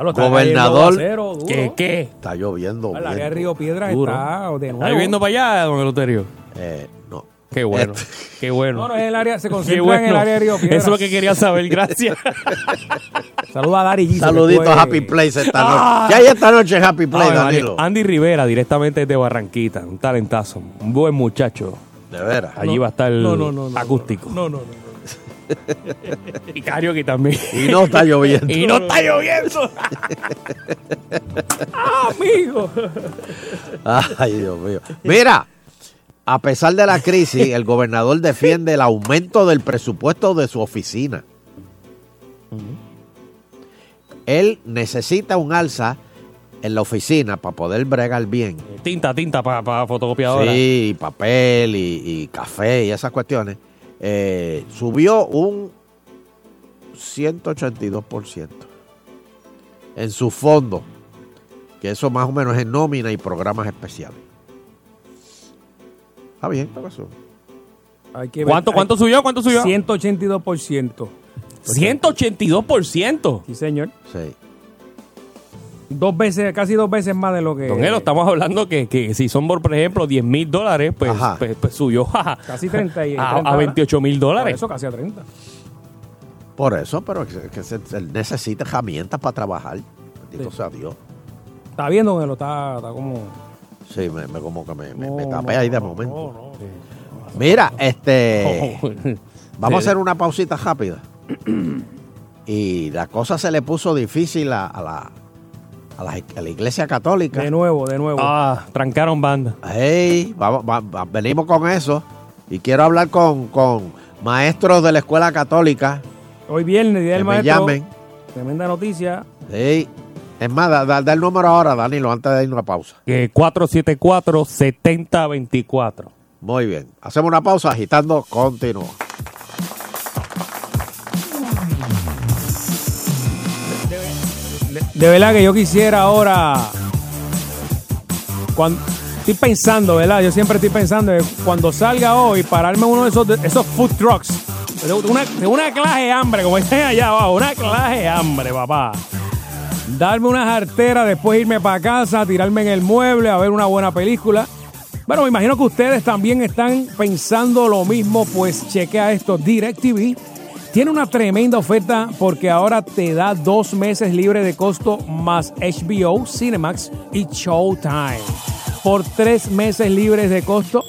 Speaker 2: Ya
Speaker 3: Gobernador-
Speaker 2: duro.
Speaker 4: ¿Qué, qué?
Speaker 3: está lloviendo.
Speaker 2: El área de
Speaker 3: viento.
Speaker 2: Río Piedra
Speaker 4: Duro.
Speaker 2: está de nuevo.
Speaker 4: ¿Está viendo para allá, don Eleuterio?
Speaker 3: Eh, no.
Speaker 4: Qué bueno.
Speaker 3: Este-
Speaker 4: Qué bueno.
Speaker 2: No, no es el área, se concentra
Speaker 4: bueno.
Speaker 2: en el área de Río Piedra.
Speaker 4: Eso es lo que quería saber, gracias. [laughs]
Speaker 2: Saluda a Dari que
Speaker 3: Saludito
Speaker 2: fue-
Speaker 3: a Happy Place esta
Speaker 4: Ah.
Speaker 3: noche. ¿Qué hay esta noche en Happy Place,
Speaker 4: Ay, María.
Speaker 3: Danilo?
Speaker 4: Andy Rivera, directamente desde Barranquita, un talentazo, un buen muchacho.
Speaker 3: De veras.
Speaker 4: Allí
Speaker 2: No,
Speaker 4: va a estar
Speaker 2: no, no, no, no,
Speaker 4: acústico.
Speaker 2: No, no, no. [laughs]
Speaker 4: Y karaoke también.
Speaker 3: Y no está lloviendo.
Speaker 4: Y no está lloviendo. [laughs]
Speaker 2: ¡Ah, amigo!
Speaker 3: Ay, Dios mío. Mira, a pesar de la crisis, el gobernador defiende el aumento del presupuesto de su oficina. Él necesita un alza en la oficina para poder bregar bien.
Speaker 4: Tinta, tinta para fotocopiadora.
Speaker 3: Sí, y papel y, y café y esas cuestiones. Eh, subió un 182% en su fondo, que eso más o menos es nómina y programas especiales. Está bien, ¿qué pasó?
Speaker 2: Hay que ver-
Speaker 4: ¿Cuánto,
Speaker 2: hay-
Speaker 4: cuánto subió? ¿Cuánto subió?
Speaker 2: 182%.
Speaker 4: 182%.
Speaker 2: Sí, señor.
Speaker 3: Sí.
Speaker 2: Dos veces, casi dos veces más de lo que.
Speaker 4: Don Elo, estamos hablando que, que si son, por, por ejemplo, 10 mil dólares, pues,
Speaker 3: Ajá.
Speaker 4: pues, pues subió a,
Speaker 2: Casi 30 y-
Speaker 4: a,
Speaker 2: 30,
Speaker 4: a 28 mil
Speaker 2: Por
Speaker 4: dólares.
Speaker 2: Eso casi a 30.
Speaker 3: Por eso, pero que, que se- él necesita herramientas para trabajar. Bendito sea Dios.
Speaker 2: Está viendo que lo está, está como.
Speaker 3: Sí, me, me- como que me, me-
Speaker 2: No,
Speaker 3: me
Speaker 2: no,
Speaker 3: tapé ahí de
Speaker 2: no,
Speaker 3: momento.
Speaker 2: no, no.
Speaker 3: Mira, este. [laughs] Vamos a hacer una pausita rápida. [clears throat] Y la cosa se le puso difícil a, a la, a, la, a la iglesia católica.
Speaker 2: De nuevo, de nuevo.
Speaker 4: Ah, trancaron banda.
Speaker 3: Hey, vamos, va- va- venimos con eso. Y quiero hablar con, con maestros de la escuela católica.
Speaker 2: Hoy viernes, día
Speaker 3: Que
Speaker 2: del
Speaker 3: me
Speaker 2: maestro.
Speaker 3: llamen.
Speaker 2: Tremenda noticia.
Speaker 3: Hey. Es más, da, da- da el número ahora, Danilo, antes de irnos a pausa.
Speaker 4: Que 474-7024.
Speaker 3: Muy bien. Hacemos una pausa, agitando, continúa.
Speaker 2: De verdad que yo quisiera ahora. Cuando, estoy pensando, ¿verdad? Yo siempre estoy pensando cuando salga hoy, pararme uno de esos, esos food trucks. De una, de una clase de hambre, como [laughs] dicen allá abajo, una clase de hambre, papá. Darme una jartera, después irme para casa, tirarme en el mueble, a ver una buena película. Bueno, me imagino que ustedes también están pensando lo mismo, pues chequea esto. DirecTV tiene una tremenda oferta porque ahora te da dos meses libre de costo más HBO, Cinemax y Showtime. Por tres meses libres de costo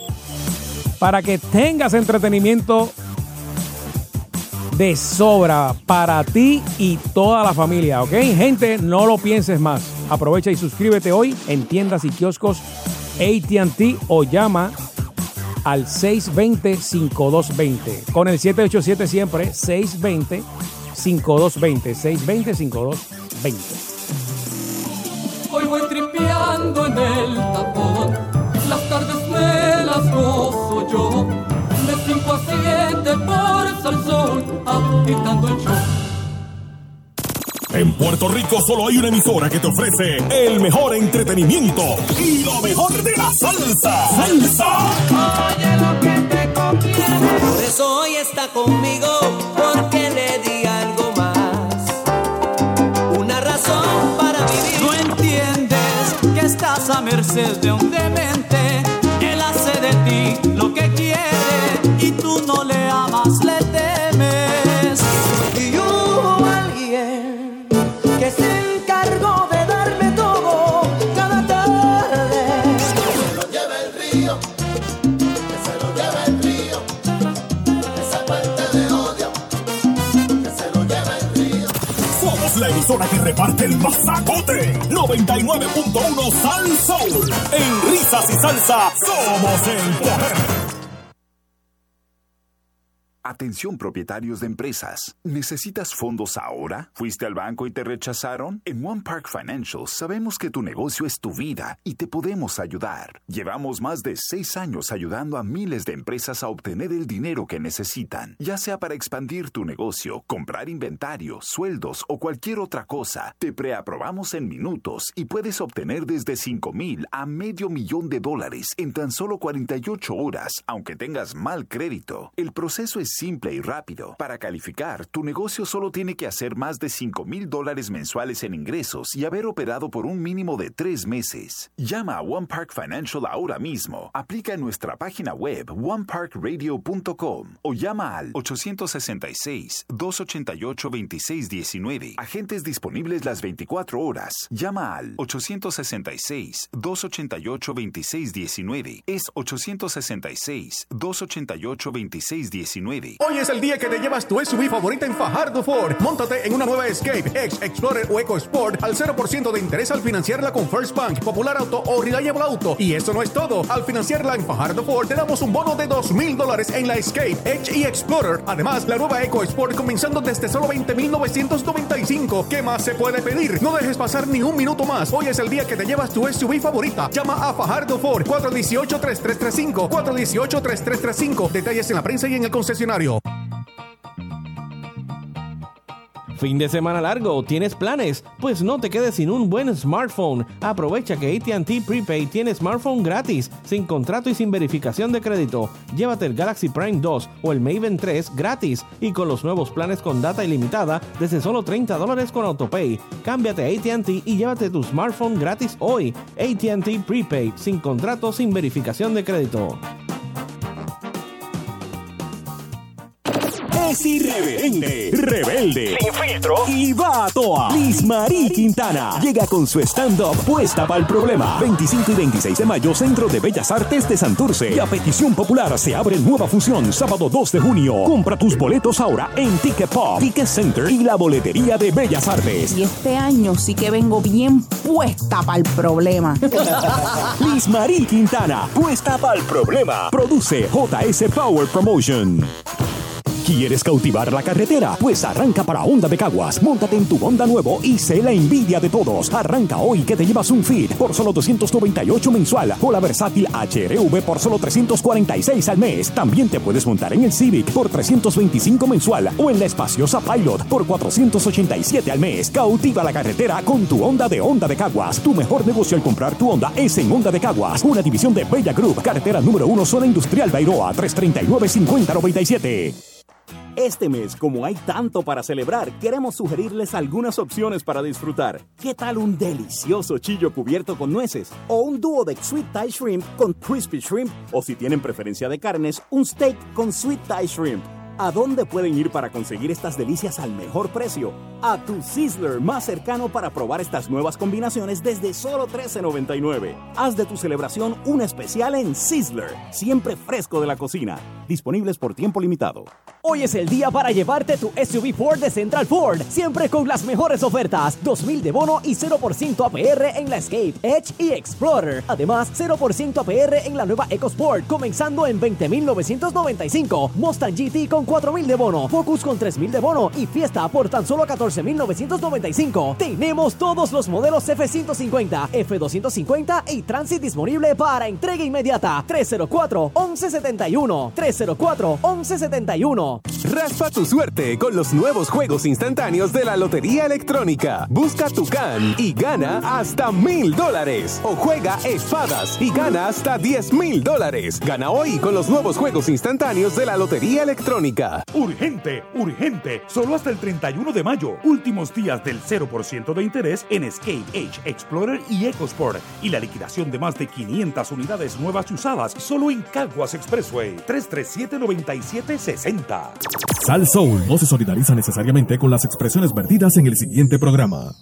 Speaker 2: para que tengas entretenimiento de sobra para ti y toda la familia, ¿ok? Gente, no lo pienses más. Aprovecha y suscríbete hoy en tiendas y kioscos ATT o llama al 620-5220. Con el 787 siempre, 620-5220. 620-5220.
Speaker 13: Hoy voy tripeando en el tapón, las tardes me las gozo yo, de 5 a 7 por sol, agitando el show.
Speaker 26: En Puerto Rico solo hay una emisora que te ofrece el mejor entretenimiento y lo mejor de la salsa. Salsa.
Speaker 29: Oye lo que te conviene. Por eso hoy está conmigo, porque le di algo más. Una razón para vivir.
Speaker 13: No entiendes que estás a merced de un demente. Él hace de ti lo que quiere y tú no le amas, le
Speaker 26: emisora que reparte el masacote. 99.1 Sal Soul. En risas y salsa, somos el poder.
Speaker 28: Atención propietarios de empresas. ¿Necesitas fondos ahora? ¿Fuiste al banco y te rechazaron? En One Park Financial sabemos que tu negocio es tu vida y te podemos ayudar. Llevamos más de seis años ayudando a miles de empresas a obtener el dinero que necesitan, ya sea para expandir tu negocio, comprar inventario, sueldos o cualquier otra cosa. Te preaprobamos en minutos y puedes obtener desde 5 mil a medio millón de dólares en tan solo 48 horas, aunque tengas mal crédito. El proceso es simple y rápido. Para calificar, tu negocio solo tiene que hacer más de 5 mil dólares mensuales en ingresos y haber operado por un mínimo de tres meses. Llama a One Park Financial ahora mismo. Aplica en nuestra página web oneparkradio.com o llama al 866-288-2619. Agentes disponibles las 24 horas. Llama al 866-288-2619. Es 866-288-2619.
Speaker 30: Hoy es el día que te llevas tu SUV favorita en Fajardo Ford. Móntate en una nueva Escape, X, Explorer o EcoSport al 0% de interés al financiarla con First Bank, Popular Auto o Reliable Auto. Y eso no es todo. Al financiarla en Fajardo Ford te damos un bono de 2 mil dólares en la Escape, Edge y Explorer. Además, la nueva EcoSport comenzando desde solo 20,995. ¿Qué más se puede pedir? No dejes pasar ni un minuto más. Hoy es el día que te llevas tu SUV favorita. Llama a Fajardo Ford 418-3335. 418-3335. Detalles en la prensa y en el concesionario.
Speaker 31: Fin de semana largo, ¿tienes planes? Pues no te quedes sin un buen smartphone. Aprovecha que ATT Prepaid tiene smartphone gratis, sin contrato y sin verificación de crédito. Llévate el Galaxy Prime 2 o el Maven 3 gratis y con los nuevos planes con data ilimitada desde solo 30 dólares con AutoPay. Cámbiate a ATT y llévate tu smartphone gratis hoy. ATT Prepaid, sin contrato, sin verificación de crédito.
Speaker 26: Es irreverente, rebelde, sin filtro y va a toa. Liz Marie Quintana llega con su stand-up puesta para el problema. 25 y 26 de mayo, Centro de Bellas Artes de Santurce. Y a petición popular se abre nueva función sábado 2 de junio. Compra tus boletos ahora en Ticket Pop, Ticket Center y la boletería de Bellas Artes.
Speaker 32: Y este año sí que vengo bien puesta para el problema. [laughs]
Speaker 26: Liz Marie Quintana, puesta para el problema. Produce JS Power Promotion. ¿Quieres cautivar la carretera? Pues arranca para Honda de Caguas. Móntate en tu Honda nuevo y sé la envidia de todos. Arranca hoy que te llevas un Fit por solo 298 mensual o la versátil HRV por solo 346 al mes. También te puedes montar en el Civic por 325 mensual o en la espaciosa Pilot por 487 al mes. Cautiva la carretera con tu Honda de Honda de Caguas. Tu mejor negocio al comprar tu Honda es en Honda de Caguas, una división de Bella Group, carretera número 1, zona industrial Bairoa, 339-5097.
Speaker 33: Este mes, como hay tanto para celebrar, queremos sugerirles algunas opciones para disfrutar. ¿Qué tal un delicioso chillo cubierto con nueces? ¿O un dúo de Sweet Thai Shrimp con Crispy Shrimp? ¿O si tienen preferencia de carnes, un steak con Sweet Thai Shrimp? ¿A dónde pueden ir para conseguir estas delicias al mejor precio? A tu Sizzler más cercano para probar estas nuevas combinaciones desde solo $13.99. Haz de tu celebración una especial en Sizzler, siempre fresco de la cocina. Disponibles por tiempo limitado.
Speaker 34: Hoy es el día para llevarte tu SUV Ford de Central Ford, siempre con las mejores ofertas, 2000 de bono y 0% APR en la Escape, Edge y Explorer. Además, 0% APR en la nueva EcoSport, comenzando en 20.995. Mustang GT con con 4 mil de bono, Focus con 3 mil de bono y Fiesta por tan solo 14 mil 995. Tenemos todos los modelos F-150, F-250 y Transit disponible para entrega inmediata. 304-1171. 304-1171.
Speaker 21: Raspa tu suerte con los nuevos juegos instantáneos de la Lotería Electrónica. Busca tu can y gana hasta mil dólares. O juega espadas y gana hasta 10 mil dólares. Gana hoy con los nuevos juegos instantáneos de la Lotería Electrónica.
Speaker 1: Urgente, urgente. Solo hasta el 31 de mayo. Últimos días del 0% de interés en Escape, Edge, Explorer y EcoSport. Y la liquidación de más de 500 unidades nuevas y usadas solo en Caguas Expressway. 337-9760.
Speaker 35: Sal Soul no se solidariza necesariamente con las expresiones vertidas en el siguiente programa.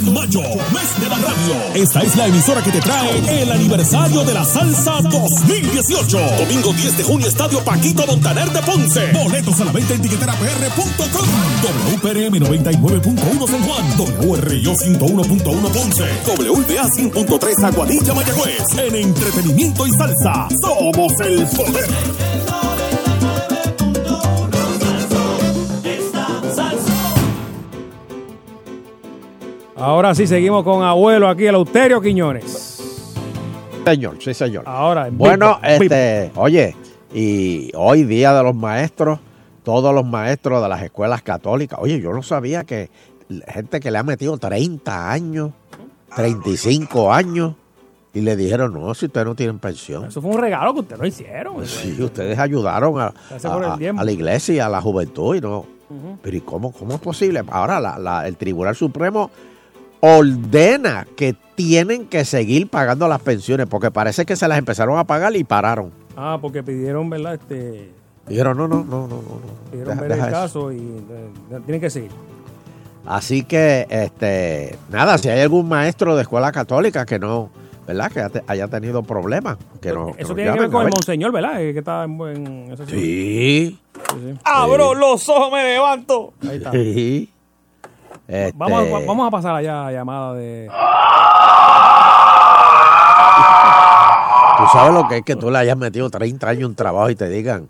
Speaker 1: Mayo, mes de la. Esta es la emisora que te trae el aniversario de la salsa 2018. Domingo 10 de junio, Estadio Paquito Montaner de Ponce. Boletos a la venta en tiqueterapr.com. WPRM 99.1 San Juan. WRIO 101.1 Ponce. WBA 100.3 Aguadilla Mayagüez. En entretenimiento y salsa, somos el poder.
Speaker 2: Ahora sí seguimos con abuelo aquí, el Auterio Quiñones.
Speaker 3: Señor, sí, señor.
Speaker 2: Ahora, en
Speaker 3: Bueno, este, oye, y hoy día de los maestros, todos los maestros de las escuelas católicas, oye, yo no sabía que gente que le ha metido 30 años, 35 años, y le dijeron, no, si ustedes no tienen pensión.
Speaker 2: Eso fue un regalo que ustedes no hicieron.
Speaker 3: Sí, ustedes ayudaron a, la iglesia y a la juventud, y no. Pero ¿y cómo, cómo es posible? Ahora la- la- el Tribunal Supremo ordena que tienen que seguir pagando las pensiones, porque parece que se las empezaron a pagar y pararon.
Speaker 2: Ah, porque pidieron, ¿verdad? Este,
Speaker 3: Dijeron, no, no, no, no, no. no.
Speaker 2: pidieron
Speaker 3: Deja-
Speaker 2: ver
Speaker 3: deja
Speaker 2: el
Speaker 3: eso.
Speaker 2: caso y eh, tienen que seguir.
Speaker 3: Así que, este, nada, si hay algún maestro de escuela católica que no, ¿verdad? Que haya- tenido problemas, que no.
Speaker 2: Eso tiene que ver con el monseñor, ¿verdad? Eh, Que está en, en eso
Speaker 3: Sí.
Speaker 2: Sí, sí.
Speaker 4: Abro los ojos, me levanto.
Speaker 2: Ahí está.
Speaker 3: Sí. Este,
Speaker 2: Vamos, a, vamos a pasar allá a llamada de.
Speaker 3: Tú sabes lo que es que tú le hayas metido 30 años en trabajo y te digan,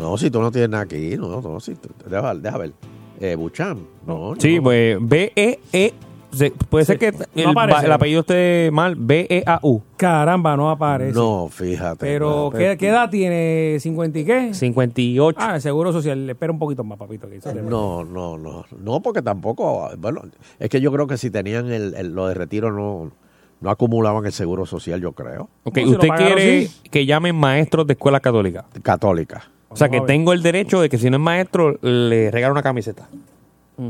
Speaker 3: no, si tú no tienes nada aquí, no, no, si tú, deja, deja ver. Eh, Buchan, no,
Speaker 4: Sí,
Speaker 3: no.
Speaker 4: pues B-E-E. Se- Puede ser que el,
Speaker 2: aparece.
Speaker 4: ba- el apellido esté mal. E B-E-A-U.
Speaker 2: Caramba, no aparece.
Speaker 3: No, fíjate.
Speaker 2: Pero,
Speaker 3: no,
Speaker 2: ¿qué, qué edad tiene? ¿50 y qué?
Speaker 4: 58.
Speaker 2: Ah, el seguro social. Espera un poquito más, papito. que eso te-
Speaker 3: No, no, no, no, porque tampoco, bueno, es que yo creo que si tenían el, el- lo de retiro no, no acumulaban el seguro social, yo creo.
Speaker 4: Ok, usted quiere que llamen maestros de escuela católica.
Speaker 3: Católica.
Speaker 4: O sea, que
Speaker 3: Vamos a ver.
Speaker 4: tengo el derecho de que si no es maestro, le regalo una camiseta.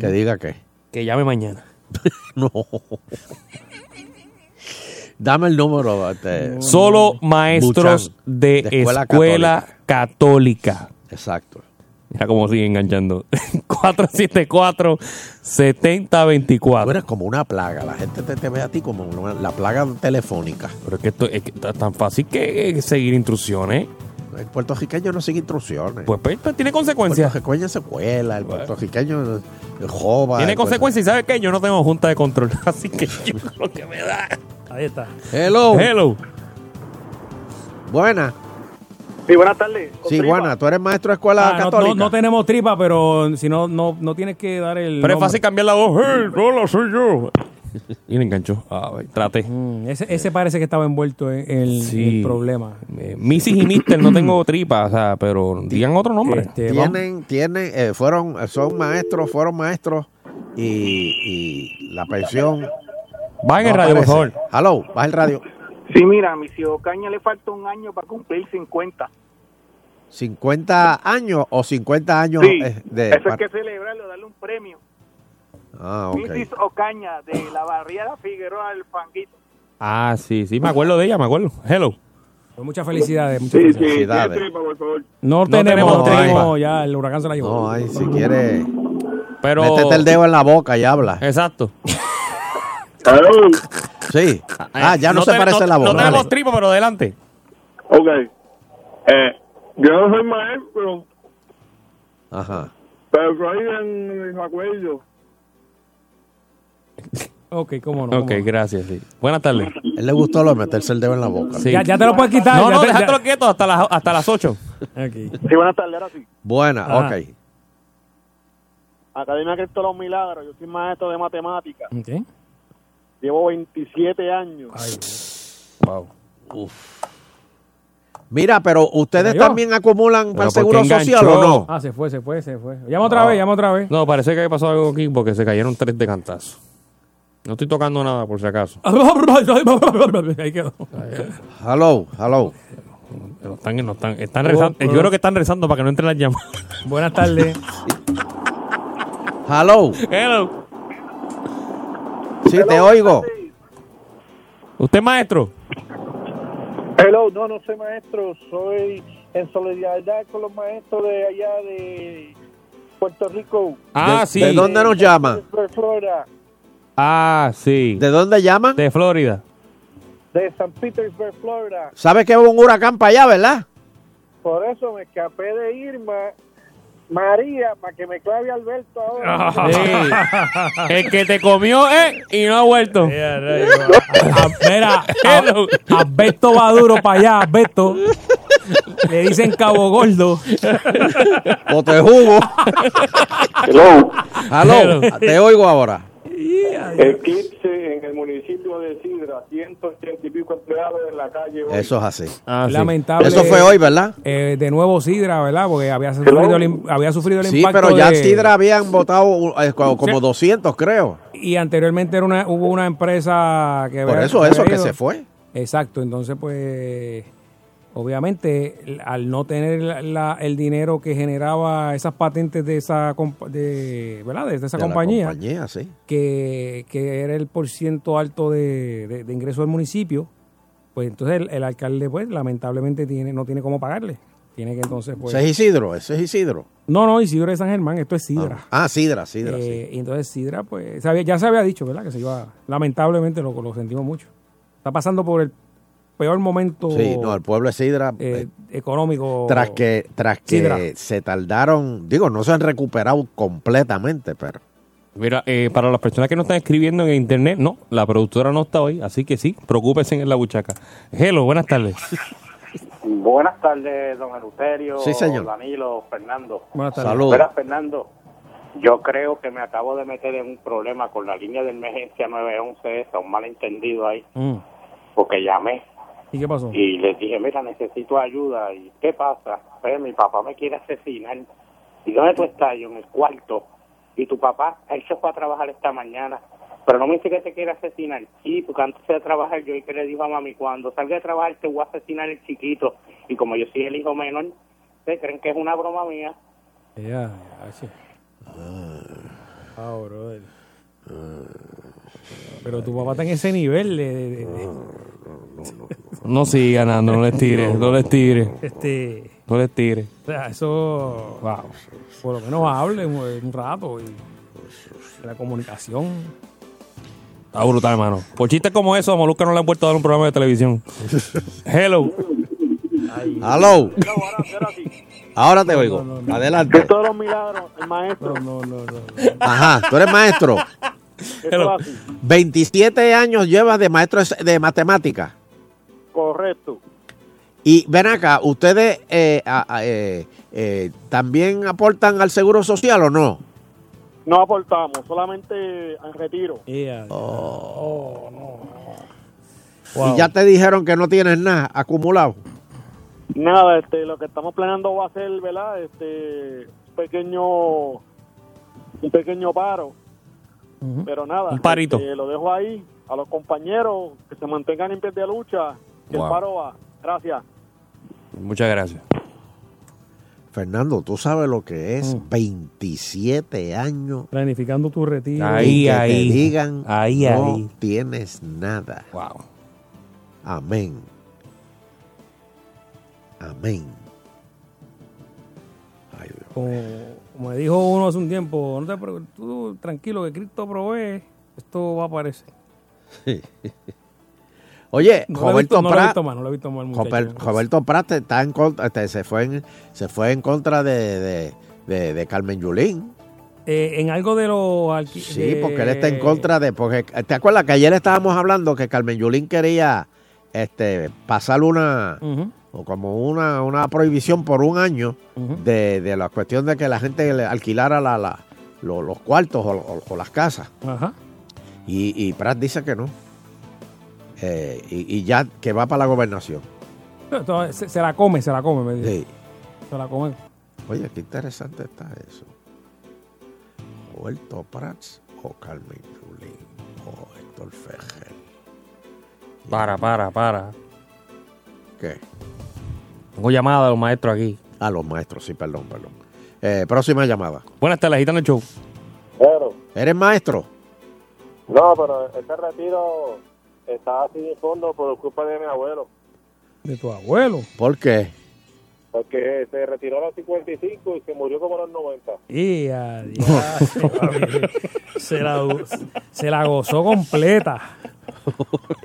Speaker 3: Que diga que.
Speaker 4: Que llame mañana. [laughs]
Speaker 3: no. Dame el número. este,
Speaker 4: Solo maestros
Speaker 3: Buchan,
Speaker 4: de, escuela, católica.
Speaker 3: Exacto.
Speaker 4: Mira cómo sigue enganchando. [laughs] 474-7024.
Speaker 3: Tú eres como una plaga. La gente te, te ve a ti como una- la plaga telefónica.
Speaker 4: Pero es que esto es, que es tan fácil que seguir instrucciones.
Speaker 3: El puertorriqueño no sigue instrucciones.
Speaker 4: Pues, pues, pues, tiene consecuencias.
Speaker 3: El puertorriqueño se cuela, el puertorriqueño joba.
Speaker 4: Tiene consecuencias y ¿sabes qué? Yo no tengo junta de control. [laughs] Así que yo [laughs] lo que me da.
Speaker 2: Ahí está.
Speaker 3: Hello.
Speaker 4: Hello.
Speaker 3: Buena.
Speaker 36: Sí, buenas tardes.
Speaker 3: Sí, buena. Tú eres maestro de escuela
Speaker 2: Ah,
Speaker 3: católica.
Speaker 2: no- no tenemos tripa, pero si no, no, no tienes que dar el.
Speaker 4: Pero es fácil cambiar la voz. Hey, hola, soy yo. [laughs] Y le enganchó. A ver, trate.
Speaker 2: Mm, ese, ese parece que estaba envuelto en el,
Speaker 4: Sí.
Speaker 2: el problema.
Speaker 4: Eh, Mrs. y Mister no tengo [clears throat] tripa, o sea, pero digan otro nombre.
Speaker 2: Este,
Speaker 3: Tienen, tienen, eh, fueron, son maestros, fueron maestros y, y la pensión.
Speaker 4: Bajen el
Speaker 3: no
Speaker 4: radio, por
Speaker 3: aparece.
Speaker 4: favor.
Speaker 3: Hello, baja el radio.
Speaker 36: Sí, mira, a mi tío Caña le falta un año para cumplir 50.
Speaker 3: ¿50 años o 50 años
Speaker 36: Sí,
Speaker 3: eh, de...
Speaker 36: eso hay que celebrarlo, darle un premio.
Speaker 3: Ah, ok.
Speaker 36: Mrs. Ocaña, de la barriada Figueroa del Fanguito.
Speaker 4: Ah, sí, sí, me acuerdo de ella, me acuerdo. Hello.
Speaker 2: Pues muchas felicidades. Muchas
Speaker 36: Sí, sí,
Speaker 2: felicidades.
Speaker 36: tiene tripa, por favor.
Speaker 2: No,
Speaker 4: No
Speaker 2: tenemos,
Speaker 4: tenemos
Speaker 2: ya el huracán se la llevó.
Speaker 3: No, ay, si quiere...
Speaker 4: Pero...
Speaker 3: Métete el dedo en la boca y habla.
Speaker 4: Exacto.
Speaker 3: Sí. Ah, ya no, se
Speaker 4: te-
Speaker 3: parece la boca.
Speaker 4: No tenemos
Speaker 3: Dale.
Speaker 4: pero adelante.
Speaker 37: Ok. Eh, yo no soy maestro,
Speaker 3: Ajá.
Speaker 37: pero soy en mis acuerdos.
Speaker 2: Ok, cómo no.
Speaker 4: Ok, gracias, sí. Buenas tardes.
Speaker 3: él le gustó lo de meterse el dedo en la boca.
Speaker 4: Sí.
Speaker 2: Ya, ya te lo puedes quitar.
Speaker 4: No, no,
Speaker 2: te-
Speaker 4: déjatelo
Speaker 2: ya-
Speaker 4: quieto hasta las, hasta las 8.
Speaker 2: Aquí.
Speaker 36: Sí, buenas tardes, ahora sí.
Speaker 3: Buena,
Speaker 2: Ajá.
Speaker 3: ok.
Speaker 36: Academia Cristo los Milagros, yo soy maestro de matemáticas.
Speaker 2: Ok.
Speaker 36: Llevo 27 años.
Speaker 4: Wow.
Speaker 3: Mira, pero ustedes también acumulan para el seguro
Speaker 4: ¿por qué
Speaker 3: social o no?
Speaker 2: Ah, se fue, se fue, se fue. Llama otra vez, llama otra vez.
Speaker 4: No, parece que pasó algo aquí porque se cayeron tres de cantazo. No estoy tocando nada, por si acaso. [laughs]
Speaker 2: Ahí quedó.
Speaker 3: Hello, hello.
Speaker 4: Pero están, no están, están rezando. Yo creo que están rezando para que no entren las llamadas. [laughs]
Speaker 2: Buenas tardes.
Speaker 3: Hello.
Speaker 4: Hello.
Speaker 3: Sí, te oigo.
Speaker 4: ¿Usted es maestro?
Speaker 37: Hello, no, no soy maestro, soy en solidaridad con los maestros de allá de Puerto Rico.
Speaker 4: Ah,
Speaker 3: ¿De,
Speaker 4: sí.
Speaker 3: ¿De dónde nos llaman?
Speaker 37: De Florida,
Speaker 4: Ah, sí.
Speaker 3: ¿De dónde llaman?
Speaker 4: De Florida.
Speaker 37: de San Petersburg, Florida.
Speaker 3: ¿Sabes que hubo un huracán para allá, verdad?
Speaker 37: Por eso me escapé de Irma, María, para que me clave Alberto ahora.
Speaker 4: Sí. El que te comió, eh, y no ha vuelto.
Speaker 2: Ah, Mira, a- Alberto va duro para allá, Alberto. Le dicen Cabo Gordo.
Speaker 3: O te jugo.
Speaker 37: Hello.
Speaker 3: Hello. Te oigo ahora.
Speaker 37: Eclipse en el municipio de Sidra, 180 y pico empleados en la calle. hoy.
Speaker 3: Eso es así.
Speaker 4: Ah, sí.
Speaker 2: Lamentable.
Speaker 3: Eso fue hoy, ¿verdad?
Speaker 2: Eh, de nuevo Sidra, ¿verdad? Porque había sufrido el, había sufrido el
Speaker 3: Sí,
Speaker 2: impacto
Speaker 3: pero ya
Speaker 2: de-
Speaker 3: Sidra habían votado eh, como como 200, creo.
Speaker 2: Y anteriormente era una, hubo una empresa que...
Speaker 3: Por eso, eso, que se fue.
Speaker 2: Exacto, entonces pues obviamente al no tener la- la- el dinero que generaba esas patentes de esa de, ¿verdad? de esa
Speaker 3: De
Speaker 2: compañía,
Speaker 3: compañía, sí.
Speaker 2: que, que era el porciento alto de, de, ingreso del municipio, pues entonces el, el alcalde pues lamentablemente tiene no tiene cómo pagarle. Tiene que entonces pues...
Speaker 3: Ese es Isidro, ese es Isidro.
Speaker 2: No, no, Isidro de San Germán, esto es Sidra.
Speaker 3: Ah, Sidra, Sidra,
Speaker 2: Eh, Y entonces Sidra, pues, ya se había dicho, ¿verdad? Que se iba, lamentablemente lo, lo sentimos mucho. Está pasando por el peor momento
Speaker 3: Sí, no, el pueblo de Sidra,
Speaker 2: eh,
Speaker 3: eh,
Speaker 2: económico.
Speaker 3: tras que, tras que
Speaker 2: Sidra.
Speaker 3: se tardaron, digo, no se han recuperado completamente, pero
Speaker 4: Mira, eh, para las personas que no están escribiendo en internet, no, la productora no está hoy, así que sí, preocúpense en la buchaca. Hello, buenas tardes.
Speaker 36: Buenas tardes, don Eleuterio,
Speaker 3: Sí, señor.
Speaker 36: Danilo, Fernando.
Speaker 2: Buenas tardes.
Speaker 3: Saludos.
Speaker 36: Mira, Fernando, yo creo que me acabo de meter en un problema con la línea de emergencia 911, esa, un malentendido ahí,
Speaker 2: Mm.
Speaker 36: porque llamé
Speaker 2: ¿Y qué pasó?
Speaker 36: y les dije, mira, necesito ayuda. ¿Y qué pasa? Pues mi papá me quiere asesinar. ¿Y dónde tú estás? Yo en el cuarto. ¿Y tu papá? Él se fue a trabajar esta mañana. Pero no me dice que te quiere asesinar. Sí, porque antes de trabajar yo y que le dijo a mami, cuando salga de trabajar te voy a asesinar el chiquito. Y como yo soy el hijo menor, ¿se creen que es una broma mía?
Speaker 2: Ya, ya, sí. Ah, brother. Pero tu papá está en ese nivel de, de- de- de-
Speaker 4: No siga ganando, no les tire, no les tire,
Speaker 2: este,
Speaker 4: no les tire.
Speaker 2: o sea, eso, wow, por lo menos hable un, rato y la comunicación.
Speaker 4: Está brutal, hermano. Por chistes como eso, a Molusca no le han vuelto a dar un programa de televisión. Hello.
Speaker 3: Hello. Ahora te oigo. Adelante.
Speaker 36: todos los milagros, el maestro.
Speaker 2: No, no, no.
Speaker 3: Ajá, tú eres maestro. 27 años llevas de maestro de matemática.
Speaker 36: Correcto.
Speaker 3: Y ven acá, ¿ustedes eh, a- a- eh, eh, también aportan al seguro social o no?
Speaker 36: No aportamos, solamente en retiro.
Speaker 2: Oh,
Speaker 3: Y ya te dijeron que no tienes nada acumulado.
Speaker 36: Nada, este, lo que estamos planeando va a ser, ¿verdad? Este, un pequeño, un pequeño paro. Pero nada,
Speaker 4: Un parito.
Speaker 36: este, lo dejo ahí
Speaker 38: a los compañeros que se mantengan en pie de lucha, que
Speaker 4: Wow.
Speaker 38: el paro va. Gracias.
Speaker 4: Muchas gracias.
Speaker 3: Fernando, tú sabes lo que es
Speaker 2: Mm.
Speaker 3: 27 años
Speaker 2: Planificando tu retiro.
Speaker 3: y que
Speaker 4: ahí.
Speaker 3: te digan
Speaker 4: Ahí,
Speaker 3: no
Speaker 4: ahí.
Speaker 3: tienes nada.
Speaker 4: Wow.
Speaker 3: Amén. Amén.
Speaker 2: Como, como me dijo uno hace un tiempo, no te preocupes, tú tranquilo que Cristo provee, esto va a aparecer. [laughs]
Speaker 3: Oye,
Speaker 2: No
Speaker 3: Roberto Prat, Roberto Prat está en contra, este, se fue en, se fue en contra de, de, de- de Carmen Yulín.
Speaker 2: Eh, en algo de los
Speaker 3: Sí, porque él está en contra de, porque te acuerdas que ayer estábamos hablando que Carmen Yulín quería este pasar una. O como una, una prohibición por un año de, de la cuestión de que la gente le alquilara la, la- lo- los cuartos o, o- o las casas.
Speaker 2: Ajá.
Speaker 3: Y, y Prat dice que no. Eh, y, y ya que va para la gobernación.
Speaker 2: Se, se la come, se la come, me dice.
Speaker 3: Sí.
Speaker 2: Se la come.
Speaker 3: Oye, qué interesante está eso. Roberto Prats o Carmen Yulín o Héctor Fejel.
Speaker 4: Para, para, para.
Speaker 3: ¿Qué?
Speaker 4: Tengo llamada a los maestros aquí.
Speaker 3: A los maestros, sí, perdón, perdón. Eh, próxima llamada.
Speaker 4: Buenas tardes, agitando el show.
Speaker 39: Pero,
Speaker 3: ¿Eres maestro?
Speaker 39: no, pero este retiro está sin fondo por culpa de mi abuelo,
Speaker 2: De tu abuelo.
Speaker 3: ¿Por qué?
Speaker 39: porque se retiró a los 55 y se murió como a los 90.
Speaker 2: Y a papi. [laughs] se, la, se la gozó completa.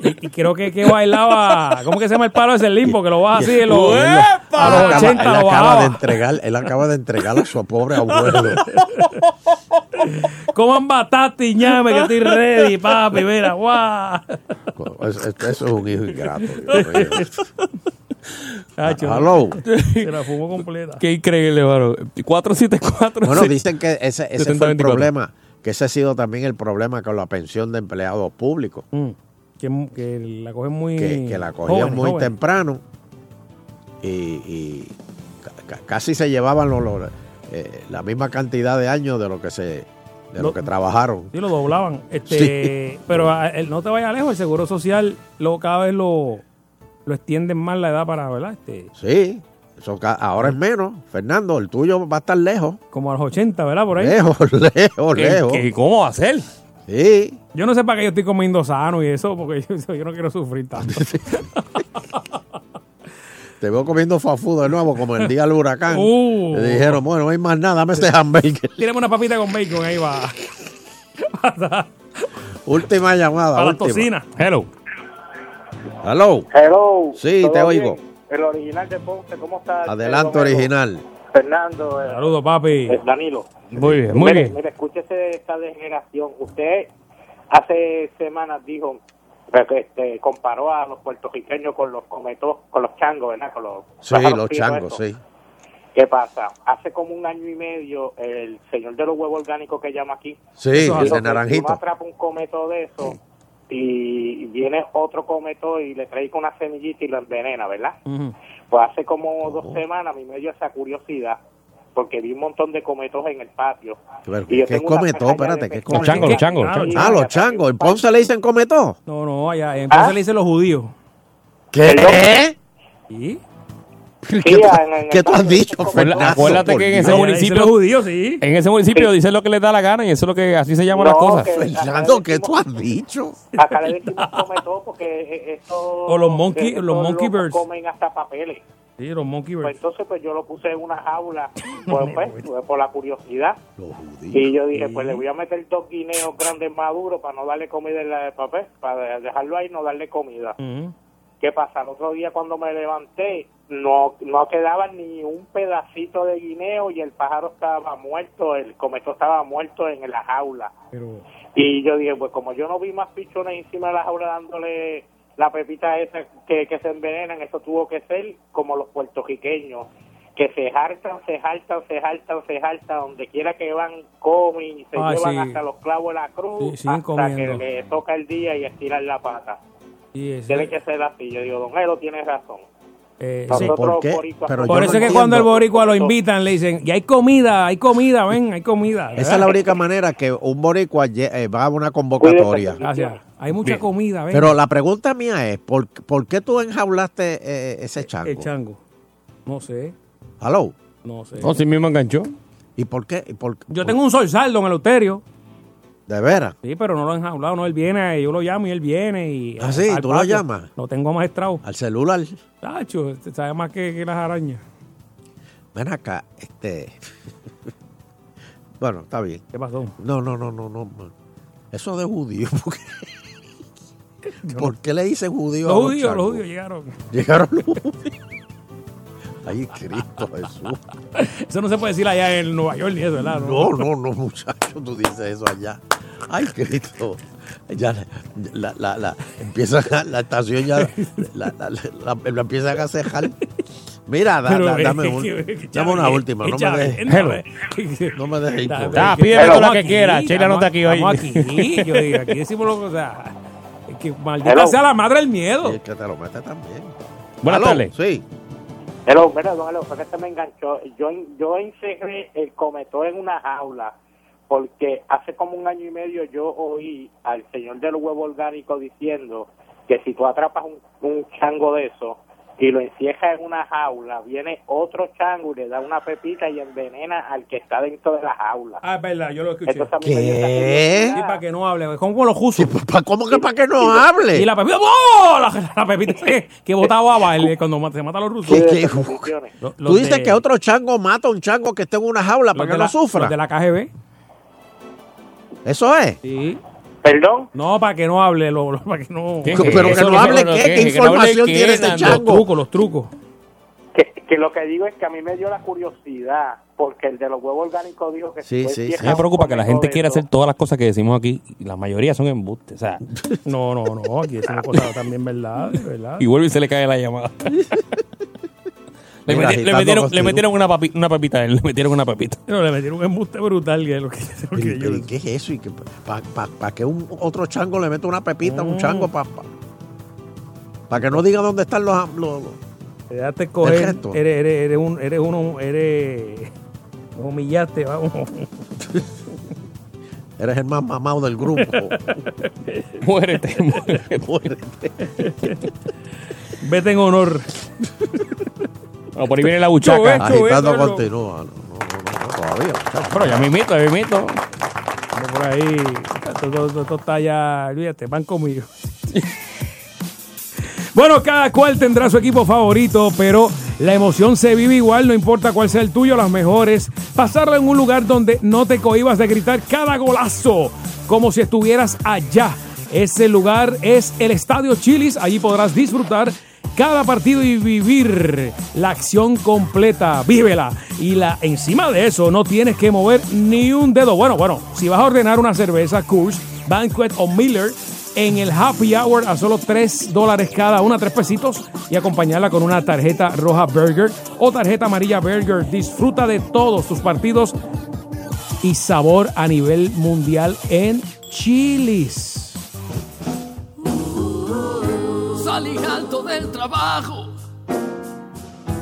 Speaker 2: Y, y creo que, que bailaba. ¿Cómo que se llama el palo ese el limbo? Que lo baja así de los,
Speaker 3: Él-
Speaker 2: a los
Speaker 3: él acaba-
Speaker 2: 80
Speaker 3: él
Speaker 2: lo
Speaker 3: acaba de entregar, él acaba de entregar a su pobre abuelo. [laughs]
Speaker 2: Coman batata y ñame que estoy ready, papi. Mira, guau.
Speaker 3: Eso, eso es un hijo ingrato. [laughs] Hello.
Speaker 2: Se la fumó completa.
Speaker 4: Qué increíble, mano. 474.
Speaker 3: Bueno, dicen que ese, ese fue el
Speaker 4: 70-24.
Speaker 3: problema, que ese ha sido también el problema con la pensión de empleados públicos,
Speaker 2: Mm, que, que la cogen muy.
Speaker 3: que, que la cogían
Speaker 2: jóvenes,
Speaker 3: muy
Speaker 2: jóvenes.
Speaker 3: temprano y, y ca- ca- casi se llevaban los- los, eh, la misma cantidad de años de lo que se de lo
Speaker 2: Lo-
Speaker 3: que trabajaron.
Speaker 2: Sí, lo doblaban. [laughs] Este, Pero a- el- no te vayas lejos, el seguro social luego cada vez lo, lo extienden más la edad para, ¿verdad? Este,
Speaker 3: Sí, eso ahora es menos. Fernando, el tuyo va a estar lejos.
Speaker 2: como a los 80, ¿verdad? Por ahí.
Speaker 3: Lejos, [laughs] lejos,
Speaker 4: ¿Qué-
Speaker 3: lejos.
Speaker 4: qué- ¿Cómo va a ser?
Speaker 3: Sí.
Speaker 2: Yo no sé para qué yo estoy comiendo sano y eso, porque [laughs] yo, yo no quiero sufrir tanto. [laughs]
Speaker 3: Te veo comiendo fafudo de nuevo, como el día del huracán. [laughs]
Speaker 2: Uh.
Speaker 3: Le dijeron, bueno, no hay más nada, dame ese hamburger.
Speaker 2: Tírame una papita con bacon, ahí va.
Speaker 3: Última llamada.
Speaker 2: Para la
Speaker 3: última.
Speaker 2: tocina.
Speaker 4: Hello.
Speaker 3: Hello.
Speaker 36: Hello.
Speaker 3: Sí,
Speaker 36: ¿todo
Speaker 3: te oigo.
Speaker 36: El original de Ponce, ¿cómo está?
Speaker 3: Adelante, original.
Speaker 36: Fernando. eh,
Speaker 2: Saludos, papi.
Speaker 36: eh, Danilo.
Speaker 4: Muy bien, muy
Speaker 36: mire,
Speaker 4: bien.
Speaker 36: Mire, escúchese esta degeneración. Usted hace semanas dijo que este, comparó a los puertorriqueños con los cometos, con los changos, ¿verdad? Con los
Speaker 3: Sí, los changos,
Speaker 36: estos.
Speaker 3: sí.
Speaker 36: ¿Qué pasa? Hace como un año y medio, el señor de los huevos orgánicos que llama aquí,
Speaker 3: Sí, el de naranjito.
Speaker 36: Si atrapa un cometo de eso y viene otro cometo y le trae con una semillita y lo envenena, ¿verdad? Pues hace como dos semanas a mí me dio esa curiosidad porque vi un montón de cometos en el patio.
Speaker 3: Pero,
Speaker 36: Y yo
Speaker 3: ¿Qué cometó? Espérate, ¿qué cometó?
Speaker 4: changos, los changos, los
Speaker 2: Ah,
Speaker 4: changos.
Speaker 3: Ah, los changos. ¿En Ponce le dicen cometó?
Speaker 2: No, no, allá en Ponce le dicen los judíos.
Speaker 3: ¿Qué?
Speaker 2: ¿Sí?
Speaker 3: ¿Qué,
Speaker 36: Sí,
Speaker 3: tú,
Speaker 36: en- en el
Speaker 3: qué tú has dicho,
Speaker 36: de
Speaker 3: Fernando?
Speaker 4: Acuérdate que en ese municipio,
Speaker 2: los judíos, sí.
Speaker 4: en ese municipio dicen lo que les da la gana y eso es lo que así se llaman las cosas.
Speaker 36: que-
Speaker 3: Fernando, ¿qué tú has dicho?
Speaker 36: Acá le decimos cometó porque eh, eso...
Speaker 2: O los monkey- los monkey birds.
Speaker 36: comen hasta papeles.
Speaker 2: Sí, los monkey
Speaker 36: Pues
Speaker 2: birds.
Speaker 36: entonces pues yo lo puse en una jaula pues, pues, pues, por la curiosidad y yo dije pues le voy a meter dos guineos grandes maduros para no darle comida en la de papel para dejarlo ahí y no darle comida
Speaker 2: Ujú.
Speaker 36: ¿qué pasa? el otro día cuando me levanté no no quedaba ni un pedacito de guineo y el pájaro estaba muerto el cometo estaba muerto en la jaula
Speaker 2: Pero,
Speaker 36: y yo dije, pues como yo no vi más pichones encima de la jaula dándole la pepita esa que, que se envenenan, eso tuvo que ser como los puertorriqueños, que se hartan, se hartan, se hartan, se hartan, donde quiera que van, comen y se
Speaker 2: Ah,
Speaker 36: llevan
Speaker 2: sí.
Speaker 36: hasta los clavos de la cruz,
Speaker 2: Sí,
Speaker 36: hasta
Speaker 2: comiendo.
Speaker 36: que le toca el día y estirar la pata.
Speaker 2: sí,
Speaker 36: Tiene que ser así. Yo digo, Don Elo tiene razón.
Speaker 2: Eh, sí.
Speaker 3: ¿por qué? Pero
Speaker 2: eso
Speaker 3: no
Speaker 2: es que cuando el boricua lo invitan, le dicen, y hay comida, hay comida, ven, hay comida.
Speaker 3: Esa es la única manera que un boricua eh, va a una convocatoria.
Speaker 2: Gracias. Hay mucha
Speaker 3: Bien.
Speaker 2: comida, ven.
Speaker 3: Pero la pregunta mía es, ¿por, por qué tú enjaulaste eh, ese chango?
Speaker 2: El chango. No sé.
Speaker 3: ¿Aló?
Speaker 2: No sé.
Speaker 4: No, sí mismo enganchó.
Speaker 3: ¿Y por qué? ¿Y por-
Speaker 2: Yo tengo un solsaldo en el Euterio.
Speaker 3: ¿De veras?
Speaker 2: Sí, pero no lo he enjaulado. No, él viene, yo lo llamo y él viene. Y,
Speaker 3: ¿Ah, sí? ¿Tú lo llamas?
Speaker 2: Lo tengo maestrado.
Speaker 3: ¿Al celular?
Speaker 2: Tacho, este sabe más que, que las arañas.
Speaker 3: Ven acá, este... [laughs] bueno, está bien.
Speaker 2: ¿Qué pasó?
Speaker 3: No, no, no, no, no. Eso de judío, [laughs] ¿por qué, ¿Por qué le dicen judío a
Speaker 2: Los
Speaker 3: los
Speaker 2: judíos, los judíos llegaron.
Speaker 3: Llegaron los judíos. Ay, Cristo Jesús. [laughs]
Speaker 2: Eso no se puede decir allá en Nueva York ni eso, ¿verdad?
Speaker 3: No, no, no, muchacho, tú dices eso allá. [laughs] Ay, Cristo. Ya la, la, la, empieza la estación ya la, la, la- la empiezan a cejar. Mira, da-
Speaker 2: Pero,
Speaker 3: da- dame, un- [laughs] dame una última, no me dejes. No me dejes ir por
Speaker 2: Ah,
Speaker 3: ahí.
Speaker 4: pídeme tú la que
Speaker 2: Estamos
Speaker 4: quiera.
Speaker 2: aquí,
Speaker 4: Sheila no está aquí hoy.
Speaker 2: Estamos aquí, yo digo, aquí decimos lo que, o sea, es que maldita
Speaker 36: Hello.
Speaker 2: sea la madre del miedo.
Speaker 3: Y el que te lo mete también.
Speaker 4: Buenas
Speaker 3: Aló,
Speaker 4: tardes.
Speaker 3: Sí.
Speaker 36: Hello, mira, don fue que se me enganchó. Yo, yo encerré el cometor en una jaula porque hace como un año y medio yo oí al señor del huevo orgánico diciendo que si tú atrapas un, un chango de eso y lo encierras en una jaula, viene otro chango y le da una pepita y envenena al que está dentro de la jaula.
Speaker 2: Ah, es verdad, yo lo escuché.
Speaker 36: Entonces
Speaker 3: ¿Qué?
Speaker 2: Sí, para que no hable. ¿Cómo los jusos?
Speaker 3: ¿Cómo que para que no hable?
Speaker 2: Y la pepita, ¡oh! La, la pepita que, que botaba baba el- cuando se mata a los rusos.
Speaker 3: ¿Qué- qué?
Speaker 2: Lo-
Speaker 3: Tú dices
Speaker 2: de-
Speaker 3: que otro chango mata a un chango que esté en una jaula para que
Speaker 2: la-
Speaker 3: no sufra.
Speaker 2: los de la KGB.
Speaker 3: Eso es.
Speaker 2: Sí.
Speaker 36: ¿Perdón?
Speaker 2: No, para que no hable, lo- lo- para que no.
Speaker 3: ¿Qué? Pero que no hable qué, qué información tiene ese
Speaker 2: Los
Speaker 3: chango.
Speaker 2: trucos, los trucos.
Speaker 36: Que, que lo que digo es que a mí me dio la curiosidad porque el de los huevos orgánicos dijo que
Speaker 4: Sí, sí, Me preocupa que la gente
Speaker 36: de
Speaker 4: hacer todas las cosas que decimos aquí y la mayoría son embustes. O sea, [laughs]
Speaker 2: No, no, no. Aquí decimos cosas también verdad, verdad.
Speaker 4: y vuelve y se le cae la llamada. [laughs] le, meti- metieron, le
Speaker 2: contigo.
Speaker 4: metieron una, papi- una papita a él, le metieron una papita.
Speaker 2: No, le metieron un embuste brutal. Que es lo que, [laughs] lo que
Speaker 3: Pero,
Speaker 2: yo-
Speaker 3: pero, ¿y ¿Qué es eso? ¿Y ¿Para que un otro chango le meta una pepita a un
Speaker 2: Mm.
Speaker 3: chango? Para que no diga dónde están los... los- los-
Speaker 2: Te dejaste coger. Eres, eres, eres, un, eres uno. Eres. nos Humillaste, vamos. [laughs]
Speaker 3: Eres el más mamado del grupo. [laughs]
Speaker 4: muérete,
Speaker 3: muérete.
Speaker 2: Vete en honor.
Speaker 4: No, por ahí viene la buchaca.
Speaker 3: Agitando continúa. No, no, no, no, todavía.
Speaker 4: Pero ya me imito, ya me imito.
Speaker 2: Vamos por ahí. Esto, esto- esto está ya. Olvídate, van conmigo. [laughs] Bueno, cada cual tendrá su equipo favorito, pero la emoción se vive igual, no importa cuál sea el tuyo, las mejores. Pasarla en un lugar donde no te cohibas de gritar cada golazo, como si estuvieras allá. Ese lugar es el Estadio Chilis, allí podrás disfrutar cada partido y vivir la acción completa. Vívela. Y la, encima de eso, no tienes que mover ni un dedo. Bueno, bueno, si vas a ordenar una cerveza, Kush, Banquet o Miller, en el happy hour a solo 3 dólares cada una, 3 pesitos, y acompañarla con una tarjeta roja burger o tarjeta amarilla burger. Disfruta de todos tus partidos y sabor a nivel mundial en Chilis.
Speaker 13: Salí alto del trabajo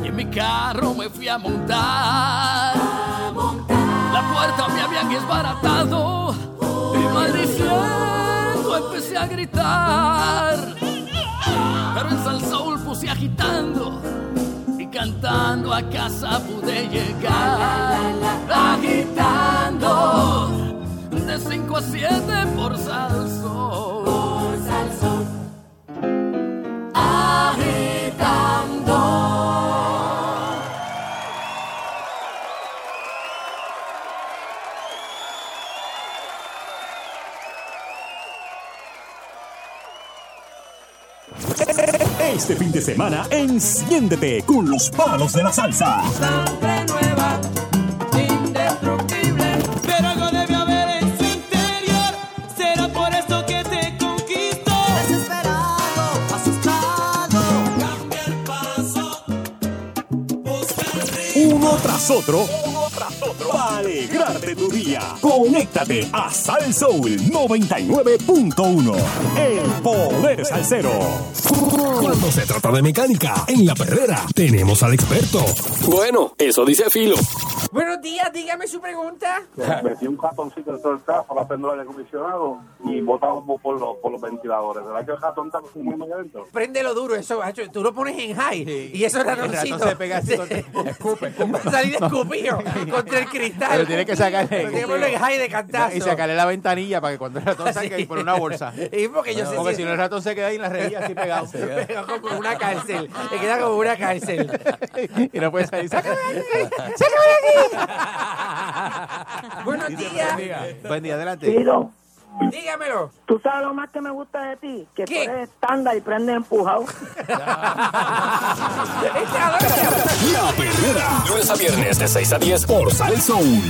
Speaker 13: y en mi carro me fui a montar. La puerta me habían desbaratado y maldiciendo empecé a gritar. Pero en Salsoul puse agitando y cantando a casa pude llegar. Agitando de 5 a 7 por Salsoul.
Speaker 1: Este fin de semana, enciéndete con los palos de la salsa.
Speaker 13: Sangre nueva,
Speaker 1: tras otro, uno tras otro, para alegrarte tu día. Conéctate a Sal Soul 99.1, el poder salsero.
Speaker 35: Cuando se trata de mecánica, en la perrera tenemos al experto.
Speaker 40: Bueno, eso dice Filo. Buenos días, dígame su pregunta.
Speaker 41: Metí un ratoncito dentro del carro para prender el aire acondicionado y botamos por los, por los ventiladores. ¿Verdad que el ratón está muy muy adentro?
Speaker 40: Préndelo duro, eso, macho. Tú lo pones en high y eso
Speaker 42: El
Speaker 40: ratoncito.
Speaker 42: ratón se pega así contra- escupe, escupe.
Speaker 40: A salir escupido contra el cristal.
Speaker 42: Pero tiene que sacarle.
Speaker 40: Pero tiene que ponerlo en high de cantazo.
Speaker 42: Y sacarle la ventanilla para que cuando el ratón salga y por una bolsa.
Speaker 40: Y porque yo sé
Speaker 42: Porque
Speaker 40: si-
Speaker 42: no el ratón se queda ahí en la rejilla así pegado. [laughs]
Speaker 40: Pegado como una cárcel. Le queda como una cárcel. [laughs]
Speaker 42: y no puede salir. ¡Sácame
Speaker 40: de aquí! [laughs] ¡Sácame de aquí! [laughs] Buenos días.
Speaker 42: Buen día, adelante.
Speaker 40: Tiro. Dígamelo.
Speaker 43: ¿Tú sabes lo más que me gusta de ti? Que tú eres estándar y prendes empujado. [laughs]
Speaker 1: La Perrera. Lunes a viernes de 6 a 10 por Salsoul.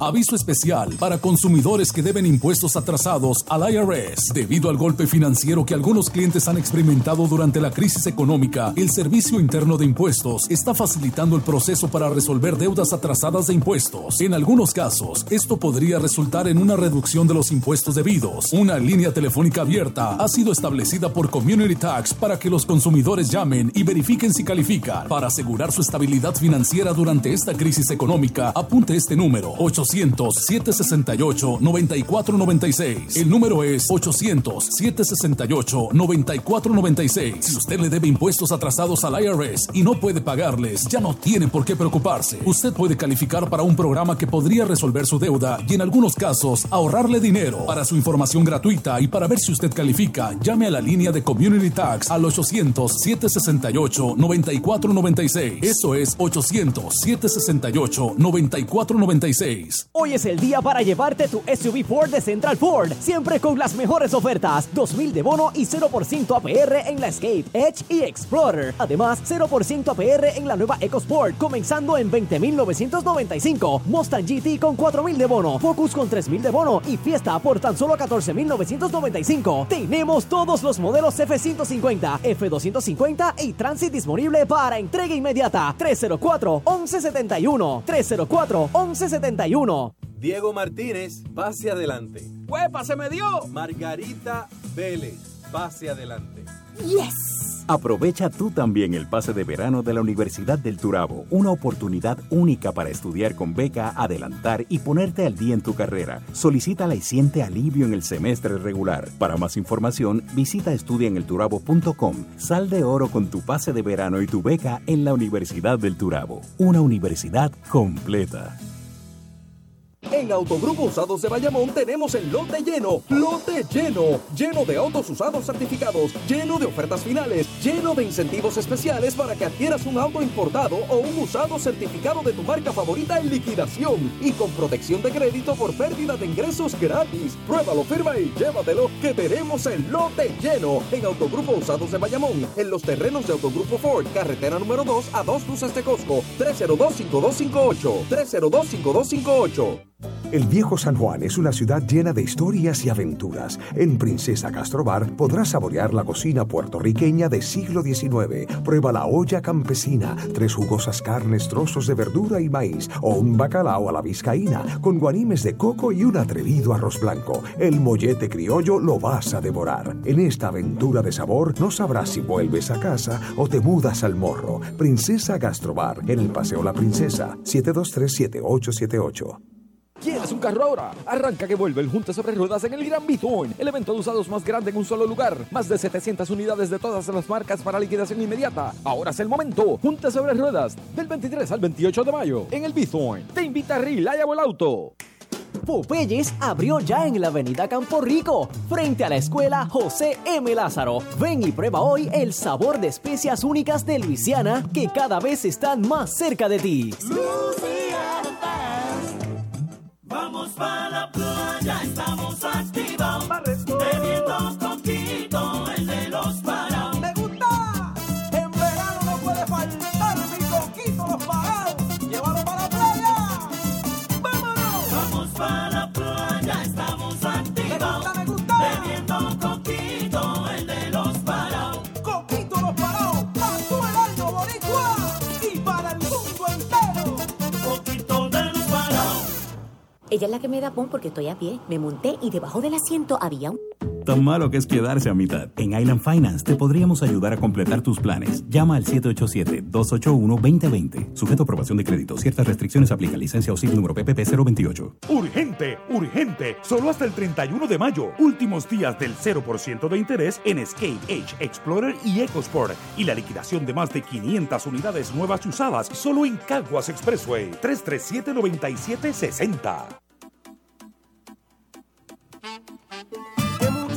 Speaker 1: Aviso especial para consumidores que deben impuestos atrasados al IRS. Debido al golpe financiero que algunos clientes han experimentado durante la crisis económica, el Servicio Interno de Impuestos está facilitando el proceso para resolver deudas atrasadas de impuestos. En algunos casos, esto podría resultar en una reducción de los impuestos debidos. Una línea telefónica abierta ha sido establecida por Community Tax para que los consumidores llamen y verifiquen si califican. Para asegurar su estabilidad financiera durante esta crisis económica, apunte este número 800-768-9496. El número es 800-768-9496. Si usted le debe impuestos atrasados al IRS y no puede pagarles, ya no tiene por qué preocuparse. Usted puede calificar para un programa que podría resolver su deuda y en algunos casos ahorrarle dinero. Para su información gratuita y para ver si usted califica, llame a la línea de Community Tax al 800-768-9496. Eso es 800-768-9496.
Speaker 34: Hoy es el día para llevarte tu SUV Ford de Central Ford, siempre con las mejores ofertas, 2000 de bono y 0% APR en la Escape, Edge y Explorer. Además, 0% APR en la nueva EcoSport, comenzando en 20.995. Mustang GT con 4000 de bono, Focus con 3000 de bono y Fiesta por tan solo 14.995. Tenemos todos los modelos F150, F250 y Transit disponible para entrega inmediata. 304-1171. 304-1171.
Speaker 21: Diego Martínez, pase adelante.
Speaker 44: ¡Huepa, se me dio!
Speaker 21: Margarita Vélez, pase adelante.
Speaker 44: ¡Yes!
Speaker 26: Aprovecha tú también el pase de verano de la Universidad del Turabo, una oportunidad única para estudiar con beca, adelantar y ponerte al día en tu carrera. Solicítala y siente alivio en el semestre regular. Para más información, visita estudiaenelturabo.com. Sal de oro con tu pase de verano y tu beca en la Universidad del Turabo, una universidad completa.
Speaker 18: En Autogrupo Usados de Bayamón tenemos el lote lleno, lote lleno, lleno de autos usados certificados, lleno de ofertas finales, lleno de incentivos especiales para que adquieras un auto importado o un usado certificado de tu marca favorita en liquidación y con protección de crédito por pérdida de ingresos gratis. Pruébalo, firma y llévatelo que tenemos el lote lleno en Autogrupo Usados de Bayamón, en los terrenos de Autogrupo Ford, carretera número 2 a dos luces de Costco, 302-5258, 302-5258.
Speaker 22: El viejo San Juan es una ciudad llena de historias y aventuras. En Princesa Castrobar podrás saborear la cocina puertorriqueña del siglo XIX. Prueba la olla campesina, tres jugosas carnes, trozos de verdura y maíz, o un bacalao a la vizcaína, con guanimes de coco y un atrevido arroz blanco. El mollete criollo lo vas a devorar. En esta aventura de sabor no sabrás si vuelves a casa o te mudas al morro. Princesa Gastrobar, en el Paseo La Princesa, 723-7878.
Speaker 45: ¿Quieres un carro ahora? Arranca que vuelve el Junte sobre Ruedas en el Gran Bithorn, el evento de usados más grande en un solo lugar. Más de 700 unidades de todas las marcas para liquidación inmediata. Ahora es el momento. Junte sobre Ruedas, del 23 al 28 de mayo, en el Bithorn. Te invita a Relaya el auto.
Speaker 34: Popeyes abrió ya en la avenida Campo Rico, frente a la escuela José M. Lázaro. Ven y prueba hoy el sabor de especias únicas de Luisiana que cada vez están más cerca de ti.
Speaker 46: Vamos para la playa, estamos activados. Bebiendo
Speaker 47: Ella es la que me da pon porque estoy a pie. Me monté y debajo del asiento había un...
Speaker 26: tan malo que es quedarse a mitad. En Island Finance te podríamos ayudar a completar tus planes. Llama al 787-281-2020. Sujeto a aprobación de crédito. Ciertas restricciones aplican. Licencia o SIF número PPP 028.
Speaker 1: Urgente, urgente. Solo hasta el 31 de mayo. Últimos días del 0% de interés en Escape, Edge, Explorer y EcoSport. Y la liquidación de más de 500 unidades nuevas y usadas solo en Caguas Expressway. 337-9760.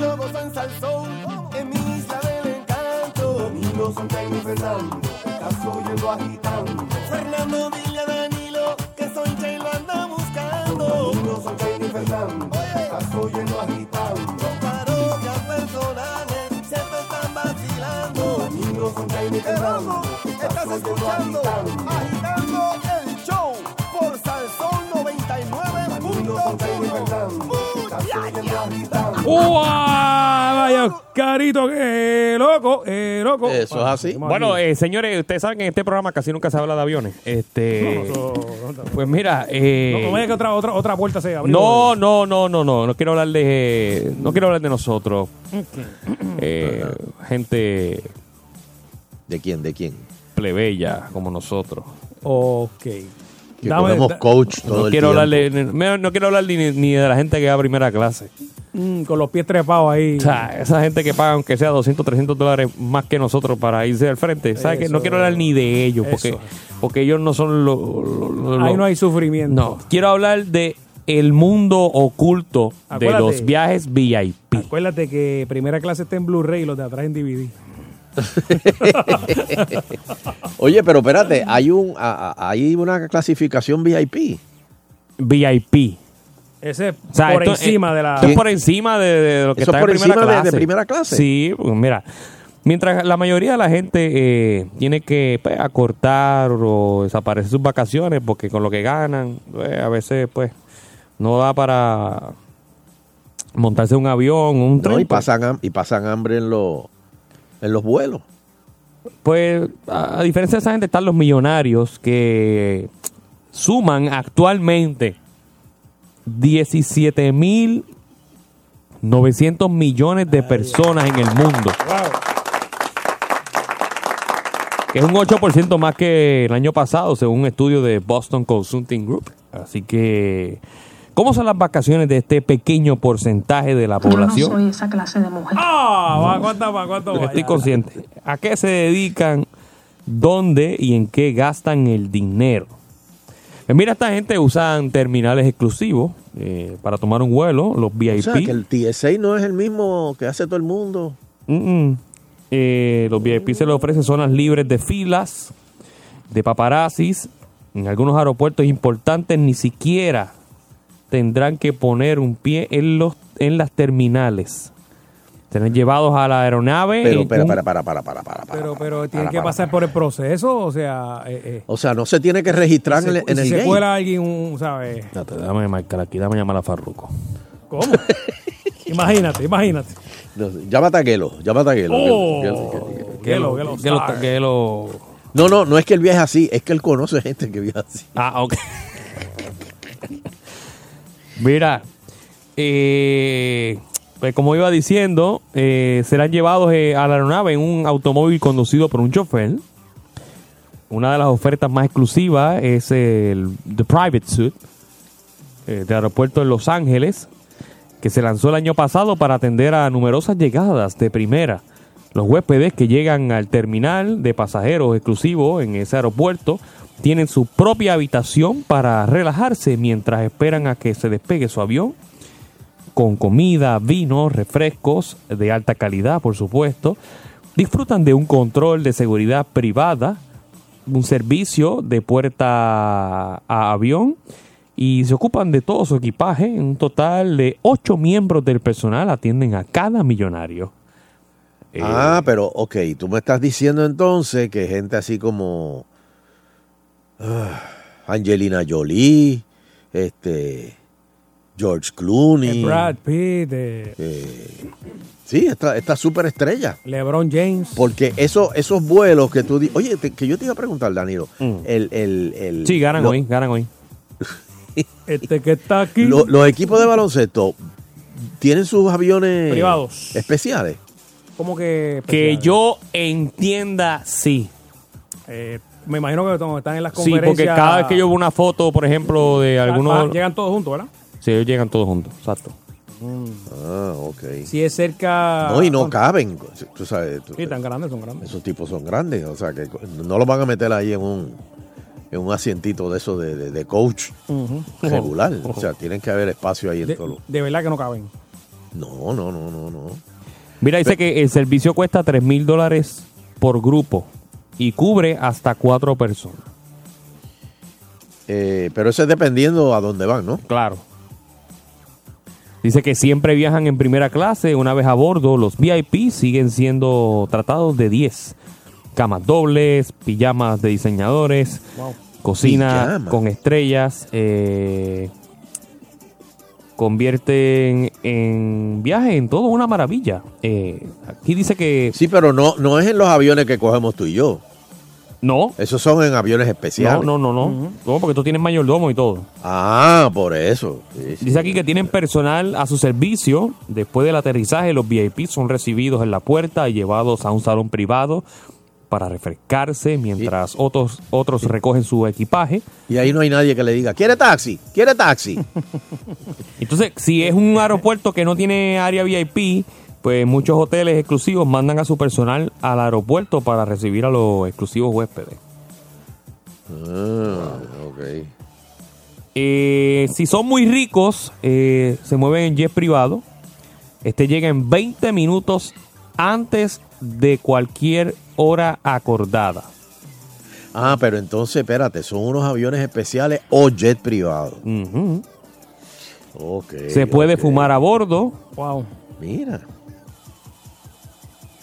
Speaker 48: Que mucho gozan salsón en mi isla del encanto. Son Jaime y Fernando, estás oyendo agitando. Fernando, dile a Danilo que Soncha y lo anda buscando. Son Jaime y Fernando, estás oyendo agitando. Parodias personales, siempre están vacilando. Son Jaime y Fernando, estás escuchando agitando el show por Salsón 99.1.
Speaker 2: ¡Uah! Carito, que loco, eh, loco.
Speaker 3: Eso es así.
Speaker 4: Bueno, eh, señores, ustedes saben que en este programa casi nunca se habla de aviones. Este, [laughs] pues mira, eh,
Speaker 2: No, no vaya que otra, otra, otra puerta se abrió.
Speaker 4: no, no, no, no, no, no quiero hablar de, no quiero hablar de nosotros, Eh, gente
Speaker 3: ¿De quién? ¿De quién?
Speaker 4: plebeya como nosotros.
Speaker 2: Ok.
Speaker 3: Que comemos coach todo
Speaker 4: no
Speaker 3: el
Speaker 4: quiero
Speaker 3: tiempo.
Speaker 4: hablar de, no, no quiero hablar ni, ni de la gente que va a primera clase.
Speaker 2: Mm, con los pies trepados ahí.
Speaker 4: O sea, esa gente que paga aunque sea 200, 300 dólares más que nosotros para irse al frente. ¿sabes qué? No quiero hablar ni de ellos porque,
Speaker 2: Eso.
Speaker 4: porque ellos no son los...
Speaker 2: Ahí no hay sufrimiento.
Speaker 4: No, quiero hablar de el mundo oculto de los viajes VIP.
Speaker 2: Acuérdate que primera clase está en Blu-ray y los de atrás en DVD. [laughs]
Speaker 3: Oye, pero espérate, hay un a- a- hay una clasificación VIP.
Speaker 4: VIP.
Speaker 2: Ese es
Speaker 4: O sea,
Speaker 2: por
Speaker 4: esto-
Speaker 2: encima
Speaker 4: eh,
Speaker 2: de la.
Speaker 4: esto es por encima de, de lo que
Speaker 3: Eso
Speaker 4: está
Speaker 3: por
Speaker 4: en primera
Speaker 3: encima de- de
Speaker 4: clase.
Speaker 3: primera clase.
Speaker 4: Sí, pues mira, mientras la mayoría de la gente eh, tiene que pues, acortar o desaparecer sus vacaciones porque con lo que ganan, pues, a veces pues no da para montarse un avión, un
Speaker 3: No,
Speaker 4: tren.
Speaker 3: y
Speaker 4: pues.
Speaker 3: pasan y pasan hambre en los en los vuelos.
Speaker 4: Pues a, diferencia de esa gente están los millonarios que suman actualmente 17 mil 900 millones de personas en el mundo. Que es un 8% más que el año pasado, según un estudio de Boston Consulting Group. Así que, ¿cómo son las vacaciones de este pequeño porcentaje de la población?
Speaker 49: soy esa clase de mujer.
Speaker 2: ¡Ah! ¿Va cuánto va? ¿Cuánto va?
Speaker 4: Estoy consciente. ¿A qué se dedican? ¿Dónde y en qué gastan el dinero? Pues mira, esta gente usan terminales exclusivos eh, para tomar un vuelo, los VIP.
Speaker 3: O sea, que el TSA no es el mismo que hace todo el mundo.
Speaker 4: Mm, mm. Eh, los VIP se les ofrecen zonas libres de filas, de paparazzis. En algunos aeropuertos importantes ni siquiera tendrán que poner un pie en los en las terminales. Serán llevados a la aeronave.
Speaker 3: Pero,
Speaker 4: un-
Speaker 3: para, para, para, para, para.
Speaker 2: Pero, pero tiene que pasar por el proceso, o sea. Eh, eh.
Speaker 3: O sea, no se tiene que registrar en, el-
Speaker 2: si se cuela alguien, un, ¿sabes?
Speaker 4: Déjame marcar aquí, déjame llamar a Farruco.
Speaker 2: ¿Cómo? [laughs] imagínate, imagínate.
Speaker 3: No, llámate a Gelo, llámate a Gelo.
Speaker 2: Oh.
Speaker 3: Gelo, Gelo, Gelo.
Speaker 2: Gelo, Gelo
Speaker 4: Que lo-
Speaker 2: Star.
Speaker 4: que lo-
Speaker 3: No, no, no es que él viaje así, es que él conoce gente que viaja así.
Speaker 4: Ah, ok. Mira, eh, pues como iba diciendo, eh, serán llevados eh, a la aeronave en un automóvil conducido por un chofer. Una de las ofertas más exclusivas es el The Private Suite eh, del aeropuerto de Los Ángeles, que se lanzó el año pasado para atender a numerosas llegadas de primera. Los huéspedes que llegan al terminal de pasajeros exclusivo en ese aeropuerto tienen su propia habitación para relajarse mientras esperan a que se despegue su avión, con comida, vino, refrescos de alta calidad, por supuesto. Disfrutan de un control de seguridad privada, un servicio de puerta a avión y se ocupan de todo su equipaje. Un total de ocho miembros del personal atienden a cada millonario.
Speaker 3: Ah, pero, ok, tú me estás diciendo entonces que gente así como Angelina Jolie, este, George Clooney.
Speaker 2: Eh, Brad Pitt, eh,
Speaker 3: eh, sí, esta, esta superestrella.
Speaker 2: LeBron James.
Speaker 3: Porque eso, esos vuelos que tú di- Oye, te- que yo te iba a preguntar, Danilo. El, el, el-
Speaker 4: Mm. Sí, ganan
Speaker 3: lo-
Speaker 4: hoy, ganan hoy. [laughs]
Speaker 2: Este que está aquí.
Speaker 3: lo- los equipos de baloncesto tienen sus aviones
Speaker 2: Privados.
Speaker 3: especiales.
Speaker 2: ¿Cómo que?
Speaker 4: Que yo entienda, sí.
Speaker 2: Eh, me imagino que cuando están en las
Speaker 4: Sí,
Speaker 2: conferencias.
Speaker 4: porque cada vez que yo veo una foto, por ejemplo, de
Speaker 2: Ah,
Speaker 4: algunos...
Speaker 2: Llegan todos juntos, ¿verdad?
Speaker 4: Sí, ellos llegan todos juntos, exacto.
Speaker 3: Ah, ok.
Speaker 2: Si es cerca.
Speaker 3: No, y no caben. Tú sabes, tú-
Speaker 2: Sí, tan grandes, son grandes.
Speaker 3: esos tipos son grandes. O sea, que no los van a meter ahí en un, en un asientito de eso de, de- de coach regular. [laughs] O sea, tienen que haber espacio ahí en
Speaker 2: De,
Speaker 3: todo.
Speaker 2: de verdad que no caben.
Speaker 3: No, no, no, no, no.
Speaker 4: Mira, dice que el servicio cuesta 3 mil dólares por grupo y cubre hasta cuatro personas.
Speaker 3: Eh, pero eso es dependiendo a dónde van, ¿no?
Speaker 4: Claro. Dice que siempre viajan en primera clase. Una vez a bordo, los VIP siguen siendo tratados de 10. Camas dobles, pijamas de diseñadores,
Speaker 2: Wow.
Speaker 4: cocina
Speaker 3: Pijama.
Speaker 4: con estrellas. eh, convierten en viaje en todo una maravilla. Eh, aquí dice que...
Speaker 3: Sí, pero no, no es en los aviones que cogemos tú y yo.
Speaker 4: No.
Speaker 3: Esos son en aviones especiales.
Speaker 4: No, no, no, no. No, porque tú tienes mayordomo y todo.
Speaker 3: Ah, por eso. Sí, sí.
Speaker 4: Dice aquí que tienen personal a su servicio. Después del aterrizaje, los VIP son recibidos en la puerta y llevados a un salón privado para refrescarse mientras otros, otros recogen su equipaje.
Speaker 3: Y ahí no hay nadie que le diga, ¿quiere taxi? ¿Quiere taxi? [laughs]
Speaker 4: Entonces, si es un aeropuerto que no tiene área VIP, pues muchos hoteles exclusivos mandan a su personal al aeropuerto para recibir a los exclusivos huéspedes.
Speaker 3: Ah, ok.
Speaker 4: Eh, si son muy ricos, eh, se mueven en jet privado. Este llega en 20 minutos antes de cualquier hora acordada.
Speaker 3: Ah, pero entonces, espérate, son unos aviones especiales o jet privado.
Speaker 4: Ujú.
Speaker 3: Ok.
Speaker 4: Se puede fumar a bordo
Speaker 2: Wow.
Speaker 3: Mira.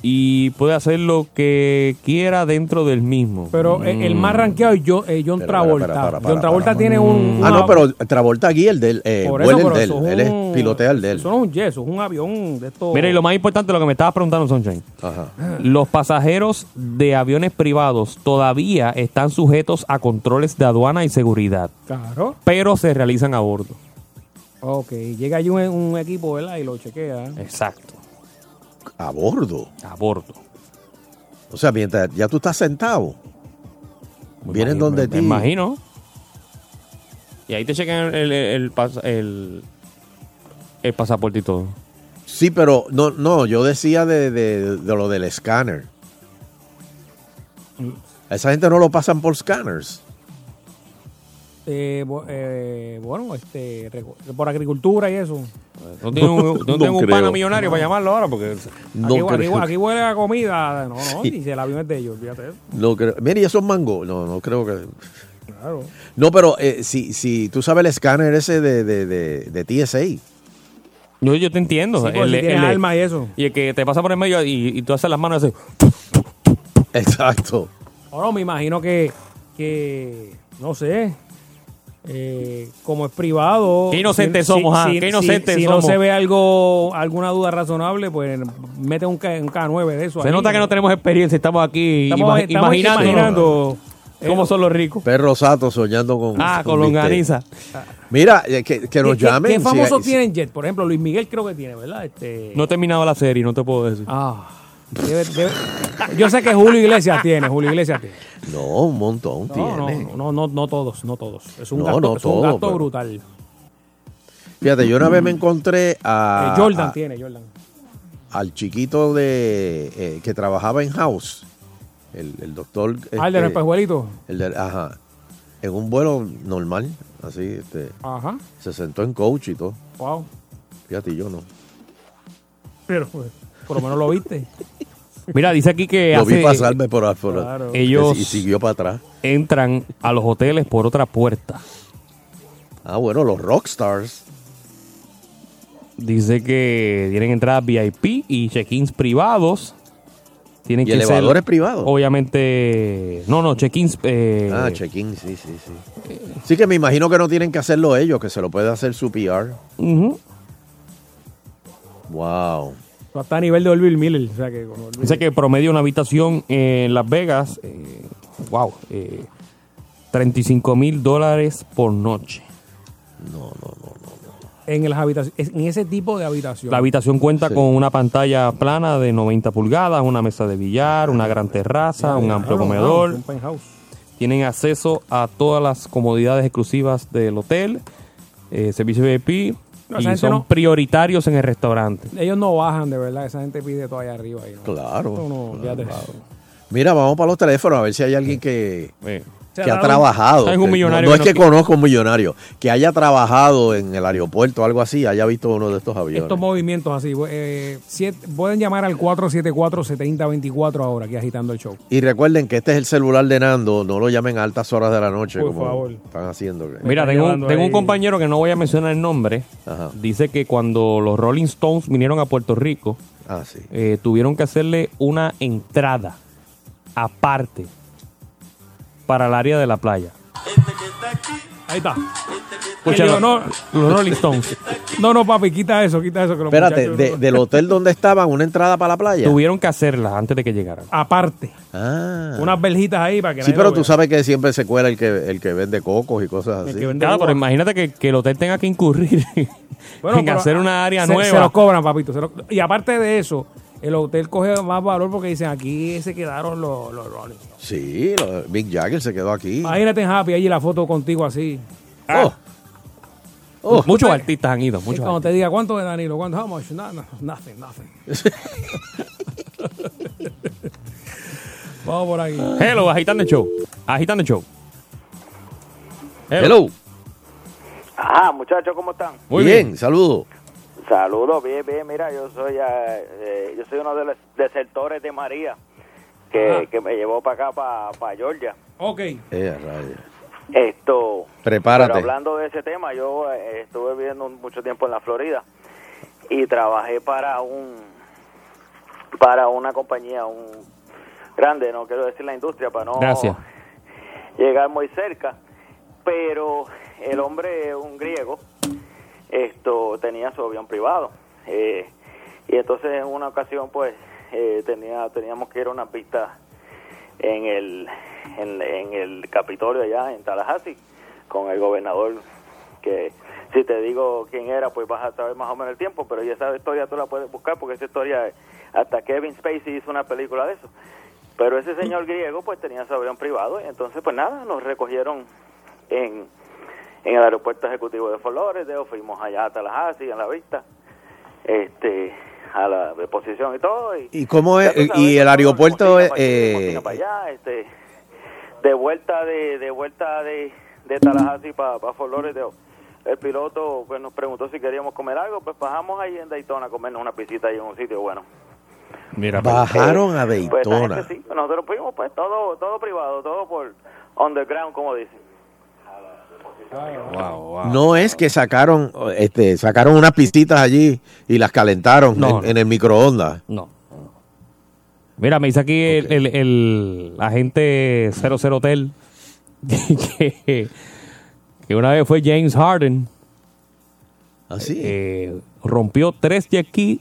Speaker 4: Y puede hacer lo que quiera dentro del mismo.
Speaker 2: Pero eh, el más rankeado es John, eh, John
Speaker 3: Espera,
Speaker 2: Travolta.
Speaker 3: espera, para, para,
Speaker 2: John Travolta
Speaker 3: para.
Speaker 2: tiene un.
Speaker 3: Ah,
Speaker 2: una-
Speaker 3: no, pero Travolta guía el del, eh,
Speaker 2: por eso,
Speaker 3: vuela el
Speaker 2: pero
Speaker 3: de
Speaker 2: eso
Speaker 3: él.
Speaker 2: es
Speaker 3: Él es
Speaker 2: un-
Speaker 3: pilotea el de él.
Speaker 2: Eso no es un eso es un avión de estos.
Speaker 4: Mira, y lo más importante, lo que me estabas preguntando, Sunshine.
Speaker 3: Ajá.
Speaker 4: Los pasajeros de aviones privados todavía están sujetos a controles de aduana y seguridad,
Speaker 2: Claro.
Speaker 4: pero se realizan a bordo.
Speaker 2: Ok, llega allí un, un equipo, ¿verdad? Y lo chequea.
Speaker 4: Exacto.
Speaker 3: A bordo.
Speaker 4: A bordo.
Speaker 3: O sea, mientras ya tú estás sentado. Vienen
Speaker 4: imagino-
Speaker 3: donde
Speaker 4: me-
Speaker 3: ti.
Speaker 4: Me imagino. Y ahí te chequen el, el, el pas- el- el pasaporte y todo.
Speaker 3: Sí, pero no, no, yo decía de, de- de lo del escáner. A esa gente no lo pasan por scanners.
Speaker 2: Eh, eh, bueno, este, por agricultura y eso.
Speaker 4: No tengo un, no [laughs]
Speaker 3: No
Speaker 4: tengo un
Speaker 3: creo.
Speaker 4: pana millonario para llamarlo ahora porque...
Speaker 3: No
Speaker 2: aquí, aquí-
Speaker 3: creo.
Speaker 2: aquí huele a comida. No, no, dice el avión es de ellos, fíjate eso.
Speaker 3: No creo. Mire, ¿y esos mangos? No, no creo que.
Speaker 2: Claro.
Speaker 3: No, pero eh, si, si tú sabes el escáner ese de, de, de, de TSA.
Speaker 4: Yo, yo te entiendo.
Speaker 2: Sí, porque si tienes armas y eso.
Speaker 4: Y el que te pasa por el medio y, y tú haces las manos así.
Speaker 3: Exacto.
Speaker 2: Ahora me imagino que, que no sé, eh, como es privado.
Speaker 4: Qué inocentes
Speaker 2: si-
Speaker 4: somos,
Speaker 2: si-
Speaker 4: ah,
Speaker 2: si-
Speaker 4: qué inocentes
Speaker 2: si, si
Speaker 4: somos.
Speaker 2: no se ve algo, alguna duda razonable, pues mete un, K, un K9 de eso.
Speaker 4: Se
Speaker 2: ahí.
Speaker 4: nota que no tenemos experiencia, estamos aquí
Speaker 2: Estamos-
Speaker 4: ima-
Speaker 2: estamos
Speaker 4: imaginando,
Speaker 2: imaginando,
Speaker 4: cómo son los ricos.
Speaker 3: Perro sato soñando con.
Speaker 4: Ah, con
Speaker 3: bistec.
Speaker 4: longaniza.
Speaker 3: Mira, eh, que, que nos
Speaker 2: ¿Qué,
Speaker 3: llamen.
Speaker 2: ¿Qué famosos
Speaker 3: si-
Speaker 2: tienen jet? Por ejemplo, Luis Miguel creo que tiene, ¿verdad? Este,
Speaker 4: No he terminado la serie, no te puedo decir.
Speaker 2: Ah, debe- debe- yo sé que Julio Iglesias tiene, Julio Iglesias tiene.
Speaker 3: No, un montón
Speaker 2: No,
Speaker 3: tiene.
Speaker 2: no, no, no todos, no todos. Es un
Speaker 3: No,
Speaker 2: gasto, un
Speaker 3: pero-
Speaker 2: brutal.
Speaker 3: Fíjate, yo una vez me encontré a,
Speaker 2: Eh, Jordan
Speaker 3: a-
Speaker 2: tiene, Jordan.
Speaker 3: al chiquito de eh, que trabajaba en House, el, el doctor.
Speaker 2: Ah, el de los
Speaker 3: este,
Speaker 2: espejuelitos.
Speaker 3: el de- ajá. En un vuelo normal, así, este,
Speaker 2: Ajá.
Speaker 3: se sentó en coach y todo.
Speaker 2: Wow.
Speaker 3: Fíjate, yo no.
Speaker 2: Pero pues, por lo menos lo viste. [laughs]
Speaker 4: Mira, dice aquí que
Speaker 3: Lo
Speaker 4: hace-
Speaker 3: vi pasarme por, por
Speaker 2: Claro.
Speaker 4: Ellos-
Speaker 3: y siguió para atrás.
Speaker 4: entran a los hoteles por otra puerta.
Speaker 3: Ah, bueno, los rockstars.
Speaker 4: Dice que tienen entradas VIP y check-ins privados. Tienen
Speaker 3: ¿Y
Speaker 4: que ser,
Speaker 3: elevadores privados?
Speaker 4: Obviamente. No, no, check-ins. eh,
Speaker 3: Ah, check-in, sí, sí, sí. Sí que me imagino que no tienen que hacerlo ellos, que se lo puede hacer su PR.
Speaker 4: ujú.
Speaker 3: Wow.
Speaker 2: No está a nivel de Orville Miller. O sea que con Orville-
Speaker 4: Dice que promedio una habitación en Las Vegas. eh, wow. eh, 35 mil dólares por noche.
Speaker 3: No, no, no, no.
Speaker 2: En, las en ese tipo de habitación.
Speaker 4: La habitación cuenta con una pantalla plana de 90 pulgadas, una mesa de billar, una gran terraza, un amplio comedor.
Speaker 2: claro, un penthouse.
Speaker 4: Tienen acceso a todas las comodidades exclusivas del hotel, eh, servicio VIP
Speaker 2: No,
Speaker 4: y son
Speaker 2: no-
Speaker 4: prioritarios en el restaurante.
Speaker 2: Ellos no bajan, de verdad. Esa gente pide todo allá arriba. ahí, ¿no?
Speaker 3: Claro.
Speaker 2: Esto no, olvídate de eso.
Speaker 3: Mira, vamos para los teléfonos a ver si hay alguien que, que
Speaker 2: ha
Speaker 3: trabajado.
Speaker 4: ¿Sabes un
Speaker 3: que-
Speaker 4: millonario
Speaker 3: no, no
Speaker 4: que
Speaker 3: es que
Speaker 4: no-
Speaker 3: conozca un millonario, que haya trabajado en el aeropuerto o algo así, haya visto uno de estos aviones.
Speaker 2: Estos movimientos así. eh, siete- pueden llamar al 474-7024 ahora, aquí agitando el show.
Speaker 3: Y recuerden que este es el celular de Nando, no lo llamen a altas horas de la noche
Speaker 2: Por
Speaker 3: como
Speaker 2: favor.
Speaker 3: están haciendo.
Speaker 4: Mira, tengo, un- tengo compañero que no voy a mencionar el nombre. Dice que cuando los Rolling Stones vinieron a Puerto Rico,
Speaker 3: Ah, sí.
Speaker 4: eh, tuvieron que hacerle una entrada aparte para el área de la playa.
Speaker 2: Ahí está.
Speaker 4: Escucha,
Speaker 2: dijo, no,
Speaker 4: los Rolling [laughs] Stones.
Speaker 2: no, no, papi, quita eso, quita eso. Que los
Speaker 3: Espérate, de- del hotel donde estaban, una entrada para la playa.
Speaker 4: Tuvieron que hacerla antes de que llegaran.
Speaker 2: Aparte.
Speaker 3: Ah.
Speaker 2: Unas verjitas ahí para que
Speaker 3: Sí,
Speaker 2: nadie
Speaker 3: pero
Speaker 2: lo
Speaker 3: tú
Speaker 2: vea.
Speaker 3: sabes que siempre se cuela el que, el que vende cocos y cosas así.
Speaker 4: Claro, pero imagínate que, que el hotel tenga que incurrir [laughs]
Speaker 2: Bueno,
Speaker 4: en
Speaker 2: pero
Speaker 4: hacer una área
Speaker 2: se,
Speaker 4: nueva.
Speaker 2: Se los cobran, papito. se los- y aparte de eso, el hotel coge más valor porque dicen aquí se quedaron los, los Rolling.
Speaker 3: Sí, lo- Mick Jagger se quedó aquí.
Speaker 2: Imagínate en Happy allí la foto contigo así.
Speaker 3: Oh. Oh.
Speaker 4: Muchos artistas han ido, muchos
Speaker 2: cuando te diga cuánto es Danilo, cuánto, how much, no, no, nothing, nothing. [laughs] Vamos por aquí.
Speaker 4: Hello, agitando el show. Agitando el show.
Speaker 3: Hello.
Speaker 49: Ajá, muchachos, ¿cómo están?
Speaker 3: Muy bien, saludos.
Speaker 49: Saludos, bien, bien. Mira, yo soy eh, eh, yo soy uno de los desertores de María que, que me llevó para acá, para Georgia.
Speaker 2: Ok.
Speaker 3: Eh, rayos.
Speaker 49: Esto.
Speaker 3: Prepárate.
Speaker 49: Pero hablando de ese tema, yo eh, estuve viviendo mucho tiempo en la Florida y trabajé para un para una compañía, un grande, no quiero decir la industria para no
Speaker 4: Gracias.
Speaker 49: llegar muy cerca, pero el hombre, un griego, esto tenía su avión privado. Eh, y entonces en una ocasión pues eh, tenía teníamos que ir a una pista en el en, en el Capitolio allá en Tallahassee con el gobernador que si te digo quién era pues vas a saber más o menos el tiempo pero ya esa historia tú la puedes buscar porque esa historia hasta Kevin Spacey hizo una película de eso. Pero ese señor griego pues tenía su avión privado y entonces pues nada nos recogieron en en el aeropuerto ejecutivo de Lauderdale fuimos allá a Tallahassee en la vista este a la deposición y todo y
Speaker 3: ¿Y cómo es?
Speaker 49: sabes,
Speaker 3: Y el aeropuerto
Speaker 49: para aquí,
Speaker 3: eh,
Speaker 49: para allá, este, de vuelta de, de vuelta de, de Tallahassee para Lauderdale. El piloto pues nos preguntó si queríamos comer algo, pues bajamos ahí en Daytona a comernos una pisita ahí en un sitio bueno.
Speaker 4: Mira,
Speaker 3: bajaron a
Speaker 49: Pues
Speaker 3: Daytona.
Speaker 49: gente sí, nosotros fuimos pues todo todo privado, todo por underground como dicen.
Speaker 3: No es que sacaron, este, sacaron unas pistitas allí y las calentaron
Speaker 4: No,
Speaker 3: en, en el microondas.
Speaker 4: No. Mira, me dice aquí el, el- el agente 00 Hotel [laughs] que, que una vez fue James Harden.
Speaker 3: Así.
Speaker 4: Eh, rompió tres jet ski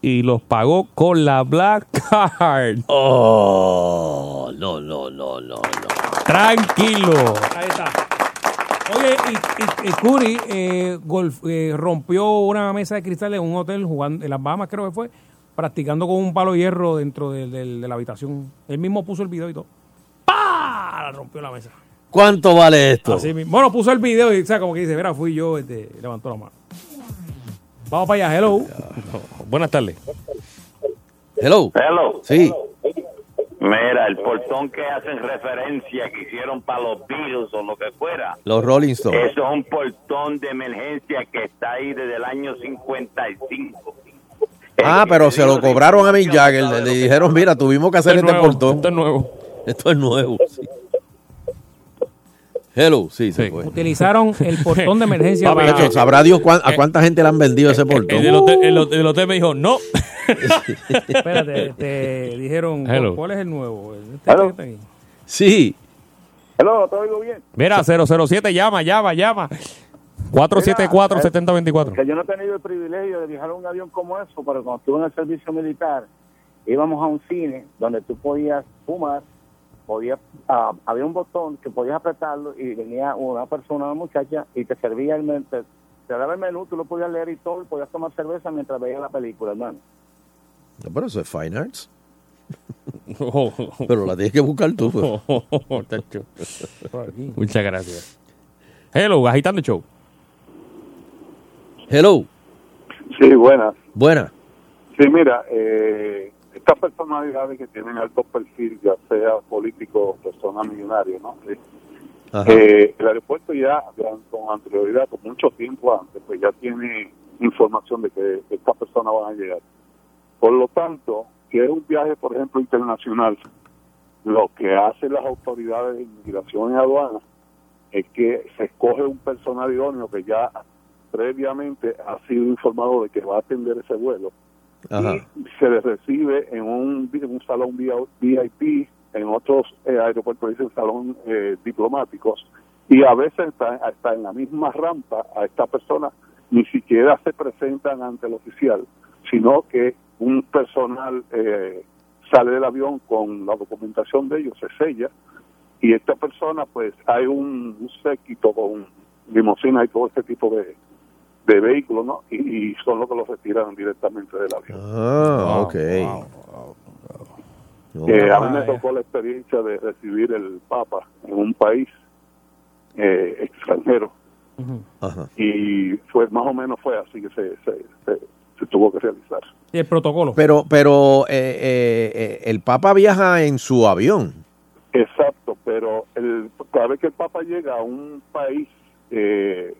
Speaker 4: y los pagó con la Black Card.
Speaker 3: Oh, no, no, no, no, no.
Speaker 4: Tranquilo.
Speaker 2: Ahí está. Oye, y, y- y Curry eh, golf- eh, rompió una mesa de cristal en un hotel jugando en las Bahamas, creo que fue, practicando con un palo de hierro dentro de la habitación. Él mismo puso el video y todo. ¡Pah! Rompió la mesa.
Speaker 3: ¿Cuánto vale esto?
Speaker 2: Así mismo. Bueno, puso el video y, o sea, como que dice, mira, fui yo, este, levantó la mano. Vamos para allá, hello.
Speaker 4: Buenas tardes.
Speaker 3: Hello.
Speaker 50: Hello.
Speaker 3: Sí.
Speaker 50: Mira, el portón que hacen referencia que hicieron para los virus o lo que fuera.
Speaker 3: Los Rolling Stones.
Speaker 50: Eso es un portón de emergencia que está ahí desde el año 55.
Speaker 3: Ah, pero se lo cobraron a Mick Jagger. Le, le dijeron, mira, tuvimos que hacer este
Speaker 4: nuevo,
Speaker 3: portón.
Speaker 4: esto es nuevo. [laughs]
Speaker 3: Esto es nuevo. sí. Hello, sí, se fue.
Speaker 2: Utilizaron el portón de emergencia
Speaker 3: Papi,
Speaker 2: para-
Speaker 3: sabrá Dios cuán- a cuánta gente le han vendido ese portón.
Speaker 4: El del hotel, el hotel- el hotel me dijo, no. [laughs]
Speaker 2: Espérate, te dijeron,
Speaker 4: Hello.
Speaker 2: ¿cuál es el nuevo? Este
Speaker 50: Hello.
Speaker 2: está.
Speaker 3: Sí.
Speaker 50: Hello, ¿te oigo bien?
Speaker 4: Mira, 007, llama, llama, llama. 474-7024.
Speaker 51: Que yo no he tenido el privilegio de viajar en un avión como eso, pero cuando estuve en el servicio militar, íbamos a un cine donde tú podías fumar, podías, ah, había un botón que podías apretarlo y venía una persona, una muchacha, y te servía el, men- te,
Speaker 41: te daba el menú, tú lo podías leer y todo, y podías tomar cerveza mientras veías la película, hermano.
Speaker 3: No, pero eso es Fine Arts. [laughs] pero la tienes que buscar tú. pues. [laughs]
Speaker 4: Muchas gracias. Hello, agitando el show.
Speaker 3: Hello.
Speaker 41: Sí, buenas.
Speaker 3: Buena.
Speaker 41: Sí, mira, eh, estas personalidades que tienen alto perfil, ya sea político o persona millonaria, ¿no? Eh, eh, el aeropuerto ya, ya con anterioridad, con mucho tiempo antes, pues ya tiene información de que estas personas van a llegar. Por lo tanto, si es un viaje, por ejemplo, internacional, lo que hacen las autoridades de inmigración y aduanas es que se escoge un personal idóneo que ya previamente ha sido informado de que va a atender ese vuelo Y se les recibe en un, en un salón VIP, en otros eh, aeropuertos dicen salón eh, diplomáticos, y a veces está, hasta en la misma rampa a esta persona ni siquiera se presentan ante el oficial, sino que un personal eh, sale del avión con la documentación de ellos, se sella, y esta persona pues hay un, un séquito con limusina y todo este tipo de, de vehículos, ¿no? Y, y son los que los retiran directamente del avión.
Speaker 3: Ah, ok.
Speaker 41: Eh, a mí me tocó la experiencia de recibir el Papa en un país eh, extranjero
Speaker 3: Ajá.
Speaker 41: y fue más o menos fue así que se, se, se, se tuvo que realizar.
Speaker 2: Y el protocolo.
Speaker 3: Pero, pero eh, eh, el Papa viaja en su avión.
Speaker 41: Exacto, pero el, cada vez que el Papa llega a un país eh,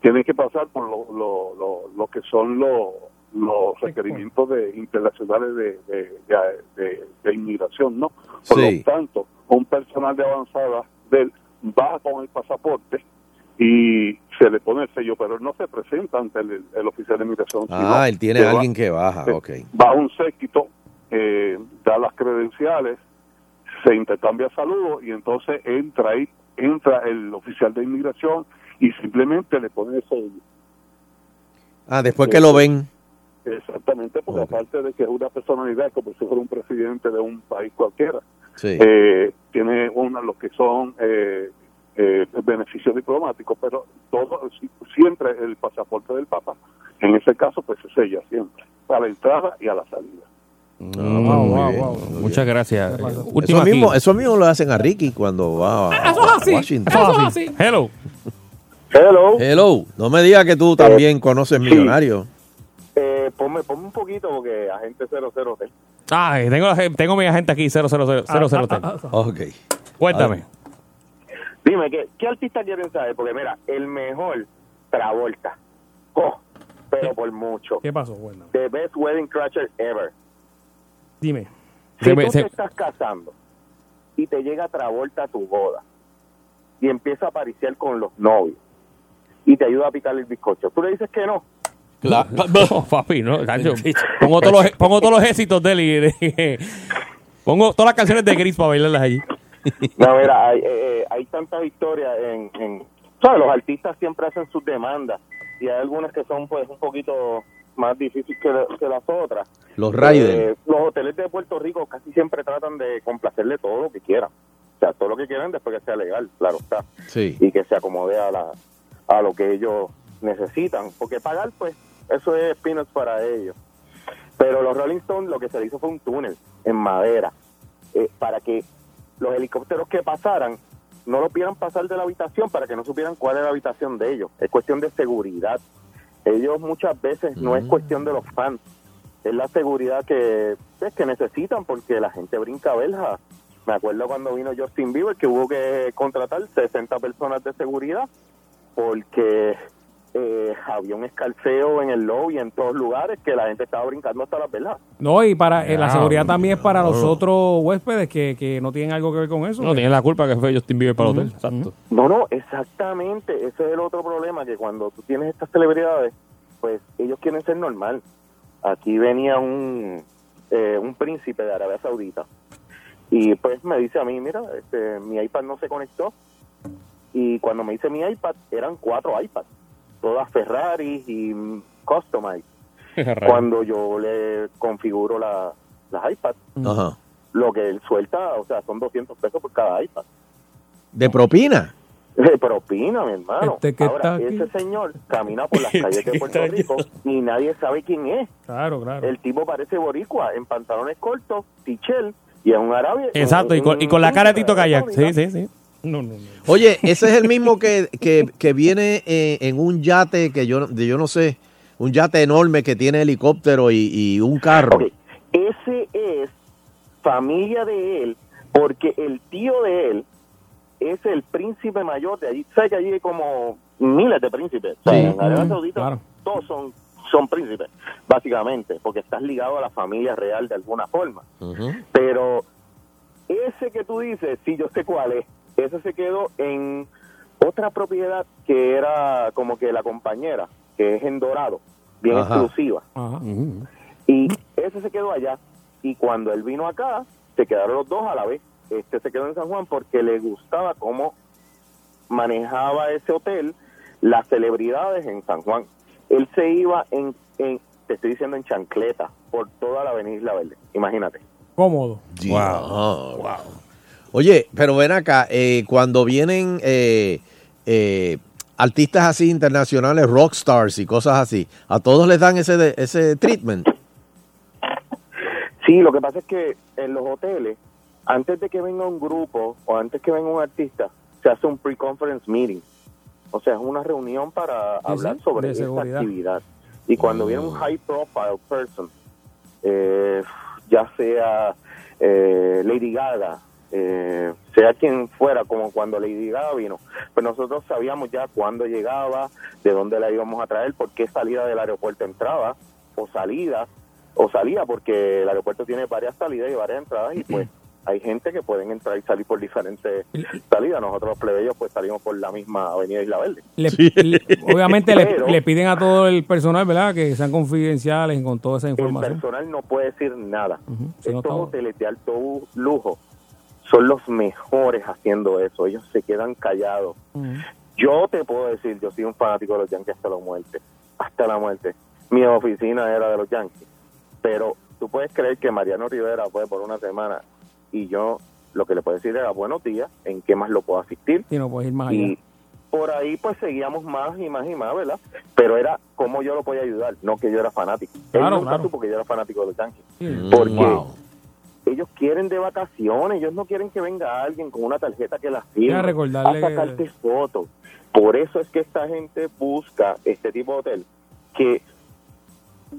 Speaker 41: tiene que pasar por lo, lo, lo, lo que son los los requerimientos de, internacionales de, de, de- de- de inmigración, ¿no? Por
Speaker 3: Sí.
Speaker 41: lo tanto, un personal de avanzada de él va con el pasaporte y se le pone el sello, pero él no se presenta ante el, el oficial de inmigración.
Speaker 3: Ah, él tiene
Speaker 41: que
Speaker 3: a
Speaker 41: va-
Speaker 3: alguien que baja. Ok.
Speaker 41: va a un séquito, eh, da las credenciales, se intercambia saludos y entonces entra ahí, entra el oficial de inmigración y simplemente le pone el sello.
Speaker 3: Ah, después que lo ven.
Speaker 41: Exactamente, porque aparte de que es una personalidad como si fuera un presidente de un país cualquiera,
Speaker 3: Sí.
Speaker 41: eh, tiene una lo que son eh, eh, beneficios diplomáticos, pero todo si- siempre el pasaporte del Papa, en ese caso, pues se sella siempre, a la entrada y a la salida.
Speaker 3: Ah, muy bien.
Speaker 4: Muchas gracias.
Speaker 3: Eso mismo, eso mismo lo hacen a Ricky cuando va a,
Speaker 4: Eso es así,
Speaker 3: a Washington.
Speaker 4: eso es así. Hello.
Speaker 41: Hello.
Speaker 3: Hello. No me digas que tú también conoces millonarios.
Speaker 52: Eh, ponme, ponme un poquito porque agente 00 T.
Speaker 4: Ay, tengo, tengo mi agente aquí, 000. 00
Speaker 52: Ah,
Speaker 3: Ok.
Speaker 4: Cuéntame.
Speaker 52: Dime, ¿qué, ¿qué artista quieren saber? Porque mira, el mejor, Travolta. Oh, pero por mucho.
Speaker 2: ¿Qué pasó? Bueno,
Speaker 52: The best wedding crasher ever.
Speaker 2: dime.
Speaker 52: Si
Speaker 4: Se
Speaker 52: tú
Speaker 4: se-
Speaker 52: te estás casando y te llega Travolta a tu boda y empieza a aparecer con los novios y te ayuda a picar el bizcocho, ¿tú le dices que no? [laughs]
Speaker 4: No, papi, no. [laughs] Pongo, todos los, pongo todos los éxitos de él y [laughs] pongo todas las canciones de Gris para bailarlas allí.
Speaker 52: No, mira, hay, eh, eh, hay tantas historias en, en... ¿Sabes? Los artistas siempre hacen sus demandas y hay algunas que son pues un poquito más difíciles que, la- que las otras.
Speaker 3: Los Riders.
Speaker 52: Eh, los hoteles de Puerto Rico casi siempre tratan de complacerle todo lo que quieran. O sea, todo lo que quieran después que sea legal, claro está.
Speaker 3: Sí.
Speaker 52: Y que se acomode a, la, a lo que ellos necesitan. Porque pagar, pues, eso es peanuts para ellos. Pero los Rolling Stones lo que se le hizo fue un túnel en madera eh, para que los helicópteros que pasaran no lo pudieran pasar de la habitación para que no supieran cuál era la habitación de ellos. Es cuestión de seguridad. Ellos muchas veces no es cuestión de los fans, es la seguridad que, pues, que necesitan porque la gente brinca verja. Me acuerdo cuando vino Justin Bieber que hubo que contratar 60 personas de seguridad porque eh, había un escalceo en el lobby en todos lugares que la gente estaba brincando hasta las velas.
Speaker 2: No, y para eh, la seguridad también es para los otros huéspedes que, que no tienen algo que ver con eso.
Speaker 4: No tiene la culpa que fue Justin Bieber para el hotel. Exacto.
Speaker 52: No, no, exactamente. Ese es el otro problema, que cuando tú tienes estas celebridades, pues ellos quieren ser normal. Aquí venía un, eh, un príncipe de Arabia Saudita y pues me dice a mí, mira, este, mi iPad no se conectó. Y cuando me dice mi iPad, eran cuatro iPads, todas Ferrari y mm, customized. Cuando yo le configuro la, las iPads,
Speaker 3: Ajá.
Speaker 52: lo que él suelta, o sea, son 200 pesos por cada iPad.
Speaker 3: ¿De propina?
Speaker 52: de propina, mi hermano.
Speaker 2: Este que está
Speaker 52: Ahora,
Speaker 2: aquí.
Speaker 52: ese señor camina por las [laughs] calles de Puerto Rico y nadie sabe quién es.
Speaker 2: Claro, claro.
Speaker 52: El tipo parece boricua, en pantalones cortos, tichel, y es un árabe.
Speaker 4: Exacto, y con, y con la cara de Tito Kayak. Sí, sí, sí.
Speaker 2: No, no, no.
Speaker 3: Oye, ese es el mismo que, que, que viene eh, en un yate que yo, de yo no sé, un yate enorme que tiene helicóptero y, y un carro.
Speaker 52: Ese es familia de él, porque el tío de él es el príncipe mayor de allí. ¿Sabes que allí hay como miles de príncipes? O sea,
Speaker 3: Sí.
Speaker 52: en Arabia Saudita
Speaker 3: claro.
Speaker 52: todos son, son príncipes, básicamente, porque estás ligado a la familia real de alguna forma. Pero ese que tú dices, sí, yo sé cuál es. Ese se quedó en otra propiedad que era como que la compañera, que es en Dorado, bien
Speaker 3: Ajá.
Speaker 52: exclusiva. Y ese se quedó allá. Y cuando él vino acá, se quedaron los dos a la vez. Este se quedó en San Juan porque le gustaba cómo manejaba ese hotel las celebridades en San Juan. Él se iba en, en te estoy diciendo, en chancleta por toda la avenida Isla Verde. Imagínate.
Speaker 2: Cómodo.
Speaker 3: Wow. Oye, pero ven acá, eh, cuando vienen eh, eh, artistas así internacionales, rockstars y cosas así, ¿a todos les dan ese, de- ese treatment?
Speaker 52: Sí, lo que pasa es que en los hoteles, antes de que venga un grupo o antes que venga un artista, se hace un pre-conference meeting. O sea, es una reunión para hablar
Speaker 2: sí,
Speaker 52: sobre
Speaker 2: seguridad.
Speaker 52: actividad. Y cuando viene un high profile person, eh, ya sea eh, Lady Gaga, eh, sea quien fuera, como cuando Lady Gaga vino, pues nosotros sabíamos ya cuándo llegaba, de dónde la íbamos a traer, por qué salida del aeropuerto entraba o salida, o salía, porque el aeropuerto tiene varias salidas y varias entradas y pues hay gente que pueden entrar y salir por diferentes salidas. Nosotros los plebeyos pues salimos por la misma avenida Isla Verde.
Speaker 2: Le- le- obviamente le,
Speaker 52: Pero-
Speaker 2: le piden a todo el personal, ¿verdad? Que sean confidenciales con toda esa
Speaker 52: El
Speaker 2: información.
Speaker 52: personal no puede decir nada.
Speaker 2: si no
Speaker 52: Estos hoteles de alto lujo son los mejores haciendo eso. Ellos se quedan callados. Yo te puedo decir, yo soy un fanático de los Yankees hasta la muerte. Hasta la muerte. Mi oficina era de los Yankees. Pero tú puedes creer que Mariano Rivera fue por una semana y yo lo que le puedo decir era buenos días, en qué más lo puedo asistir.
Speaker 2: Y no puedes ir más allá.
Speaker 52: Y por ahí pues seguíamos más y más y más, ¿verdad? Pero era cómo yo lo podía ayudar, no que yo era fanático.
Speaker 2: Claro,
Speaker 52: Él nunca
Speaker 2: claro.
Speaker 52: supo que yo era fanático de los Yankees. Porque
Speaker 2: Wow.
Speaker 52: Ellos quieren de vacaciones, ellos no quieren que venga alguien con una tarjeta que la firme, a
Speaker 2: que-
Speaker 52: sacarte fotos. Por eso es que esta gente busca este tipo de hotel, que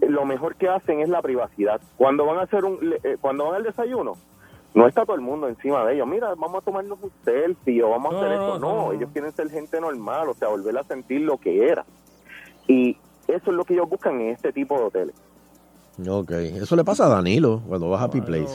Speaker 52: lo mejor que hacen es la privacidad. Cuando van a hacer un, eh, cuando van al desayuno, no está todo el mundo encima de ellos. Mira, vamos a tomarnos un selfie o vamos a hacer esto.
Speaker 2: No,
Speaker 52: no. ellos quieren ser gente normal, o sea, volver a sentir lo que era. Y eso es lo que ellos buscan en este tipo de hoteles.
Speaker 3: Ok, eso le pasa a Danilo cuando vas a Happy Place.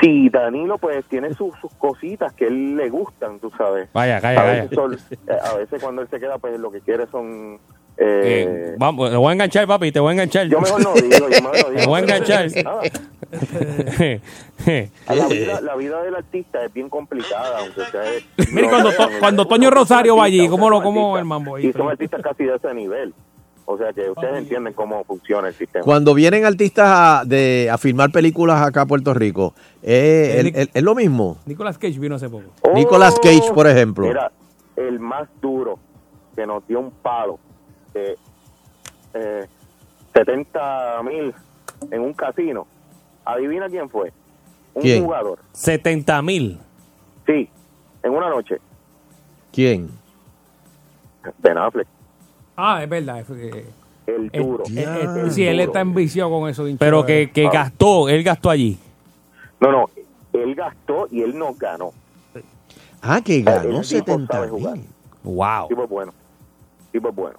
Speaker 52: Sí, Danilo pues tiene sus, sus cositas que él le gustan, tú sabes.
Speaker 4: Vaya, calla,
Speaker 52: a veces, eh, a veces cuando él se queda pues lo que quiere son...
Speaker 4: Eh,
Speaker 52: Eh,
Speaker 4: vamos, te voy a enganchar, papi, te voy a enganchar.
Speaker 52: Yo mejor no digo, yo mejor no [laughs] digo.
Speaker 4: Te voy a enganchar.
Speaker 52: La, vida, la vida del artista es bien complicada, aunque.
Speaker 2: Mira,
Speaker 52: no
Speaker 2: cuando, To- cuando Toño Rosario va allí, ¿cómo lo cómo el mambo ahí?
Speaker 52: Y son artistas casi de ese nivel. O sea que ustedes entienden cómo funciona el sistema.
Speaker 3: Cuando vienen artistas a, de, a filmar películas acá a Puerto Rico, ¿es, el- el- es lo mismo?
Speaker 2: Nicolas Cage vino hace poco.
Speaker 3: Nicolas Cage, por ejemplo.
Speaker 52: Mira, el más duro que nos dio un palo de eh, 70 mil en un casino. Adivina quién fue. Un
Speaker 4: ¿Quién?
Speaker 52: jugador.
Speaker 4: 70 mil.
Speaker 52: Sí, en una noche.
Speaker 3: ¿Quién?
Speaker 52: Ben Affleck.
Speaker 2: Ah, es verdad. es que-
Speaker 52: El
Speaker 2: eh,
Speaker 52: duro.
Speaker 2: eh, eh, sí, él está enviciado con eso. de
Speaker 4: Pero que,
Speaker 2: eh.
Speaker 4: que gastó, él gastó allí.
Speaker 52: No, no, él gastó y él no ganó.
Speaker 3: Ah, que ganó
Speaker 52: tipo
Speaker 3: 70
Speaker 52: sabe jugar.
Speaker 4: Wow.
Speaker 52: Tipo bueno. Tipo bueno.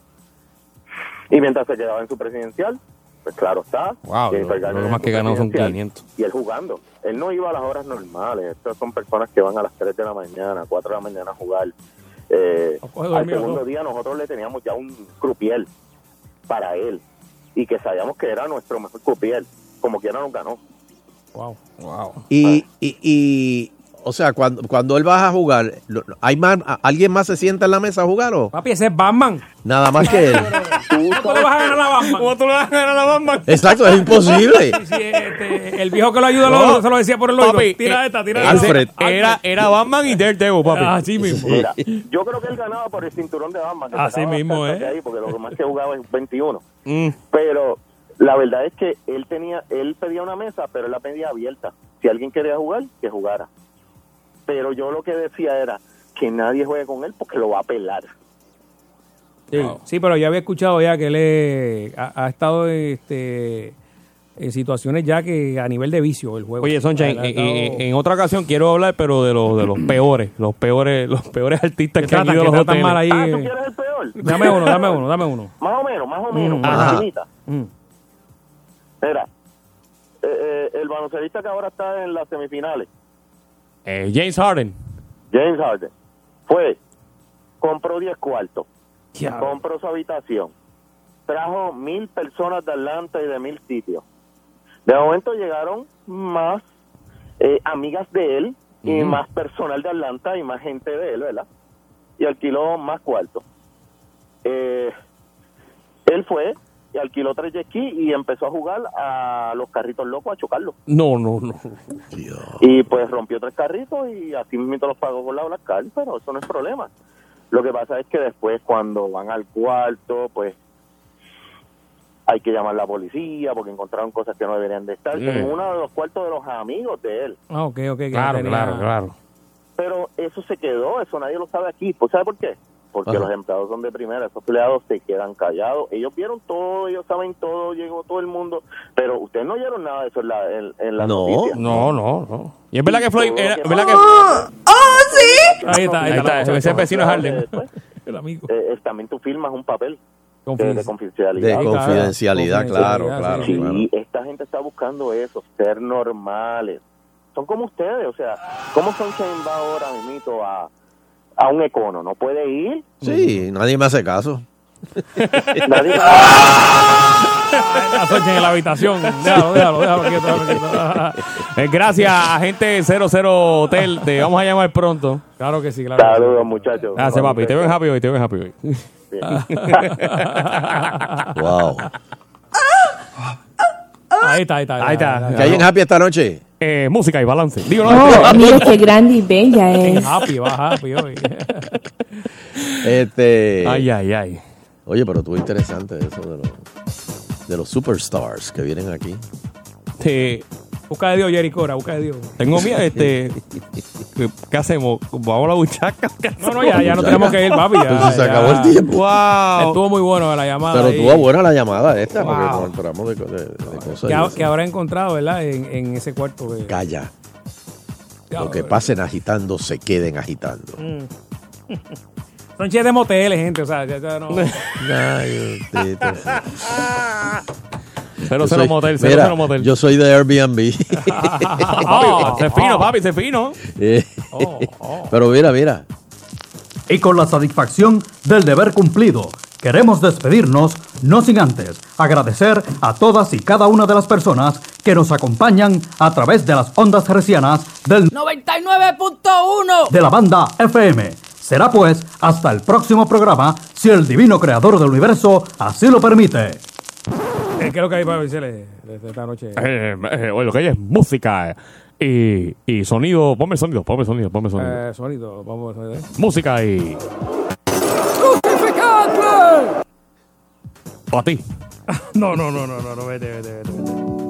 Speaker 52: Y mientras se quedaba en su presidencial, pues claro está.
Speaker 4: Wow, lo- más que ganó son
Speaker 52: presidencial,
Speaker 4: 500.
Speaker 52: Y él jugando. Él no iba a las horas normales. Estas son personas que van a las 3 de la mañana, 4 de la mañana a jugar. Eh, al segundo
Speaker 2: todo.
Speaker 52: día nosotros le teníamos ya un croupier para él. Y que sabíamos que era nuestro mejor croupier. Como quiera nos ganó.
Speaker 2: Wow.
Speaker 4: Wow.
Speaker 3: Y, y, y O sea, cuando, cuando él baja a jugar, ¿hay más, a- ¿alguien más se sienta en la mesa a jugar o?
Speaker 2: Papi, ese es Batman.
Speaker 3: Nada más que él.
Speaker 2: ¿Cómo tú le vas a ganar a Batman? ¿Cómo tú le vas a ganar a Batman?
Speaker 3: Exacto, es imposible.
Speaker 2: Sí, sí, este, el viejo que lo ayuda
Speaker 4: No.
Speaker 2: lo- se lo decía por el oído.
Speaker 4: Papi,
Speaker 2: tira
Speaker 4: eh,
Speaker 2: esta, tira
Speaker 3: Alfred.
Speaker 2: esta.
Speaker 4: Era, era Batman y Daredevil, papi.
Speaker 2: Así mismo.
Speaker 52: Mira, yo creo que él ganaba por el cinturón de Batman. que
Speaker 2: Así mismo, ¿eh?
Speaker 52: ahí, porque lo más que jugaba es 21.
Speaker 4: Mm.
Speaker 52: Pero la verdad es que él tenía, él pedía una mesa, pero él la pedía abierta. Si alguien quería jugar, que jugara. Pero yo lo que decía era que nadie juegue con él porque lo va a pelar.
Speaker 2: Sí, sí, pero yo había escuchado ya que él eh, ha, ha estado este, en situaciones ya que a nivel de vicio el juego.
Speaker 4: Oye, Soncha, en, en- otra ocasión quiero hablar, pero de los de los [clears throat] peores, los peores, los peores artistas
Speaker 2: Que
Speaker 4: que, han
Speaker 2: tratan-
Speaker 4: ido a los
Speaker 2: tratan
Speaker 4: hoteles.
Speaker 2: mal ahí.
Speaker 52: Ah, ¿tú quieres el peor?
Speaker 2: Dame uno, dame uno, dame uno. [laughs]
Speaker 52: Más o menos, más o menos,
Speaker 2: Mm. Mm.
Speaker 52: Mira, eh, eh, el baloncelista que ahora está en las semifinales,
Speaker 4: Eh, James Harden.
Speaker 52: James Harden, fue, compró 10 cuartos, compró su habitación, trajo mil personas de Atlanta y de mil sitios. De momento llegaron más eh, amigas de él y más personal de Atlanta y más gente de él, ¿verdad? Y alquiló más cuartos. Eh, él fue alquiló tres jet ski y empezó a jugar a los carritos locos, a chocarlos.
Speaker 4: No, no, no.
Speaker 52: Y pues rompió tres carritos y así mismo los pagó con la Black Card, pero eso no es problema. Lo que pasa es que después cuando van al cuarto, pues hay que llamar a la policía porque encontraron cosas que no deberían de estar
Speaker 4: Mm.
Speaker 52: en uno de los cuartos de los amigos de él.
Speaker 2: Ah, ok, ok. que
Speaker 4: Claro, claro, claro.
Speaker 52: Pero eso se quedó, eso nadie lo sabe aquí. ¿Pues sabe por qué? Porque
Speaker 3: Ajá.
Speaker 52: los empleados son de primera, esos empleados se quedan callados. Ellos vieron todo, ellos saben todo, llegó todo el mundo. Pero ustedes no oyeron nada de eso en la, en, en la
Speaker 3: No.
Speaker 52: noticia.
Speaker 4: No, no, no. Y es verdad que Floyd, era, es verdad que
Speaker 2: Ahí está, ahí
Speaker 4: Ahí
Speaker 2: está.
Speaker 4: está, ese es vecino Harden.
Speaker 52: Después,
Speaker 2: El amigo.
Speaker 52: eh, también tú firmas un papel de,
Speaker 2: Confidencia-
Speaker 52: de confidencialidad.
Speaker 3: De confidencialidad, claro, claro.
Speaker 52: Sí,
Speaker 3: claro.
Speaker 52: esta gente está buscando eso, ser normales. Son como ustedes, o sea, ¿cómo Sunshine va ahora mismo a, a un econo? ¿No puede ir?
Speaker 3: Sí, nadie me hace caso.
Speaker 52: Nadie [laughs]
Speaker 2: La Soncha en la habitación. Déjalo, déjalo, déjalo quieto, déjalo quieto. [laughs]
Speaker 4: Eh, gracias a gente 00 Hotel, te vamos a llamar pronto.
Speaker 2: Claro que sí, claro.
Speaker 52: Saludos, muchachos.
Speaker 4: Gracias, papi. Te ven happy hoy, te ven happy hoy. [laughs]
Speaker 3: Wow.
Speaker 2: Ahí está, ahí está.
Speaker 4: Ahí está.
Speaker 3: ¿Qué hay en Happy esta noche?
Speaker 4: Eh, música y balance. Digo, no,
Speaker 53: Oh, mira qué grande y bella [laughs] es.
Speaker 2: Happy, va happy hoy.
Speaker 3: Este.
Speaker 4: Ay, ay, ay.
Speaker 3: Oye, pero estuvo interesante eso de los, de los superstars que vienen aquí.
Speaker 4: Te-
Speaker 2: Busca de Dios, Jerry Cora, busca de Dios.
Speaker 4: tengo miedo, este. ¿qué, qué hacemos? ¿Vamos a la buchaca?
Speaker 2: No, no, ya, ya no tenemos que ir, papi. Ya,
Speaker 3: Entonces se
Speaker 2: ya.
Speaker 3: acabó el tiempo.
Speaker 4: ¡Wow!
Speaker 2: Estuvo muy bueno la llamada.
Speaker 3: Pero
Speaker 2: ahí.
Speaker 3: estuvo buena la llamada esta, porque
Speaker 2: Wow.
Speaker 3: nos enteramos de, de- de cosas.
Speaker 2: que, habrá encontrado, ¿verdad? En, en ese cuarto. De...
Speaker 3: Calla. Lo que
Speaker 2: pero-
Speaker 3: pasen agitando, se queden agitando.
Speaker 2: Mm. [laughs] Son chistes de moteles, gente. O sea, ya, ya no. [laughs] [laughs]
Speaker 4: Cero,
Speaker 3: Yo
Speaker 4: cero
Speaker 3: soy-
Speaker 4: motel, cero,
Speaker 3: mira,
Speaker 4: cero motel.
Speaker 3: Yo soy de Airbnb. [laughs] [laughs]
Speaker 4: papi, sé fino, papi, sé fino.
Speaker 3: Eh,
Speaker 2: Oh, [laughs] oh.
Speaker 3: Pero mira, mira.
Speaker 54: Y con la satisfacción del deber cumplido, queremos despedirnos, no sin antes agradecer a todas y cada una de las personas que nos acompañan a través de las ondas hercianas del
Speaker 55: 99.1.
Speaker 54: de la banda FM. Será pues hasta el próximo programa, si el divino creador del universo así lo permite.
Speaker 2: Eh, ¿Qué es lo que hay para decirle desde esta noche?
Speaker 4: Eh, eh, oye, lo que hay es música y, y sonido. Ponme sonido, ponme sonido, ponme sonido.
Speaker 2: Eh, sonido, vamos a ver.
Speaker 4: Música y.
Speaker 55: ¡Justificadle!
Speaker 4: Para ti. [laughs]
Speaker 2: No, no, no, no, no, no, vete, vete, vete.
Speaker 13: agitando